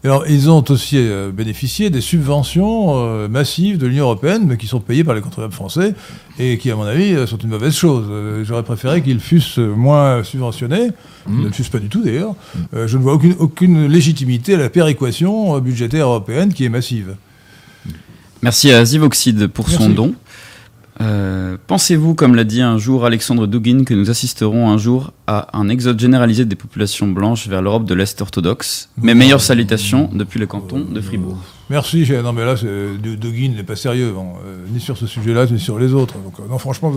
Alors, ils ont aussi euh, bénéficié des subventions euh, massives de l'Union européenne, mais qui sont payées par les contribuables français et qui, à mon avis, euh, sont une mauvaise chose. Euh, J'aurais préféré qu'ils fussent moins subventionnés. Ils ne le fussent pas du tout, d'ailleurs. Euh, je ne vois aucune, aucune légitimité à la péréquation euh, budgétaire européenne qui est massive. Merci à Zivoxide pour son don. Euh, Pensez-vous, comme l'a dit un jour Alexandre Dugin, que nous assisterons un jour à un exode généralisé des populations blanches vers l'Europe de l'Est orthodoxe? Mes meilleures salutations depuis le canton de Fribourg. Merci. Non, mais là, de Guin n'est pas sérieux, bon, euh, ni sur ce sujet-là, ni sur les autres. Donc, euh, non, franchement,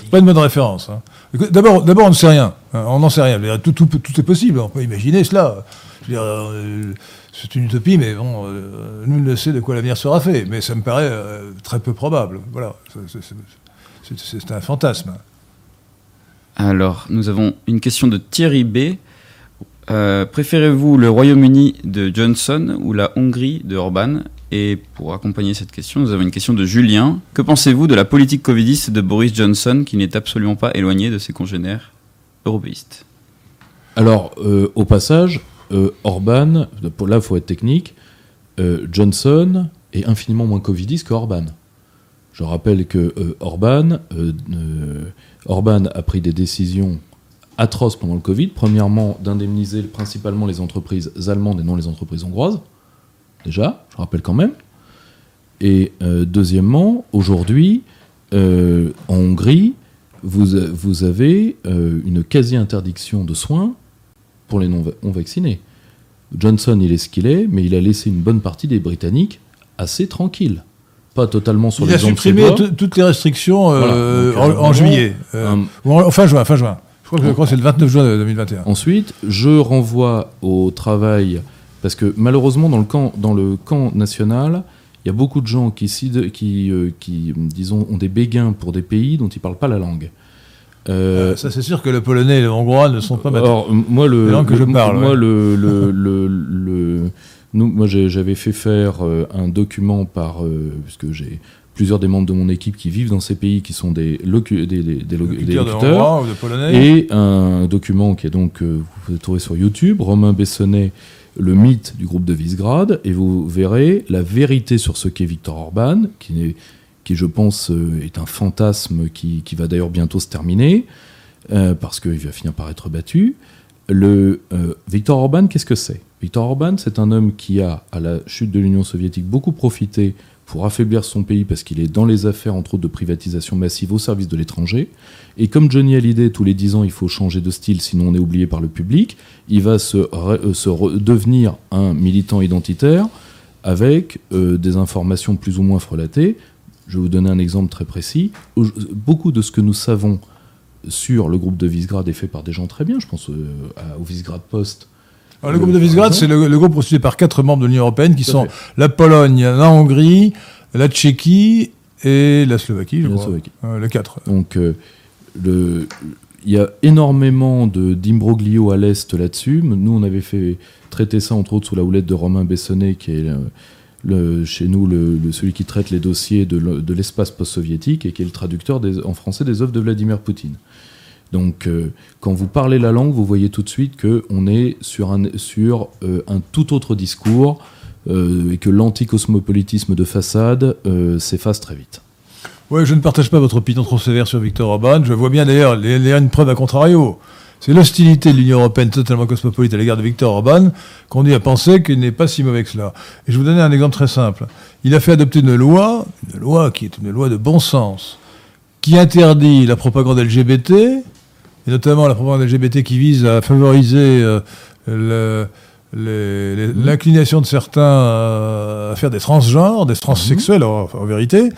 c'est pas une bonne référence. hein. D'abord, d'abord, on ne sait rien. hein, on n'en sait rien. Tout, tout, peut- tout est possible. On peut imaginer cela. Euh, c'est une utopie, mais bon, euh, nul ne sait de quoi l'avenir sera fait. Mais ça me paraît euh, très peu probable. Voilà. C'est un fantasme. Alors, nous avons une question de Thierry B. Euh, Préférez-vous le Royaume-Uni de Johnson ou la Hongrie de Orban? Et pour accompagner cette question, nous avons une question de Julien. Que pensez-vous de la politique covidiste de Boris Johnson qui n'est absolument pas éloignée de ses congénères européistes? Alors, euh, au passage, euh, Orban, pour là, il faut être technique, euh, Johnson est infiniment moins covidiste que Orban. Je rappelle que euh, Orban, euh, euh, Orban a pris des décisions atroces pendant le Covid. Premièrement, d'indemniser principalement les entreprises allemandes et non les entreprises hongroises. Déjà, je rappelle quand même. Et deuxièmement, aujourd'hui, en Hongrie, vous, vous avez une quasi-interdiction de soins pour les non-vaccinés. Johnson, il est ce qu'il est, mais il a laissé une bonne partie des Britanniques assez tranquilles. Pas totalement sur Il les a de ses supprimé toutes les restrictions euh, Voilà. Donc, en, en euh, juillet. euh, en, fin juin, fin juin. Je crois que, c'est le 29 juin 2021. Ensuite, je renvoie au travail, parce que malheureusement, dans le camp, dans le camp national, il y a beaucoup de gens qui, qui, euh, qui, disons, ont des béguins pour des pays dont ils ne parlent pas la langue. Euh, Euh, ça, c'est sûr que le polonais et le hongrois ne sont pas m- moi, le, Les langues que je le- parle, moi, ouais. le, le, le- nous, moi, j'avais fait faire euh, un document par, euh, puisque j'ai plusieurs des membres de mon équipe qui vivent dans ces pays, qui sont des, locu- des, des, des lo- des Locuteurs de locuteurs, hongrois ou de polonais. et un document qui est donc, euh, vous pouvez trouver sur YouTube, Romain Bessonnet, le mythe du groupe de Visegrad, et vous verrez la vérité sur ce qu'est Victor Orban, qui, je pense euh, est un fantasme qui, qui va d'ailleurs bientôt se terminer, parce qu'il va finir par être battu. Le, Victor Orban, qu'est-ce que c'est? Victor Orban, c'est un homme qui a, à la chute de l'Union soviétique, beaucoup profité pour affaiblir son pays parce qu'il est dans les affaires, entre autres, de privatisation massive au service de l'étranger. Et comme Johnny Hallyday, tous les 10 ans, il faut changer de style, sinon on est oublié par le public, il va se, euh, devenir un militant identitaire avec euh, des informations plus ou moins frelatées. Je vais vous donner un exemple très précis. Au- Beaucoup de ce que nous savons sur le groupe de Visegrad est fait par des gens très bien. Je pense euh, au Visegrad Post. Alors, le groupe de Visegrad, c'est le, le groupe constitué par quatre membres de l'Union européenne qui Tout sont fait. la Pologne, la Hongrie, la Tchéquie et la Slovaquie, je La crois. Slovaquie. Euh, les quatre. Donc, euh, le, il y a énormément de d'imbroglio à l'est là-dessus. Nous, on avait fait traiter ça entre autres sous la houlette de Romain Bessonnet, qui est le- le- chez nous le, celui qui traite les dossiers de, le- de l'espace post-soviétique et qui est le traducteur des- en français des œuvres de Vladimir Poutine. Donc, euh, quand vous parlez la langue, vous voyez tout de suite qu'on est sur euh, un tout autre discours euh, et que l'anticosmopolitisme de façade s'efface très vite. Ouais, je ne partage pas votre opinion trop sévère sur Victor Orban. Je vois bien d'ailleurs il y a une preuve à contrario. C'est l'hostilité de l'Union européenne totalement cosmopolite à l'égard de Victor Orban qu'on dit à penser qu'il n'est pas si mauvais que cela. Et je vais vous donner un exemple très simple. Il a fait adopter une loi, une loi qui est une loi de bon sens, qui interdit la propagande LGBT, et notamment la propagande LGBT qui vise à favoriser euh, les- l'inclination de certains à, faire des transgenres, des transsexuels en, en vérité.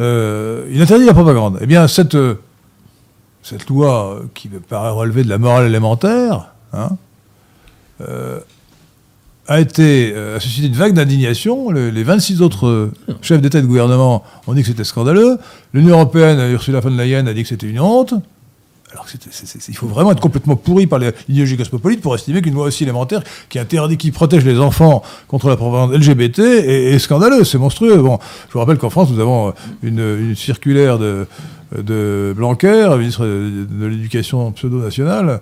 Euh, il interdit la propagande. Eh bien, cette, euh, cette loi qui me paraît relever de la morale élémentaire hein, euh, a été a suscité une vague d'indignation. Le- les 26 autres chefs d'État et de gouvernement ont dit que c'était scandaleux. L'Union européenne, Ursula von der Leyen, a dit que c'était une honte. Alors il faut vraiment être complètement pourri par l'idéologie cosmopolite pour estimer qu'une loi aussi élémentaire qui interdit, qui protège les enfants contre la propagande LGBT est, scandaleux, c'est monstrueux. Bon, je vous rappelle qu'en France, nous avons une, une circulaire de, de Blanquer, ministre de, de l'éducation pseudo-nationale,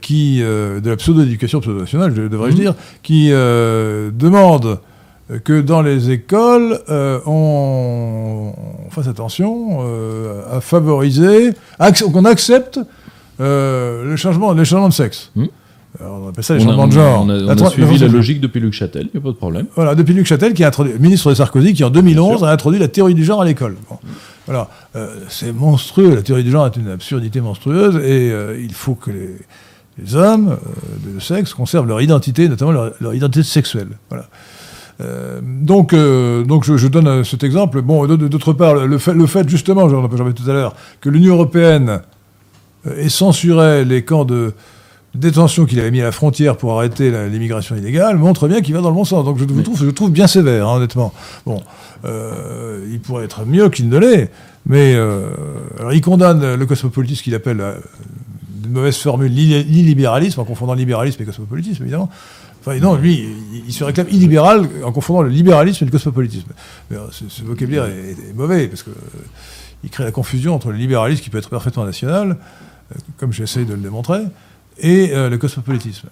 qui, euh, de la pseudo-éducation pseudo-nationale, je- devrais-je dire, qui euh, demande que dans les écoles, euh, on, on fasse attention euh, à favoriser, qu'on accepte euh, le, changement, le changement de sexe. Hmm. Alors, on appelle ça les On a, changements de genre. on a- on suivi la- la logique depuis Luc Châtel, il n'y a pas de problème. voilà, depuis Luc Châtel, qui a introduit, ministre de Sarkozy, qui en 2011 a introduit la théorie du genre à l'école. Bon. Voilà, Euh, c'est monstrueux. La théorie du genre est une absurdité monstrueuse et euh, il faut que les, les hommes euh, de sexe conservent leur identité, notamment leur, leur identité sexuelle. Voilà. Euh, donc, euh, donc je, je donne euh, cet exemple. Bon, d'autre part, le fait, le fait justement, j'en parlais tout à l'heure, que l'Union européenne ait censuré les camps de détention qu'il avait mis à la frontière pour arrêter l'immigration illégale montre bien qu'il va dans le bon sens. Donc je vous trouve, je le trouve bien sévère, hein, honnêtement. Bon, euh, il pourrait être mieux qu'il ne l'est, mais alors il condamne le cosmopolitisme qu'il appelle de mauvaise formule l'illi- l'illibéralisme en confondant libéralisme et cosmopolitisme évidemment. Enfin, non, lui, il, il se réclame illibéral en confondant le libéralisme et le cosmopolitisme. Mais, euh, ce, ce vocabulaire est, est mauvais parce que euh, il crée la confusion entre le libéralisme qui peut être parfaitement national, euh, comme j'essaye de le démontrer, et euh, le cosmopolitisme.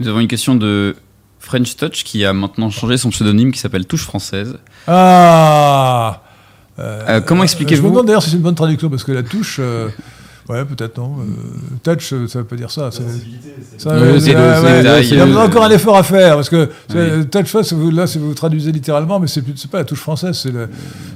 Nous avons une question de French Touch qui a maintenant changé son pseudonyme qui s'appelle Touche Française. Ah Euh, comment Je expliquez-vous me demande d'ailleurs si c'est une bonne traduction parce que la touche. Ouais, peut-être non. euh, touch, ça veut pas dire ça. c'est- il y a encore un effort à faire parce que Oui. touch vous- là, si vous traduisez littéralement, mais c'est pas la touche française, c'est le,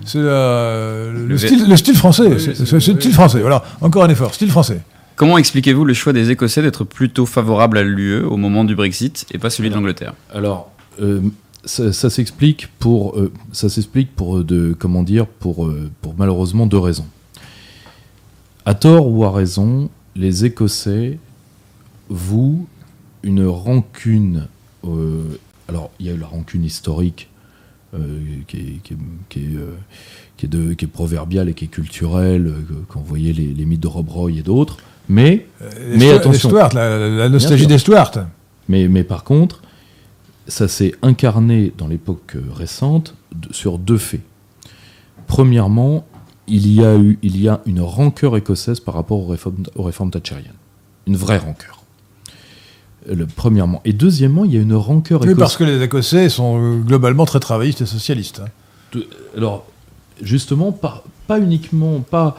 c'est la- le, Le vé- style, le style français. Oui, c'est le style français. Voilà, encore un effort, style français. Comment expliquez-vous le choix des Écossais d'être plutôt favorables à l'UE au moment du Brexit et pas celui de l'Angleterre? Alors, euh, ça, ça s'explique pour, euh, ça s'explique pour euh, de, comment dire, pour, pour malheureusement deux raisons. À tort ou à raison, les Écossais vouent une rancune. euh, alors, il y a eu la rancune historique euh, qui, est, qui est- qui est, euh, qui est de- qui est proverbiale et qui est culturelle, quand vous voyez les, les mythes de Rob Roy et d'autres. Mais Mais attention. Stuart, la, nostalgie des Stuart. Mais, mais par contre, ça s'est incarné dans l'époque récente sur deux faits. Premièrement, il y, a eu, il y a une rancœur écossaise par rapport aux réformes, aux réformes thatchériennes. Une vraie rancœur. Le, premièrement. Et deuxièmement, il y a une rancœur Oui, écossaise. parce que les Écossais sont euh, globalement très travaillistes et socialistes. hein. De- alors, justement, pas, pas uniquement, pas.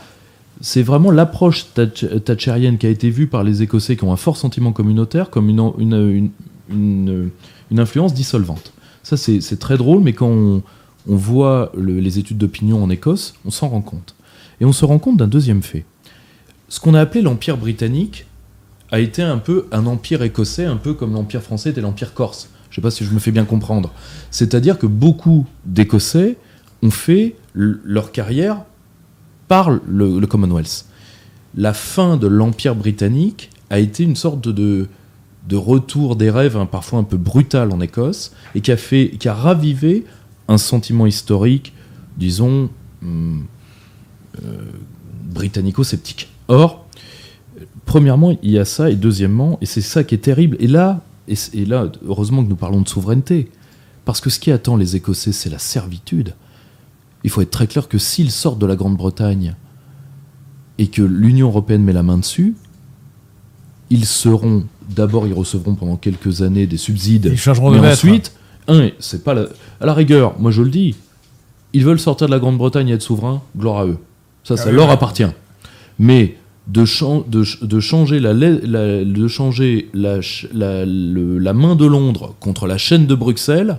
C'est vraiment l'approche thatch- thatchérienne qui a été vue par les Écossais qui ont un fort sentiment communautaire comme une, une, une, une- une influence dissolvante. Ça, c'est c'est très drôle, mais quand on, on voit le- les études d'opinion en Écosse, on s'en rend compte. Et on se rend compte d'un deuxième fait. Ce qu'on a appelé l'Empire britannique a été un peu un empire écossais, un peu comme l'Empire français était l'Empire corse. Je ne sais pas si je me fais bien comprendre. C'est-à-dire que beaucoup d'Écossais ont fait leur carrière par le, Commonwealth. La fin de l'Empire britannique a été une sorte de retour des rêves, hein, parfois un peu brutal en Écosse, et qui a, fait, qui a ravivé un sentiment historique, disons, hum, euh, britannico-sceptique. Or, premièrement, il y a ça, et deuxièmement, et c'est ça qui est terrible, et là, et, là, heureusement que nous parlons de souveraineté, parce que ce qui attend les Écossais, c'est la servitude. Il faut être très clair que s'ils sortent de la Grande-Bretagne et que l'Union européenne met la main dessus, ils seront d'abord, ils recevront pendant quelques années des subsides. Ils changeront de mais ensuite, un, c'est pas la, à la rigueur, moi je le dis, ils veulent sortir de la Grande-Bretagne et être souverains, gloire à eux. Ça, ça Ah oui, leur ouais. appartient. Mais de, chan- de, ch- de changer, la, lai- la- de changer la, ch- la- le- la main de Londres contre la chaîne de Bruxelles,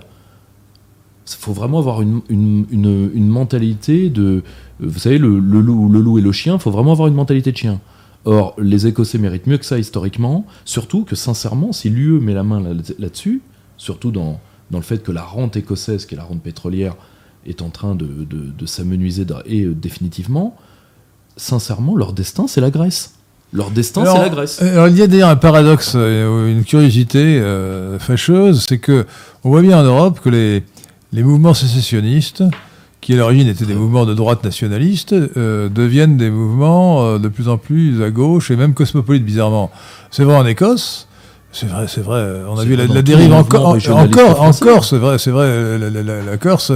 il faut vraiment avoir une, une- une- une mentalité de. Vous savez, le, le loup, le loup et le chien, il faut vraiment avoir une mentalité de chien. Or, les Écossais méritent mieux que ça historiquement, surtout que sincèrement, si l'UE met la main là- là-dessus, surtout dans, dans le fait que la rente écossaise, qui est la rente pétrolière, est en train de, de- de s'amenuiser et euh, définitivement, sincèrement, leur destin, c'est la Grèce. Leur destin, c'est la Grèce. Alors, il y a d'ailleurs un paradoxe, euh, une curiosité euh, fâcheuse, c'est que on voit bien en Europe que les, les mouvements sécessionnistes, qui à l'origine étaient des mouvements de droite nationalistes, euh, deviennent des mouvements de plus en plus à gauche et même cosmopolites, bizarrement. C'est vrai en Écosse. C'est vrai, c'est vrai. On a vu la, dérive en, mouvements Cor- en, régionalistes Cor- en français. Corse, c'est vrai, c'est vrai. La, la- la- la Corse,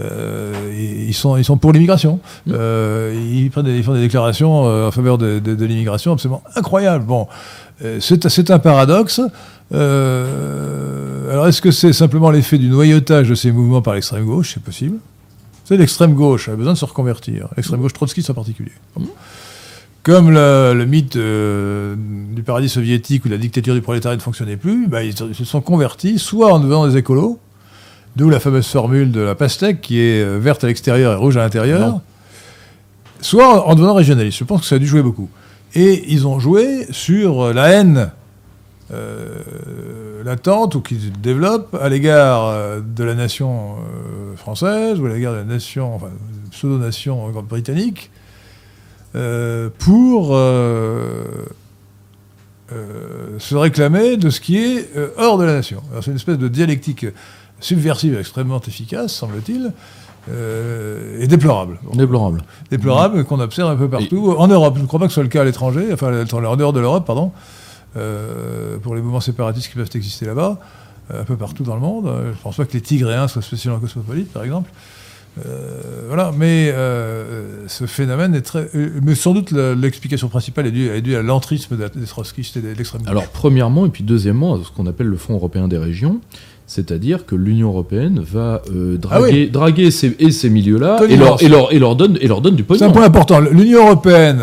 euh, ils sont, ils sont pour l'immigration. Mm. Euh, ils, prennent des, ils font des déclarations euh, en faveur de, de- de l'immigration absolument incroyables. Bon, c'est un paradoxe. Alors, est-ce que c'est simplement l'effet du noyautage de ces mouvements par l'extrême gauche? C'est possible. C'est l'extrême gauche a besoin de se reconvertir. L'extrême gauche trotskiste en particulier. Comme le, le mythe euh, du paradis soviétique où la dictature du prolétariat ne fonctionnait plus, bah, ils, se sont convertis soit en devenant des écolos, d'où la fameuse formule de la pastèque qui est euh, verte à l'extérieur et rouge à l'intérieur, Non. soit en devenant régionaliste. Je pense que ça a dû jouer beaucoup. Et ils ont joué sur la haine euh, latente ou qui se développe à l'égard euh, de la nation euh, française ou à l'égard de la nation, enfin, pseudo-nation britannique, euh, pour euh, euh, se réclamer de ce qui est hors de la nation. C'est une espèce de dialectique subversive extrêmement efficace, semble-t-il, euh, et déplorable. Déplorable. Déplorable qu'on observe un peu partout. En Europe, je ne crois pas que ce soit le cas à l'étranger, enfin en dehors de l'Europe, pardon, euh, pour les mouvements séparatistes qui peuvent exister là-bas, un peu partout dans le monde. Je ne pense pas que les Tigréens soient spécialement cosmopolites, par exemple. Euh, voilà, mais euh, ce phénomène est très. euh, mais sans doute l'explication principale est due, est due à l'entrisme de- des trotskistes et de l'extrême gauche. Alors, premièrement, et puis deuxièmement, ce qu'on appelle le Fonds européen des régions, c'est-à-dire que l'Union européenne va euh, draguer, Ah oui. draguer ces, et ces milieux-là et leur, et, leur, et, leur donne, et leur donne du C'est pognon. un point important. L'Union européenne,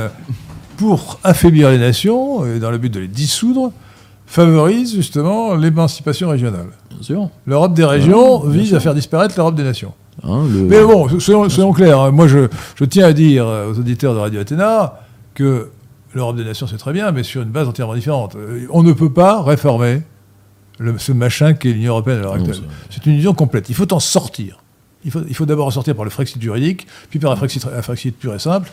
pour affaiblir les nations, et dans le but de les dissoudre, favorise justement l'émancipation régionale. Bien sûr. L'Europe des régions Ouais, vise sûr. à faire disparaître l'Europe des nations. Hein, le- Mais bon, soyons, soyons clairs. hein. Moi, je, je tiens à dire aux auditeurs de Radio Athéna que l'Europe des nations, c'est très bien, mais sur une base entièrement différente. Euh, On ne peut pas réformer le- ce machin qu'est l'Union européenne à l'heure actuelle. C'est une illusion complète. Il faut en sortir. Il faut, il faut d'abord en sortir par le Frexit juridique, puis par un Frexit, un Frexit pur et simple.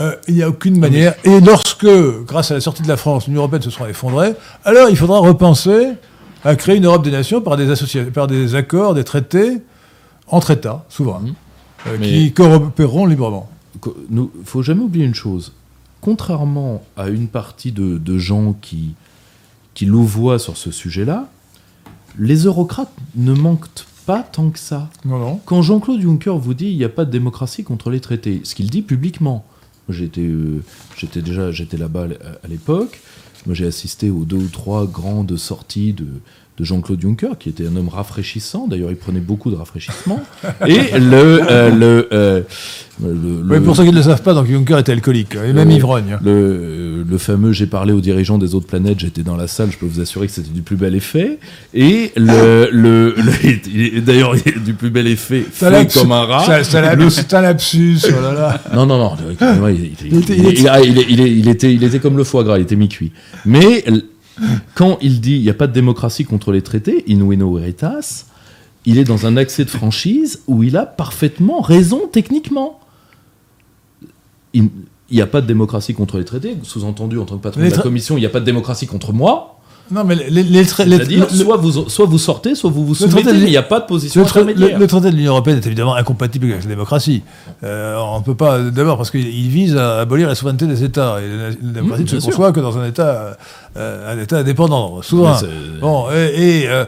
Euh, il n'y a aucune manière. Et lorsque, grâce à la sortie de la France, l'Union européenne se sera effondrée, alors il faudra repenser à créer une Europe des nations par des, associa- par des accords, des traités entre États souverains, Mhm. euh, qui coopéreront librement. Co- nous, faut jamais oublier une chose. Contrairement à une partie de, de gens qui, qui louvoient sur ce sujet-là, les eurocrates ne manquent pas tant que ça. Non, non. Quand Jean-Claude Juncker vous dit il n'y a pas de démocratie contre les traités, ce qu'il dit publiquement, j'étais euh, déjà j'étais là-bas à- l'époque, j'ai assisté aux deux ou trois grandes sorties de, de Jean-Claude Juncker, qui était un homme rafraîchissant, d'ailleurs il prenait beaucoup de rafraîchissement, et le... euh, le, euh, le- Oui, le- pour ceux qui ne le savent pas, donc Juncker était alcoolique, et même Euh, ivrogne. le, le fameux j'ai parlé aux dirigeants des autres planètes, j'étais dans la salle, je peux vous assurer que c'était du plus bel effet. Et le, le, d'ailleurs, du plus bel effet, fait comme un rat. c'est- un lapsus- oh là là. Non, non, non, il, était- comme le foie gras, il était mi-cuit. Mais quand il dit il n'y a pas de démocratie contre les traités, Inueno Veritas, il est dans un accès de franchise où il a parfaitement raison techniquement. Il n'y a pas de démocratie contre les traités, sous-entendu en tant que patron de la commission, il n'y a pas de démocratie contre moi. Non, mais les, les, C'est-à-dire, le- soit vous, soit vous sortez, soit vous vous soumettez, mais il n'y a pas de position le, intermédiaire. le traité de l'Union européenne est évidemment incompatible avec la démocratie. Euh, on ne peut pas, d'abord parce qu'il il vise à abolir la souveraineté des États. Et la, la démocratie Mmh, ne se conçoit que dans un État, euh, un État indépendant, souverain. Bon, et, et, euh,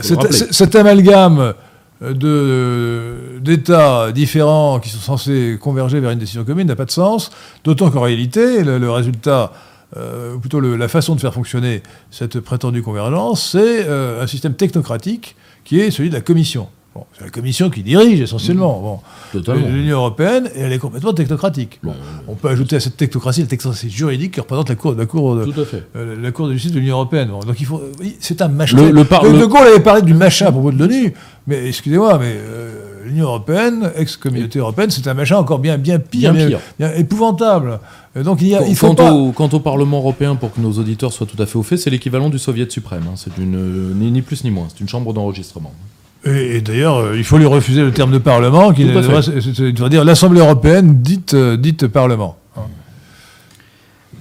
cet, cet- amalgame de- d'États différents qui sont censés converger vers une décision commune n'a pas de sens, d'autant qu'en réalité, le, le résultat, euh, ou plutôt le- la façon de faire fonctionner cette prétendue convergence, c'est euh, un système technocratique qui est celui de la Commission. Bon, c'est la Commission qui dirige essentiellement bon, Totalement. l'Union européenne, et elle est complètement technocratique. Bon, On peut ajouter à cette technocratie la technocratie juridique qui représente la Cour, la cour de, euh, la Cour de justice de l'Union européenne. Donc il faut, c'est un machin. Le- le par- le- de Gaulle avait parlé du machin à propos de l'ONU, mais excusez-moi, mais euh, l'Union européenne, ex-communauté européenne, c'est un machin encore bien, bien pire, Bien pire. bien épouvantable. Et donc il, y a, il faut quant, pas. au, quant au Parlement européen, pour que nos auditeurs soient tout à fait au fait, c'est l'équivalent du Soviet suprême. hein. C'est une, euh, ni, ni plus ni moins. C'est une chambre d'enregistrement. Et, et d'ailleurs, euh, il faut lui refuser le terme de parlement, qui devrait dire l'Assemblée européenne dite, euh, dite parlement.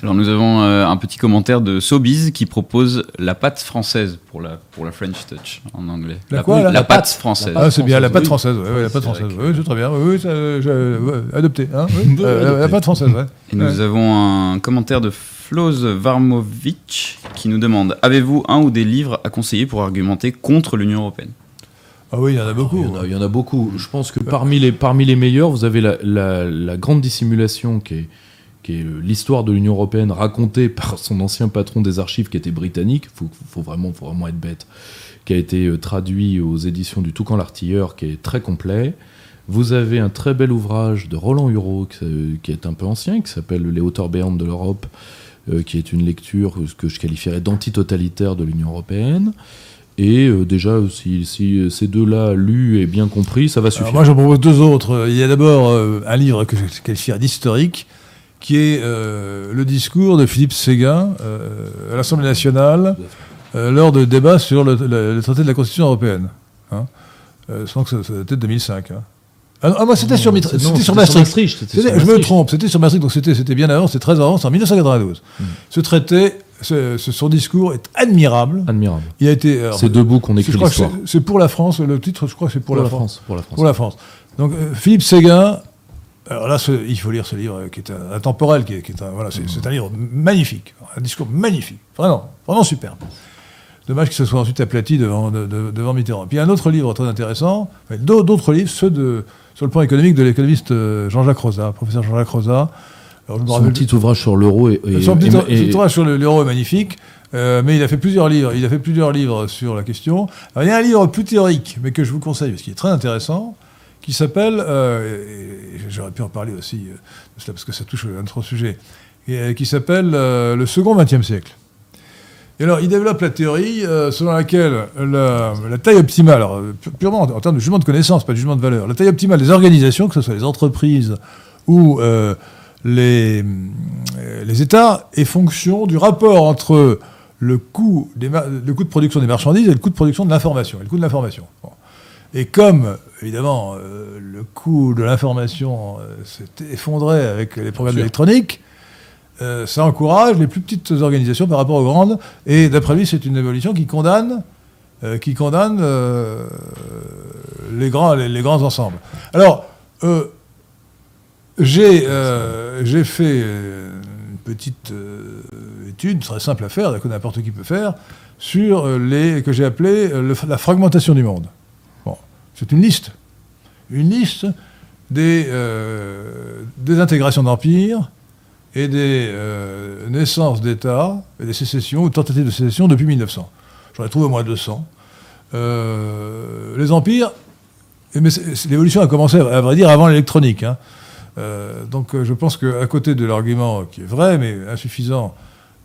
Alors nous avons euh, un petit commentaire de Sobiz qui propose la pâte française pour la, pour la French Touch en anglais. La quoi, La La pâte française. Ah, c'est bien, la pâte française, ouais, ouais, la pâte française, oui, c'est très bien, oui, oui, ça, euh, adopté, hein, oui, euh, la- pâte française, ouais. Et nous Ouais. avons un commentaire de Floz Varmovic qui nous demande Avez-vous un ou des livres à conseiller pour argumenter contre l'Union européenne? Ah oui, il y en a beaucoup. Il y, en a, il y en a beaucoup. Je pense que parmi les, parmi les meilleurs, vous avez la, la- la grande dissimulation qui est, qui est euh, l'histoire de l'Union européenne racontée par son ancien patron des archives qui était britannique. Il faut, faut, vraiment, faut vraiment être bête. Qui a été euh, traduit aux éditions du Toucan l'Artilleur, qui est très complet. Vous avez un très bel ouvrage de Roland Hureau, qui, euh, qui est un peu ancien, qui s'appelle Les hauteurs béantes de l'Europe, qui est une lecture que je qualifierais d'antitotalitaire de l'Union européenne. Et euh, déjà, si, si ces deux-là lus et bien compris, ça va Alors suffire. moi, j'en propose deux autres. Il y a d'abord euh, un livre que je qualifie d'historique, qui est euh, le discours de Philippe Séguin euh, à l'Assemblée nationale euh, lors de débats sur le, le- le traité de la Constitution européenne. Hein. Je pense que c'était 2005. hein. Ah, non, ah, moi, c'était sur, c'était sur Maastricht. sur je me Maastricht. trompe, c'était sur Maastricht, donc c'était bien avant, c'était très avant, c'est en 1992. Ce traité, ce- ce- son discours est admirable. Admirable. Il a été. C'est debout qu'on écrit l'histoire. c'est- pour la France, le titre, je crois que c'est pour, la, France. Pour la France. Pour la France. Donc euh, Philippe Séguin, alors là, ce- il faut lire ce livre qui est un- intemporel, qui est, qui est un, voilà, c'est c'est un livre magnifique, un discours magnifique, vraiment, vraiment superbe. Dommage qu'il se soit ensuite aplati devant, de- de- devant Mitterrand. Puis il y a un autre livre très intéressant, d'autres livres, ceux de, sur le plan économique de l'économiste euh, Jean-Jacques Rosa, professeur Jean-Jacques Rosa. Alors, Son rappelle- petit ouvrage sur l'euro et, et- son petit et- et- son ouvrage sur le- l'euro est magnifique, euh, mais il a fait plusieurs livres. Il a fait plusieurs livres sur la question. Alors, il y a un livre plus théorique, mais que je vous conseille parce qu'il est très intéressant, qui s'appelle, euh, j'aurais pu en parler aussi euh, de cela parce que ça touche un autre sujet, et, euh, qui s'appelle le second XXe siècle. Et alors, il développe la théorie selon laquelle la, taille optimale, alors, pu- purement en, termes de jugement de connaissance, pas de jugement de valeur, la taille optimale des organisations, que ce soit les entreprises ou les, États, est fonction du rapport entre le coût, de production des marchandises et le coût de production de l'information, le coût de l'information. Et comme, évidemment, euh, le coût de l'information euh, s'est effondré avec les programmes électroniques, euh, ça encourage les plus petites organisations par rapport aux grandes. Et d'après lui, c'est une évolution qui condamne, qui condamne les, grands, les, les grands ensembles. Alors, j'ai j'ai fait une petite euh, étude très simple à faire, que n'importe qui peut faire, sur les que j'ai appelé euh, le- la fragmentation du monde. C'est une liste, une liste des euh, désintégrations d'empires et des euh, naissances d'États et des sécessions ou tentatives de sécession depuis 1900. J'en ai trouvé au moins 200. Euh, les empires, mais l'évolution a commencé, à vrai dire, avant l'électronique. hein. Euh, donc je pense qu'à côté de l'argument qui est vrai, mais insuffisant,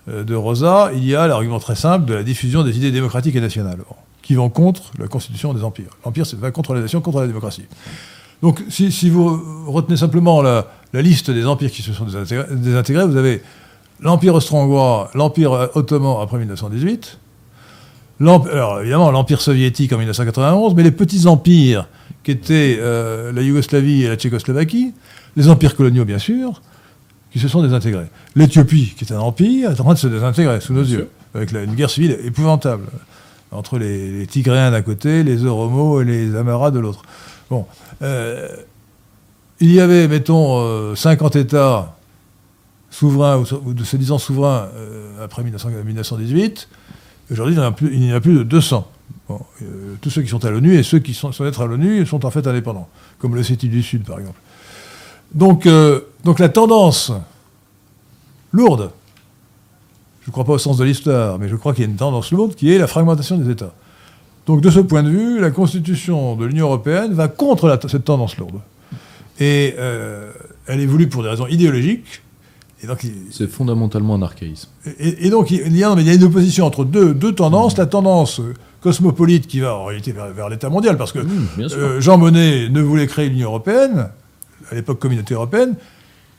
de Rosa, il y a l'argument très simple de la diffusion des idées démocratiques et nationales, qui vont contre la constitution des empires. L'empire, c'est va contre la nation, contre la démocratie. Donc si, si vous retenez simplement la, la liste des empires qui se sont désintégrés, désintégrés, vous avez l'empire austro-hongrois, l'empire ottoman après 1918, l'emp- alors évidemment l'empire soviétique en 1991, mais les petits empires qui étaient euh, la Yougoslavie et la Tchécoslovaquie, les empires coloniaux bien sûr, qui se sont désintégrés. L'Éthiopie, qui est un empire, est en train de se désintégrer sous nos yeux. avec la- une guerre civile épouvantable entre les, Tigréens d'un côté, les Oromos et les Amaras de l'autre. Bon, euh, il y avait, mettons, euh, 50 États souverains ou, de se disant souverains euh, après 1900 1918. Aujourd'hui, il n'y en a plus- de 200. Bon, euh, tous ceux qui sont à l'ONU et ceux qui sont, sans être à l'ONU sont en fait indépendants, comme l'Ossétie du Sud, par exemple. Donc, euh, donc la tendance lourde, je ne crois pas au sens de l'histoire, mais je crois qu'il y a une tendance lourde qui est la fragmentation des États. Donc de ce point de vue, la constitution de l'Union européenne va contre la- cette tendance lourde. Et euh, elle est voulue pour des raisons idéologiques. Et donc, il- C'est fondamentalement un archaïsme. et, et donc, il y, a, non, mais il y a une opposition entre deux, deux tendances. La tendance euh, cosmopolite qui va en réalité vers, vers l'État mondial, parce que Mmh, euh, Jean Monnet ne voulait créer l'Union européenne, à l'époque communauté européenne,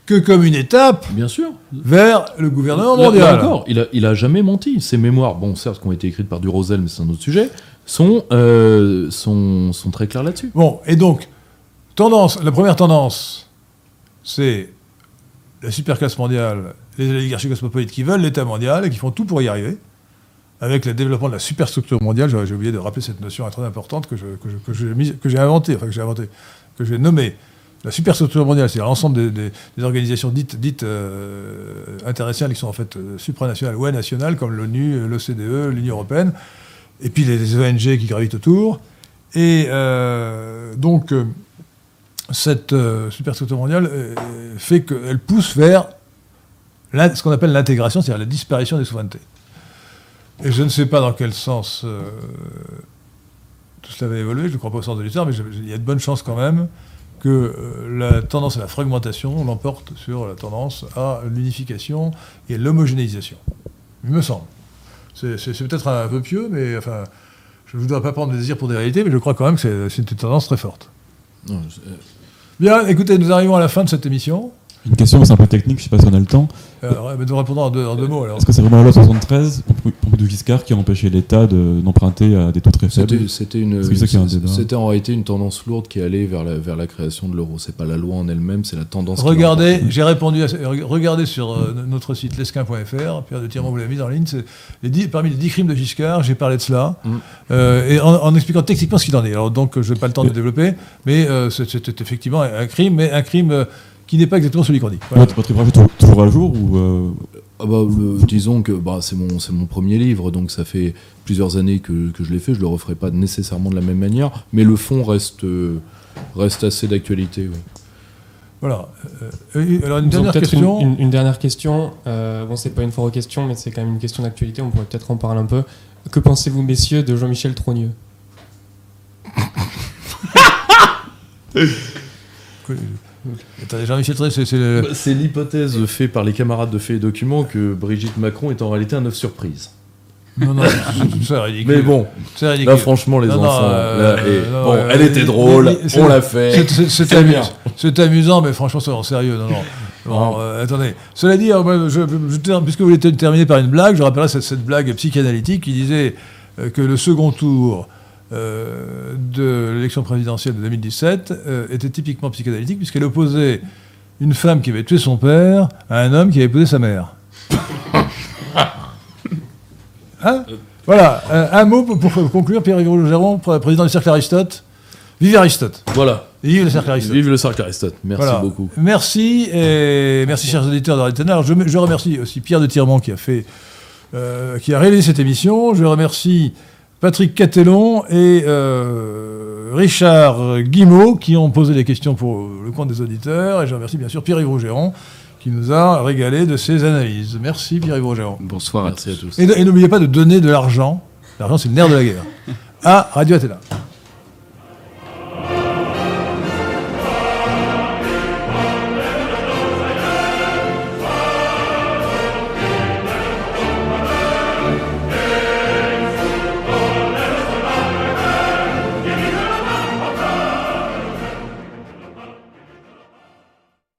que comme une étape Bien sûr. vers le gouvernement Là- là mondial. encore, il a, il a jamais menti. Ses mémoires, bon, certes, qui ont été écrites par Durosel, mais c'est un autre sujet, sont, euh, sont, sont très clairs là-dessus. Bon, et donc, tendance, la première tendance, c'est la superclasse mondiale, les oligarchies cosmopolites qui veulent l'État mondial et qui font tout pour y arriver, avec le développement de la superstructure mondiale. J'ai oublié de rappeler cette notion très importante que que je- que j'ai que j'ai inventée, enfin que j'ai inventée, que j'ai nommée. La superstructure mondiale, c'est l'ensemble des, organisations dites, euh, internationales qui sont en fait euh, supranationales ou nationales, comme l'ONU, l'OCDE, l'Union européenne, et puis les, ONG qui gravitent autour. Et euh, donc, cette superstructure mondiale fait qu'elle pousse vers ce qu'on appelle l'intégration, c'est-à-dire la disparition des souverainetés. Et je ne sais pas dans quel sens tout cela va évoluer, je ne crois pas au sens de l'histoire, mais il y a de bonnes chances quand même que euh, la tendance à la fragmentation l'emporte sur la tendance à l'unification et l'homogénéisation. Il me semble. C'est c'est- c'est peut-être un peu pieux, mais enfin, je ne voudrais pas prendre des désirs pour des réalités, mais je crois quand même que c'est- c'est une tendance très forte. Non, Bien, écoutez, nous arrivons à la fin de cette émission. Une question, c'est un peu technique, je sais pas si on a le temps. Alors, mais nous répondons en deux, en deux mots. Alors. Est-ce que c'est vraiment la loi 73, Pompidou Giscard, qui a empêché l'État de- d'emprunter à des taux très faibles? C'était, en réalité une tendance lourde qui allait vers la, vers la création de l'euro. C'est pas la loi en elle-même, c'est la tendance. Regardez, j'ai répondu à, regardez sur euh, notre site lesquin.fr, Pierre de Tirmont vous l'avez mis en ligne, c'est les dix- parmi les 10 crimes de Giscard, j'ai parlé de cela, Mm. euh, et en, en expliquant techniquement ce qu'il en est. Alors donc, je n'ai pas le temps de développer, mais euh, c'est- c'était effectivement un crime, mais un crime euh, qui n'est pas exactement celui qu'on dit. Voilà. Ouvrage est tou- toujours à jour ou euh, Ah bah, le- disons que bah, c'est mon, c'est mon premier livre, donc ça fait plusieurs années que, que je l'ai fait. Je le referai pas nécessairement de la même manière, mais le fond reste, euh, reste assez d'actualité. ouais. Voilà. Euh, alors une dernière question. Une, une- une dernière question. Euh, bon, c'est pas une foire aux questions, mais c'est quand même une question d'actualité. On pourrait peut-être en parler un peu. Que pensez-vous, messieurs, de Jean-Michel Trogneux? Attendez, Jean-Michel Tré, c'est c'est le- Bah, C'est l'hypothèse faite par les camarades de Fait et Documents que Brigitte Macron est en réalité un œuf surprise. Non, non, c'est- c'est ridicule. Mais bon, c'est ridicule. là franchement les Non, non, enfants, euh, là, et- non, bon, euh, elle était drôle, c'est- on l'a fait. C'est- c'est- C'est C'est amu- bien. c'est amusant, mais franchement, soyons sérieux. Non, non. Bon, euh, attendez. Cela dit, je- je puisque vous voulez ter- terminer par une blague, je rappellerai cette, cette blague psychanalytique qui disait que le second tour euh, de l'élection présidentielle de 2017 euh, était typiquement psychanalytique, puisqu'elle opposait une femme qui avait tué son père à un homme qui avait épousé sa mère. Hein voilà, euh, un mot pour, pour conclure, Pierre-Yves Géron, président du Cercle Aristote. Vive Aristote Voilà. Et Vive le Cercle Aristote Vive le cercle Aristote. Merci Voilà. beaucoup. Merci et merci chers auditeurs de Radio Ténard. Je, je remercie aussi Pierre de Tirmont qui a fait, qui a réalisé cette émission. Je remercie Patrick Catellon et euh, Richard Guimau qui ont posé des questions pour le compte des auditeurs. Et je remercie bien sûr Pierre-Yves Rougeron qui nous a régalé de ses analyses. Merci Pierre-Yves Rougeron. Bonsoir à Merci à tous. Et, et n'oubliez pas de donner de l'argent. L'argent c'est le nerf de la guerre. À Radio Athéna.